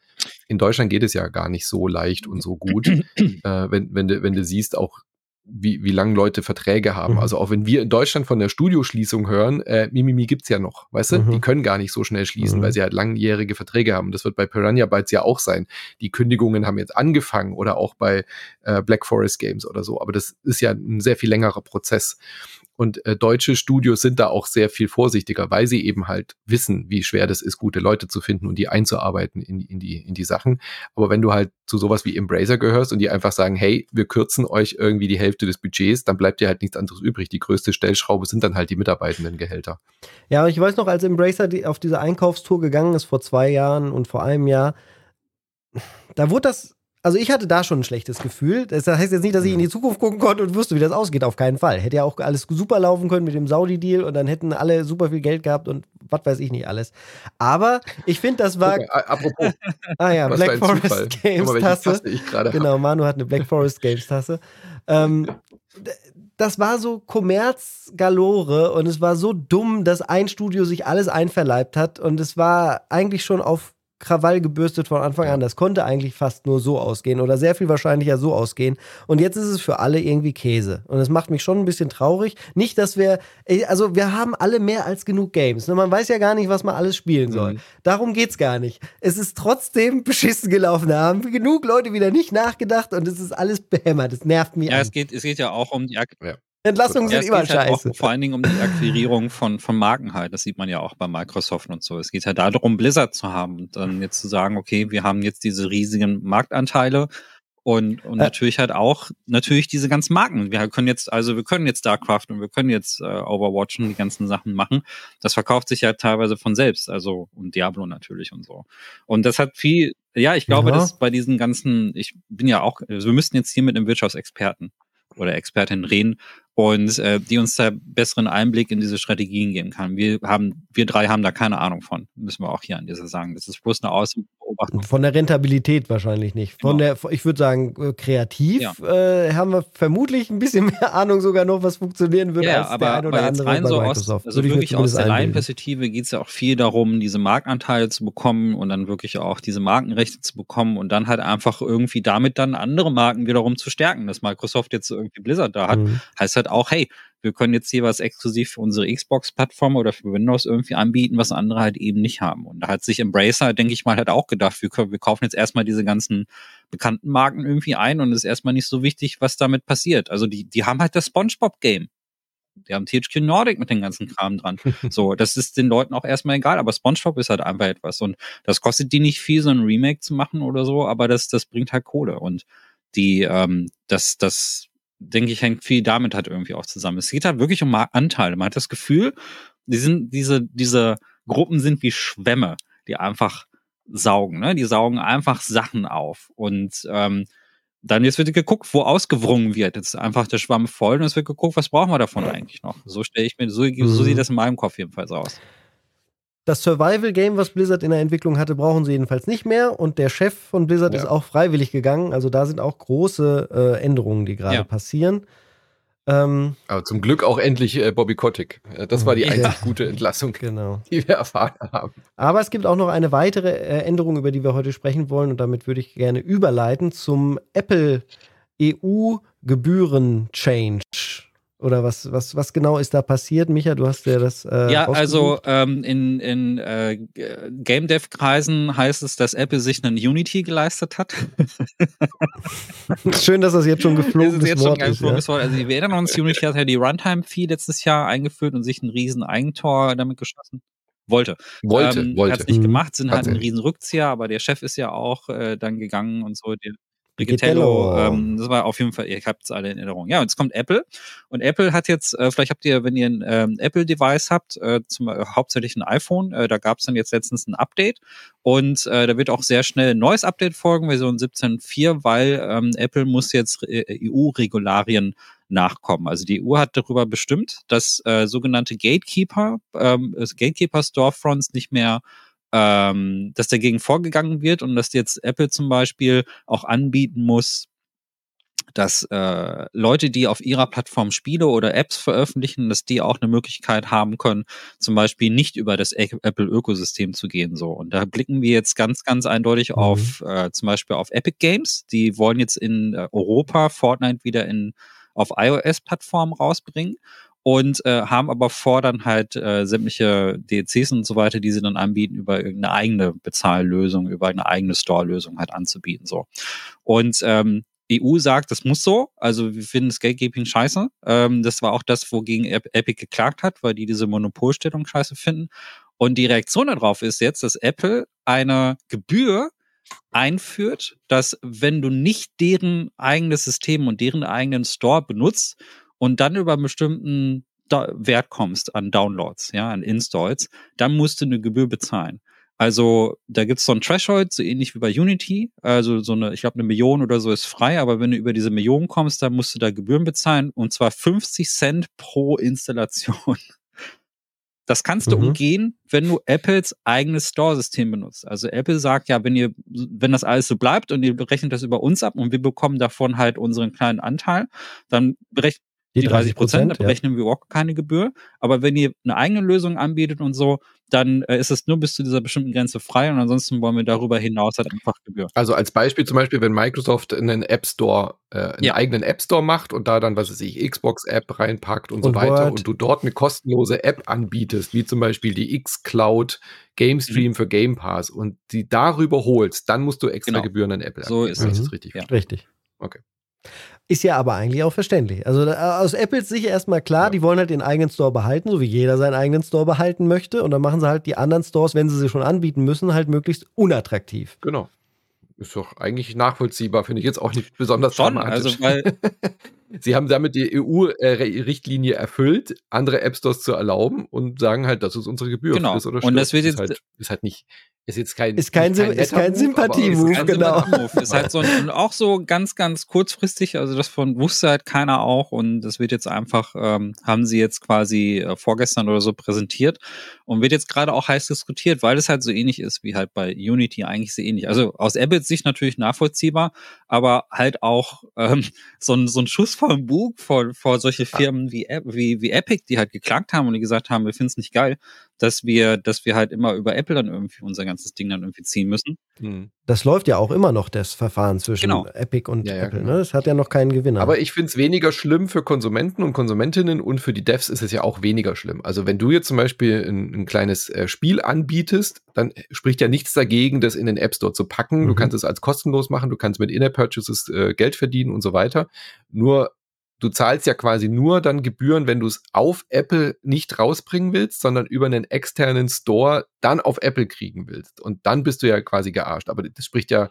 In Deutschland geht es ja gar nicht so leicht und so gut, äh, wenn, wenn, du, wenn du siehst, auch wie, wie lange Leute Verträge haben. Mhm. Also auch wenn wir in Deutschland von der Studioschließung hören, äh, Mimimi gibt's ja noch, weißt du? Mhm. Die können gar nicht so schnell schließen, mhm. weil sie halt langjährige Verträge haben. Das wird bei Piranha Bytes ja auch sein. Die Kündigungen haben jetzt angefangen oder auch bei äh, Black Forest Games oder so. Aber das ist ja ein sehr viel längerer Prozess. Und äh, deutsche Studios sind da auch sehr viel vorsichtiger, weil sie eben halt wissen, wie schwer das ist, gute Leute zu finden und die einzuarbeiten in, in, die, in die Sachen. Aber wenn du halt zu sowas wie Embracer gehörst und die einfach sagen, hey, wir kürzen euch irgendwie die Hälfte des Budgets, dann bleibt dir halt nichts anderes übrig. Die größte Stellschraube sind dann halt die Mitarbeitendengehälter. Ja, ich weiß noch, als Embracer die auf diese Einkaufstour gegangen ist vor zwei Jahren und vor einem Jahr, da wurde das also ich hatte da schon ein schlechtes Gefühl. Das heißt jetzt nicht, dass ich in die Zukunft gucken konnte und wusste, wie das ausgeht. Auf keinen Fall. Hätte ja auch alles super laufen können mit dem Saudi-Deal und dann hätten alle super viel Geld gehabt und was weiß ich nicht alles. Aber ich finde, das war. Okay, apropos. ah ja, Black Forest Zufall. Games mal, Tasse. Genau, Manu hat eine Black Forest Games Tasse. Ähm, das war so Kommerz galore und es war so dumm, dass ein Studio sich alles einverleibt hat und es war eigentlich schon auf Krawall gebürstet von Anfang an. Das konnte eigentlich fast nur so ausgehen oder sehr viel wahrscheinlicher so ausgehen. Und jetzt ist es für alle irgendwie Käse. Und es macht mich schon ein bisschen traurig. Nicht, dass wir, also wir haben alle mehr als genug Games. Ne? Man weiß ja gar nicht, was man alles spielen soll. Mhm. Darum geht's gar nicht. Es ist trotzdem *laughs* beschissen gelaufen. Da haben genug Leute wieder nicht nachgedacht und es ist alles behämmert. Es nervt mich. Ja, es geht, es geht ja auch um die, ja. Entlassungen sind immer halt scheiße. Auch, vor allen Dingen um die Akquirierung von, von Marken halt. Das sieht man ja auch bei Microsoft und so. Es geht ja darum, Blizzard zu haben und dann jetzt zu sagen, okay, wir haben jetzt diese riesigen Marktanteile und, und äh. natürlich halt auch natürlich diese ganzen Marken. Wir können jetzt, also wir können jetzt StarCraft und wir können jetzt äh, Overwatch und die ganzen Sachen machen. Das verkauft sich ja teilweise von selbst, also und Diablo natürlich und so. Und das hat viel, ja, ich glaube, ja. dass bei diesen ganzen, ich bin ja auch, also wir müssten jetzt hier mit einem Wirtschaftsexperten oder Expertin reden und äh, die uns da besseren Einblick in diese Strategien geben kann. Wir haben, wir drei haben da keine Ahnung von, müssen wir auch hier an dieser sagen. Das ist bloß eine Aus Beobachtung. Von der Rentabilität wahrscheinlich nicht. Von Genau. der, ich würde sagen, äh, kreativ äh, haben wir vermutlich ein bisschen *laughs* mehr Ahnung sogar noch, was funktionieren würde, Ja, als aber, der ein oder andere rein bei so aus, Microsoft. also ich mir wirklich aus der. Laienperspektive geht es ja auch viel darum, diese Marktanteile zu bekommen und dann wirklich auch diese Markenrechte zu bekommen und dann halt einfach irgendwie damit dann andere Marken wiederum zu stärken. Dass Microsoft jetzt irgendwie Blizzard da hat, Mhm. heißt halt auch, hey, wir können jetzt hier was exklusiv für unsere Xbox-Plattform oder für Windows irgendwie anbieten, was andere halt eben nicht haben. Und da hat sich Embracer, denke ich mal, halt auch gedacht, wir, können, wir kaufen jetzt erstmal diese ganzen bekannten Marken irgendwie ein und es ist erstmal nicht so wichtig, was damit passiert. Also die, die haben halt das SpongeBob-Game. Die haben THQ Nordic mit dem ganzen Kram dran. *laughs* So, das ist den Leuten auch erstmal egal, aber SpongeBob ist halt einfach etwas und das kostet die nicht viel, so ein Remake zu machen oder so, aber das, das bringt halt Kohle und die, ähm, das, das, denke ich, hängt viel damit halt irgendwie auch zusammen. Es geht halt wirklich um Anteile. Man hat das Gefühl, die sind, diese, diese Gruppen sind wie Schwämme, die einfach saugen, ne? Die saugen einfach Sachen auf und, ähm, dann jetzt wird geguckt, wo ausgewrungen wird. Jetzt ist einfach der Schwamm voll und es wird geguckt, was brauchen wir davon eigentlich noch? So stelle ich mir, so, so Mhm. sieht das in meinem Kopf jedenfalls aus. Das Survival-Game, was Blizzard in der Entwicklung hatte, brauchen sie jedenfalls nicht mehr. Und der Chef von Blizzard Ja. ist auch freiwillig gegangen. Also da sind auch große äh, Änderungen, die gerade Ja. passieren. Ähm, Aber zum Glück auch endlich äh, Bobby Kotick. Äh, Das war die *laughs* Ja. einzig gute Entlassung, genau. die wir erfahren haben. Aber es gibt auch noch eine weitere äh, Änderung, über die wir heute sprechen wollen. Und damit würde ich gerne überleiten zum Apple EU-Gebühren-Change. Oder was, was, was genau ist da passiert? Micha, du hast ja das. Äh, ja, also ähm, in, in äh, Game Dev Kreisen heißt es, dass Apple sich einen Unity geleistet hat. *laughs* Schön, dass das jetzt schon geflogen ist jetzt schon Wort ein ist. Ja. geflogenes Wort. Also wir erinnern uns, Unity hat ja die Runtime-Fee letztes Jahr eingeführt und sich ein riesen Eigentor damit geschossen. Wollte. Wollte, ähm, Hat wollte. es nicht Mhm. gemacht, sind halt ein Tatsächlich. riesen Rückzieher, aber der Chef ist ja auch äh, dann gegangen und so. Der Riccitello, ähm, das war auf jeden Fall, ihr habt es alle in Erinnerung. Ja, und jetzt kommt Apple und Apple hat jetzt, äh, vielleicht habt ihr, wenn ihr ein ähm, Apple-Device habt, äh, zum, äh, hauptsächlich ein iPhone, äh, da gab es dann jetzt letztens ein Update und äh, da wird auch sehr schnell ein neues Update folgen, Version 17.4, weil ähm, Apple muss jetzt äh, EU-Regularien nachkommen. Also die EU hat darüber bestimmt, dass äh, sogenannte Gatekeeper, ähm, es- Gatekeeper Storefronts nicht mehr ähm, dass dagegen vorgegangen wird und dass jetzt Apple zum Beispiel auch anbieten muss, dass äh, Leute, die auf ihrer Plattform Spiele oder Apps veröffentlichen, dass die auch eine Möglichkeit haben können, zum Beispiel nicht über das Apple-Ökosystem zu gehen. So und da blicken wir jetzt ganz, ganz eindeutig Mhm. auf äh, zum Beispiel auf Epic Games. Die wollen jetzt in äh, Europa Fortnite wieder in auf iOS-Plattformen rausbringen und äh, haben aber vor, dann halt äh, sämtliche DLCs und so weiter, die sie dann anbieten, über irgendeine eigene Bezahllösung, über eine eigene Store-Lösung halt anzubieten. So. Und ähm, EU sagt, das muss so. Also wir finden das Gatekeeping scheiße. Ähm, das war auch das, wogegen Ep- Epic geklagt hat, weil die diese Monopolstellung scheiße finden. Und die Reaktion darauf ist jetzt, dass Apple eine Gebühr einführt, dass wenn du nicht deren eigenes System und deren eigenen Store benutzt und dann über einen bestimmten Wert kommst an Downloads, ja, an Installs, dann musst du eine Gebühr bezahlen. Also da gibt's so ein Threshold, so ähnlich wie bei Unity. Also so eine, ich glaube, eine Million oder so ist frei, aber wenn du über diese Million kommst, dann musst du da Gebühren bezahlen und zwar 50 Cent pro Installation. *laughs* Das kannst du Mhm. umgehen, wenn du Apples eigenes Store-System benutzt. Also Apple sagt ja, wenn ihr, wenn das alles so bleibt und ihr berechnet das über uns ab und wir bekommen davon halt unseren kleinen Anteil, dann berechnet die 30 Prozent, da ja. berechnen wir auch keine Gebühr. Aber wenn ihr eine eigene Lösung anbietet und so, dann äh, ist es nur bis zu dieser bestimmten Grenze frei und ansonsten wollen wir darüber hinaus halt einfach Gebühr. Also als Beispiel zum Beispiel, wenn Microsoft einen App Store, äh, einen Ja. eigenen App Store macht und da dann, was weiß ich, Xbox-App reinpackt und, so Und weiter Word. und du dort eine kostenlose App anbietest, wie zum Beispiel die X-Cloud Game Stream für Game Pass und die darüber holst, dann musst du extra Genau. Gebühren an Apple So abgeben, ist wenn ich es. das richtig Ja. Richtig. Okay. Ist ja aber eigentlich auch verständlich. Also aus Apples Sicht erstmal klar, Ja. die wollen halt den eigenen Store behalten, so wie jeder seinen eigenen Store behalten möchte. Und dann machen sie halt die anderen Stores, wenn sie sie schon anbieten müssen, halt möglichst unattraktiv. Genau. Ist doch eigentlich nachvollziehbar, finde ich jetzt auch nicht besonders Schon, dramatisch. also weil *laughs* Sie haben damit die EU-Richtlinie erfüllt, andere App Stores zu erlauben und sagen halt, das ist unsere Gebühr. Genau. Oder Und das wird ist jetzt- halt, ist halt nicht Ist jetzt kein, ist kein, kein ist kein Sympathie-Move, genau. Ist halt so ein, und auch so ganz, ganz kurzfristig, also das von wusste halt keiner auch und das wird jetzt einfach, ähm, haben sie jetzt quasi äh, vorgestern oder so präsentiert und wird jetzt gerade auch heiß diskutiert, weil es halt so ähnlich ist wie halt bei Unity eigentlich sehr ähnlich. Also aus Apples Sicht natürlich nachvollziehbar, aber halt auch ähm, so, ein, so ein Schuss vom Bug vor, vor solche Firmen wie, wie, wie Epic, die halt geklagt haben und die gesagt haben, wir finden es nicht geil, dass wir, dass wir halt immer über Apple dann irgendwie unser ganzes Ding dann irgendwie ziehen müssen. Hm. Das läuft ja auch immer noch, das Verfahren zwischen genau. Epic und ja, ja, Apple. Genau. Ne? Das hat ja noch keinen Gewinner. Aber ich finde es weniger schlimm für Konsumenten und Konsumentinnen und für die Devs ist es ja auch weniger schlimm. Also wenn du jetzt zum Beispiel ein, ein kleines äh, Spiel anbietest, dann spricht ja nichts dagegen, das in den App Store zu packen. Mhm. Du kannst es als kostenlos machen, du kannst mit In-App-Purchases äh, Geld verdienen und so weiter. Nur du zahlst ja quasi nur dann Gebühren, wenn du es auf Apple nicht rausbringen willst, sondern über einen externen Store dann auf Apple kriegen willst. Und dann bist du ja quasi gearscht. Aber das spricht ja,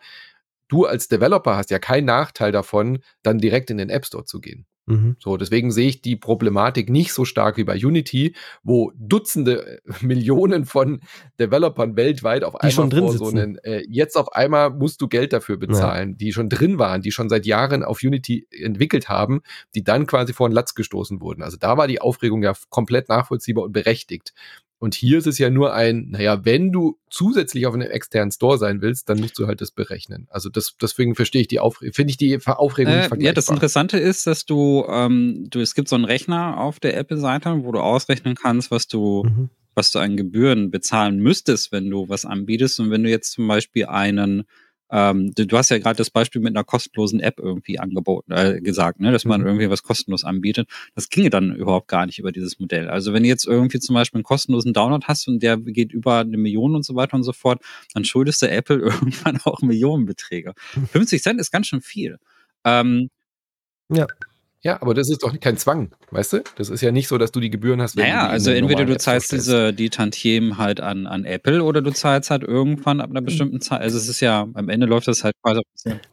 du als Developer hast ja keinen Nachteil davon, dann direkt in den App Store zu gehen. Mhm. So, deswegen sehe ich die Problematik nicht so stark wie bei Unity, wo Dutzende äh, Millionen von Developern weltweit auf die einmal vor sitzen. so einen, äh, jetzt auf einmal musst du Geld dafür bezahlen, ja. die schon drin waren, die schon seit Jahren auf Unity entwickelt haben, die dann quasi vor den Latz gestoßen wurden. Also da war die Aufregung ja komplett nachvollziehbar und berechtigt. Und hier ist es ja nur ein, naja, wenn du zusätzlich auf einem externen Store sein willst, dann musst du halt das berechnen. Also das, deswegen verstehe ich die Aufregung, finde ich die Aufregung äh, Ja, das Interessante ist, dass du, ähm, du, es gibt so einen Rechner auf der Apple-Seite, wo du ausrechnen kannst, was du, mhm. was du an Gebühren bezahlen müsstest, wenn du was anbietest. Und wenn du jetzt zum Beispiel einen ähm, du, du, hast ja gerade das Beispiel mit einer kostenlosen App irgendwie angeboten, äh, gesagt, ne, dass man mhm. irgendwie was kostenlos anbietet. Das ginge dann überhaupt gar nicht über dieses Modell. Also wenn du jetzt irgendwie zum Beispiel einen kostenlosen Download hast und der geht über eine Million und so weiter und so fort, dann schuldest du Apple *laughs* irgendwann auch Millionenbeträge. *laughs* 50 mhm. Cent ist ganz schön viel. Ähm, ja. Ja, aber das ist doch kein Zwang, weißt du? Das ist ja nicht so, dass du die Gebühren hast. Wenn naja, also entweder du zahlst diese, die Tantiemen halt an, an Apple oder du zahlst halt irgendwann ab einer bestimmten Zeit. Also es ist ja, am Ende läuft das halt quasi.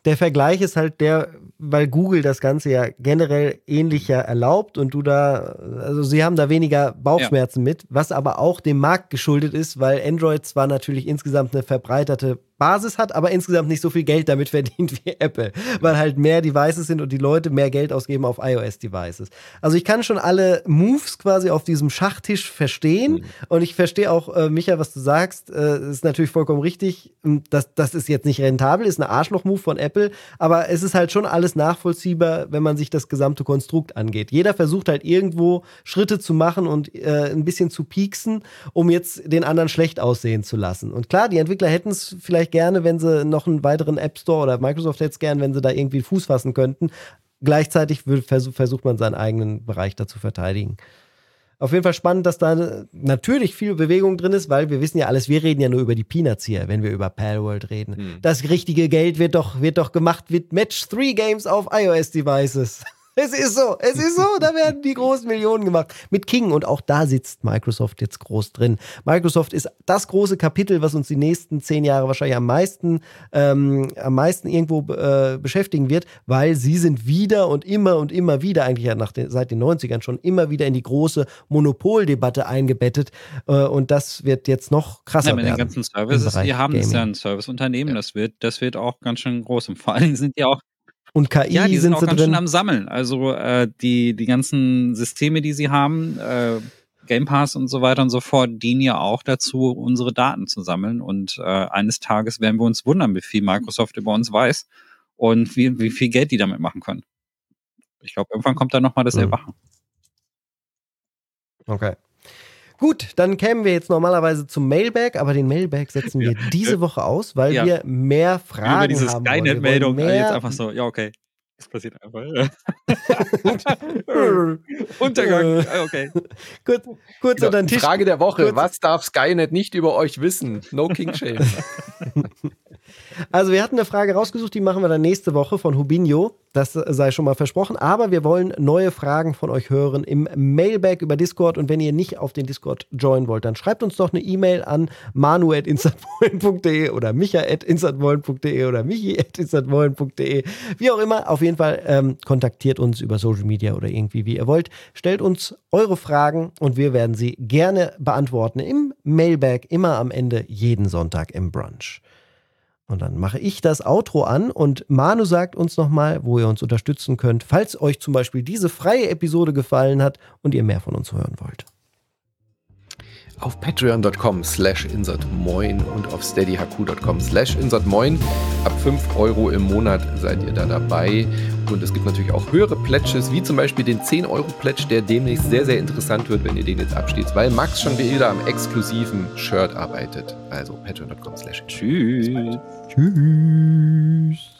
Der Vergleich ist halt der, weil Google das Ganze ja generell ähnlicher erlaubt und du da, also sie haben da weniger Bauchschmerzen ja. mit, was aber auch dem Markt geschuldet ist, weil Android zwar natürlich insgesamt eine verbreiterte Basis hat, aber insgesamt nicht so viel Geld damit verdient *laughs* wie Apple, weil halt mehr Devices sind und die Leute mehr Geld ausgeben auf iOS-Devices. Also ich kann schon alle Moves quasi auf diesem Schachtisch verstehen mhm. und ich verstehe auch, äh, Micha, was du sagst, äh, ist natürlich vollkommen richtig. Ähm, das, das ist jetzt nicht rentabel, ist ein Arschloch-Move von Apple, aber es ist halt schon alles nachvollziehbar, wenn man sich das gesamte Konstrukt angeht. Jeder versucht halt irgendwo Schritte zu machen und äh, ein bisschen zu pieksen, um jetzt den anderen schlecht aussehen zu lassen. Und klar, die Entwickler hätten es vielleicht vielleicht gerne, wenn sie noch einen weiteren App Store oder Microsoft hätte es gern, wenn sie da irgendwie Fuß fassen könnten. Gleichzeitig versucht man seinen eigenen Bereich da zu verteidigen. Auf jeden Fall spannend, dass da natürlich viel Bewegung drin ist, weil wir wissen ja alles, wir reden ja nur über die Peanuts hier, wenn wir über Palworld reden. Hm. Das richtige Geld wird doch, wird doch gemacht mit Match 3 Games auf iOS-Devices. Es ist so, es ist so, da werden die großen Millionen gemacht. Mit King und auch da sitzt Microsoft jetzt groß drin. Microsoft ist das große Kapitel, was uns die nächsten zehn Jahre wahrscheinlich am meisten, ähm, am meisten irgendwo äh, beschäftigen wird, weil sie sind wieder und immer und immer wieder, eigentlich ja nach den, seit den 90ern schon, immer wieder in die große Monopoldebatte eingebettet. Äh, und das wird jetzt noch krasser ja, mit werden. den ganzen Services, die haben, Gaming. ja ein Serviceunternehmen, ja. das wird, das wird auch ganz schön groß. Und vor allen Dingen sind die auch und KI ja, die sind, sind auch ganz drin. schön am Sammeln. Also äh, die, die ganzen Systeme, die sie haben, äh, Game Pass und so weiter und so fort, dienen ja auch dazu, unsere Daten zu sammeln. Und äh, eines Tages werden wir uns wundern, wie viel Microsoft über uns weiß und wie, wie viel Geld die damit machen können. Ich glaube, irgendwann kommt da nochmal das mhm. Erwachen. Okay. Gut, dann kämen wir jetzt normalerweise zum Mailbag, aber den Mailbag setzen wir ja. diese Woche aus, weil ja. wir mehr Fragen Über diese haben. Skynet-Meldung jetzt einfach so, ja, okay. Das passiert einfach. *laughs* Untergang. Ah, okay. *laughs* Kurz, kurz genau. unter den Tisch. Frage der Woche. Kurz. Was darf Skynet nicht über euch wissen? No King Shame. *laughs* Also wir hatten eine Frage rausgesucht, die machen wir dann nächste Woche von Hubinho. Das sei schon mal versprochen. Aber wir wollen neue Fragen von euch hören im Mailbag über Discord. Und wenn ihr nicht auf den Discord joinen wollt, dann schreibt uns doch eine E-Mail an manu.instantwollen.de oder micha.instantwollen.de oder michi.instantwollen.de. Wie auch immer, auf jeden Fall ähm, kontaktiert uns über Social Media oder irgendwie, wie ihr wollt. Stellt uns eure Fragen und wir werden sie gerne beantworten im Mailbag, immer am Ende, jeden Sonntag im Brunch. Und dann mache ich das Outro an und Manu sagt uns nochmal, wo ihr uns unterstützen könnt, falls euch zum Beispiel diese freie Episode gefallen hat und ihr mehr von uns hören wollt. Auf patreon.com slash insertmoin und auf steadyhq.com slash insertmoin. Ab 5 Euro im Monat seid ihr da dabei. Und es gibt natürlich auch höhere Pledges, wie zum Beispiel den 10-Euro-Pledge, der demnächst sehr, sehr interessant wird, wenn ihr den jetzt abschließt, weil Max schon wieder am exklusiven Shirt arbeitet. Also patreon.com slash Tschüss. Tschüss.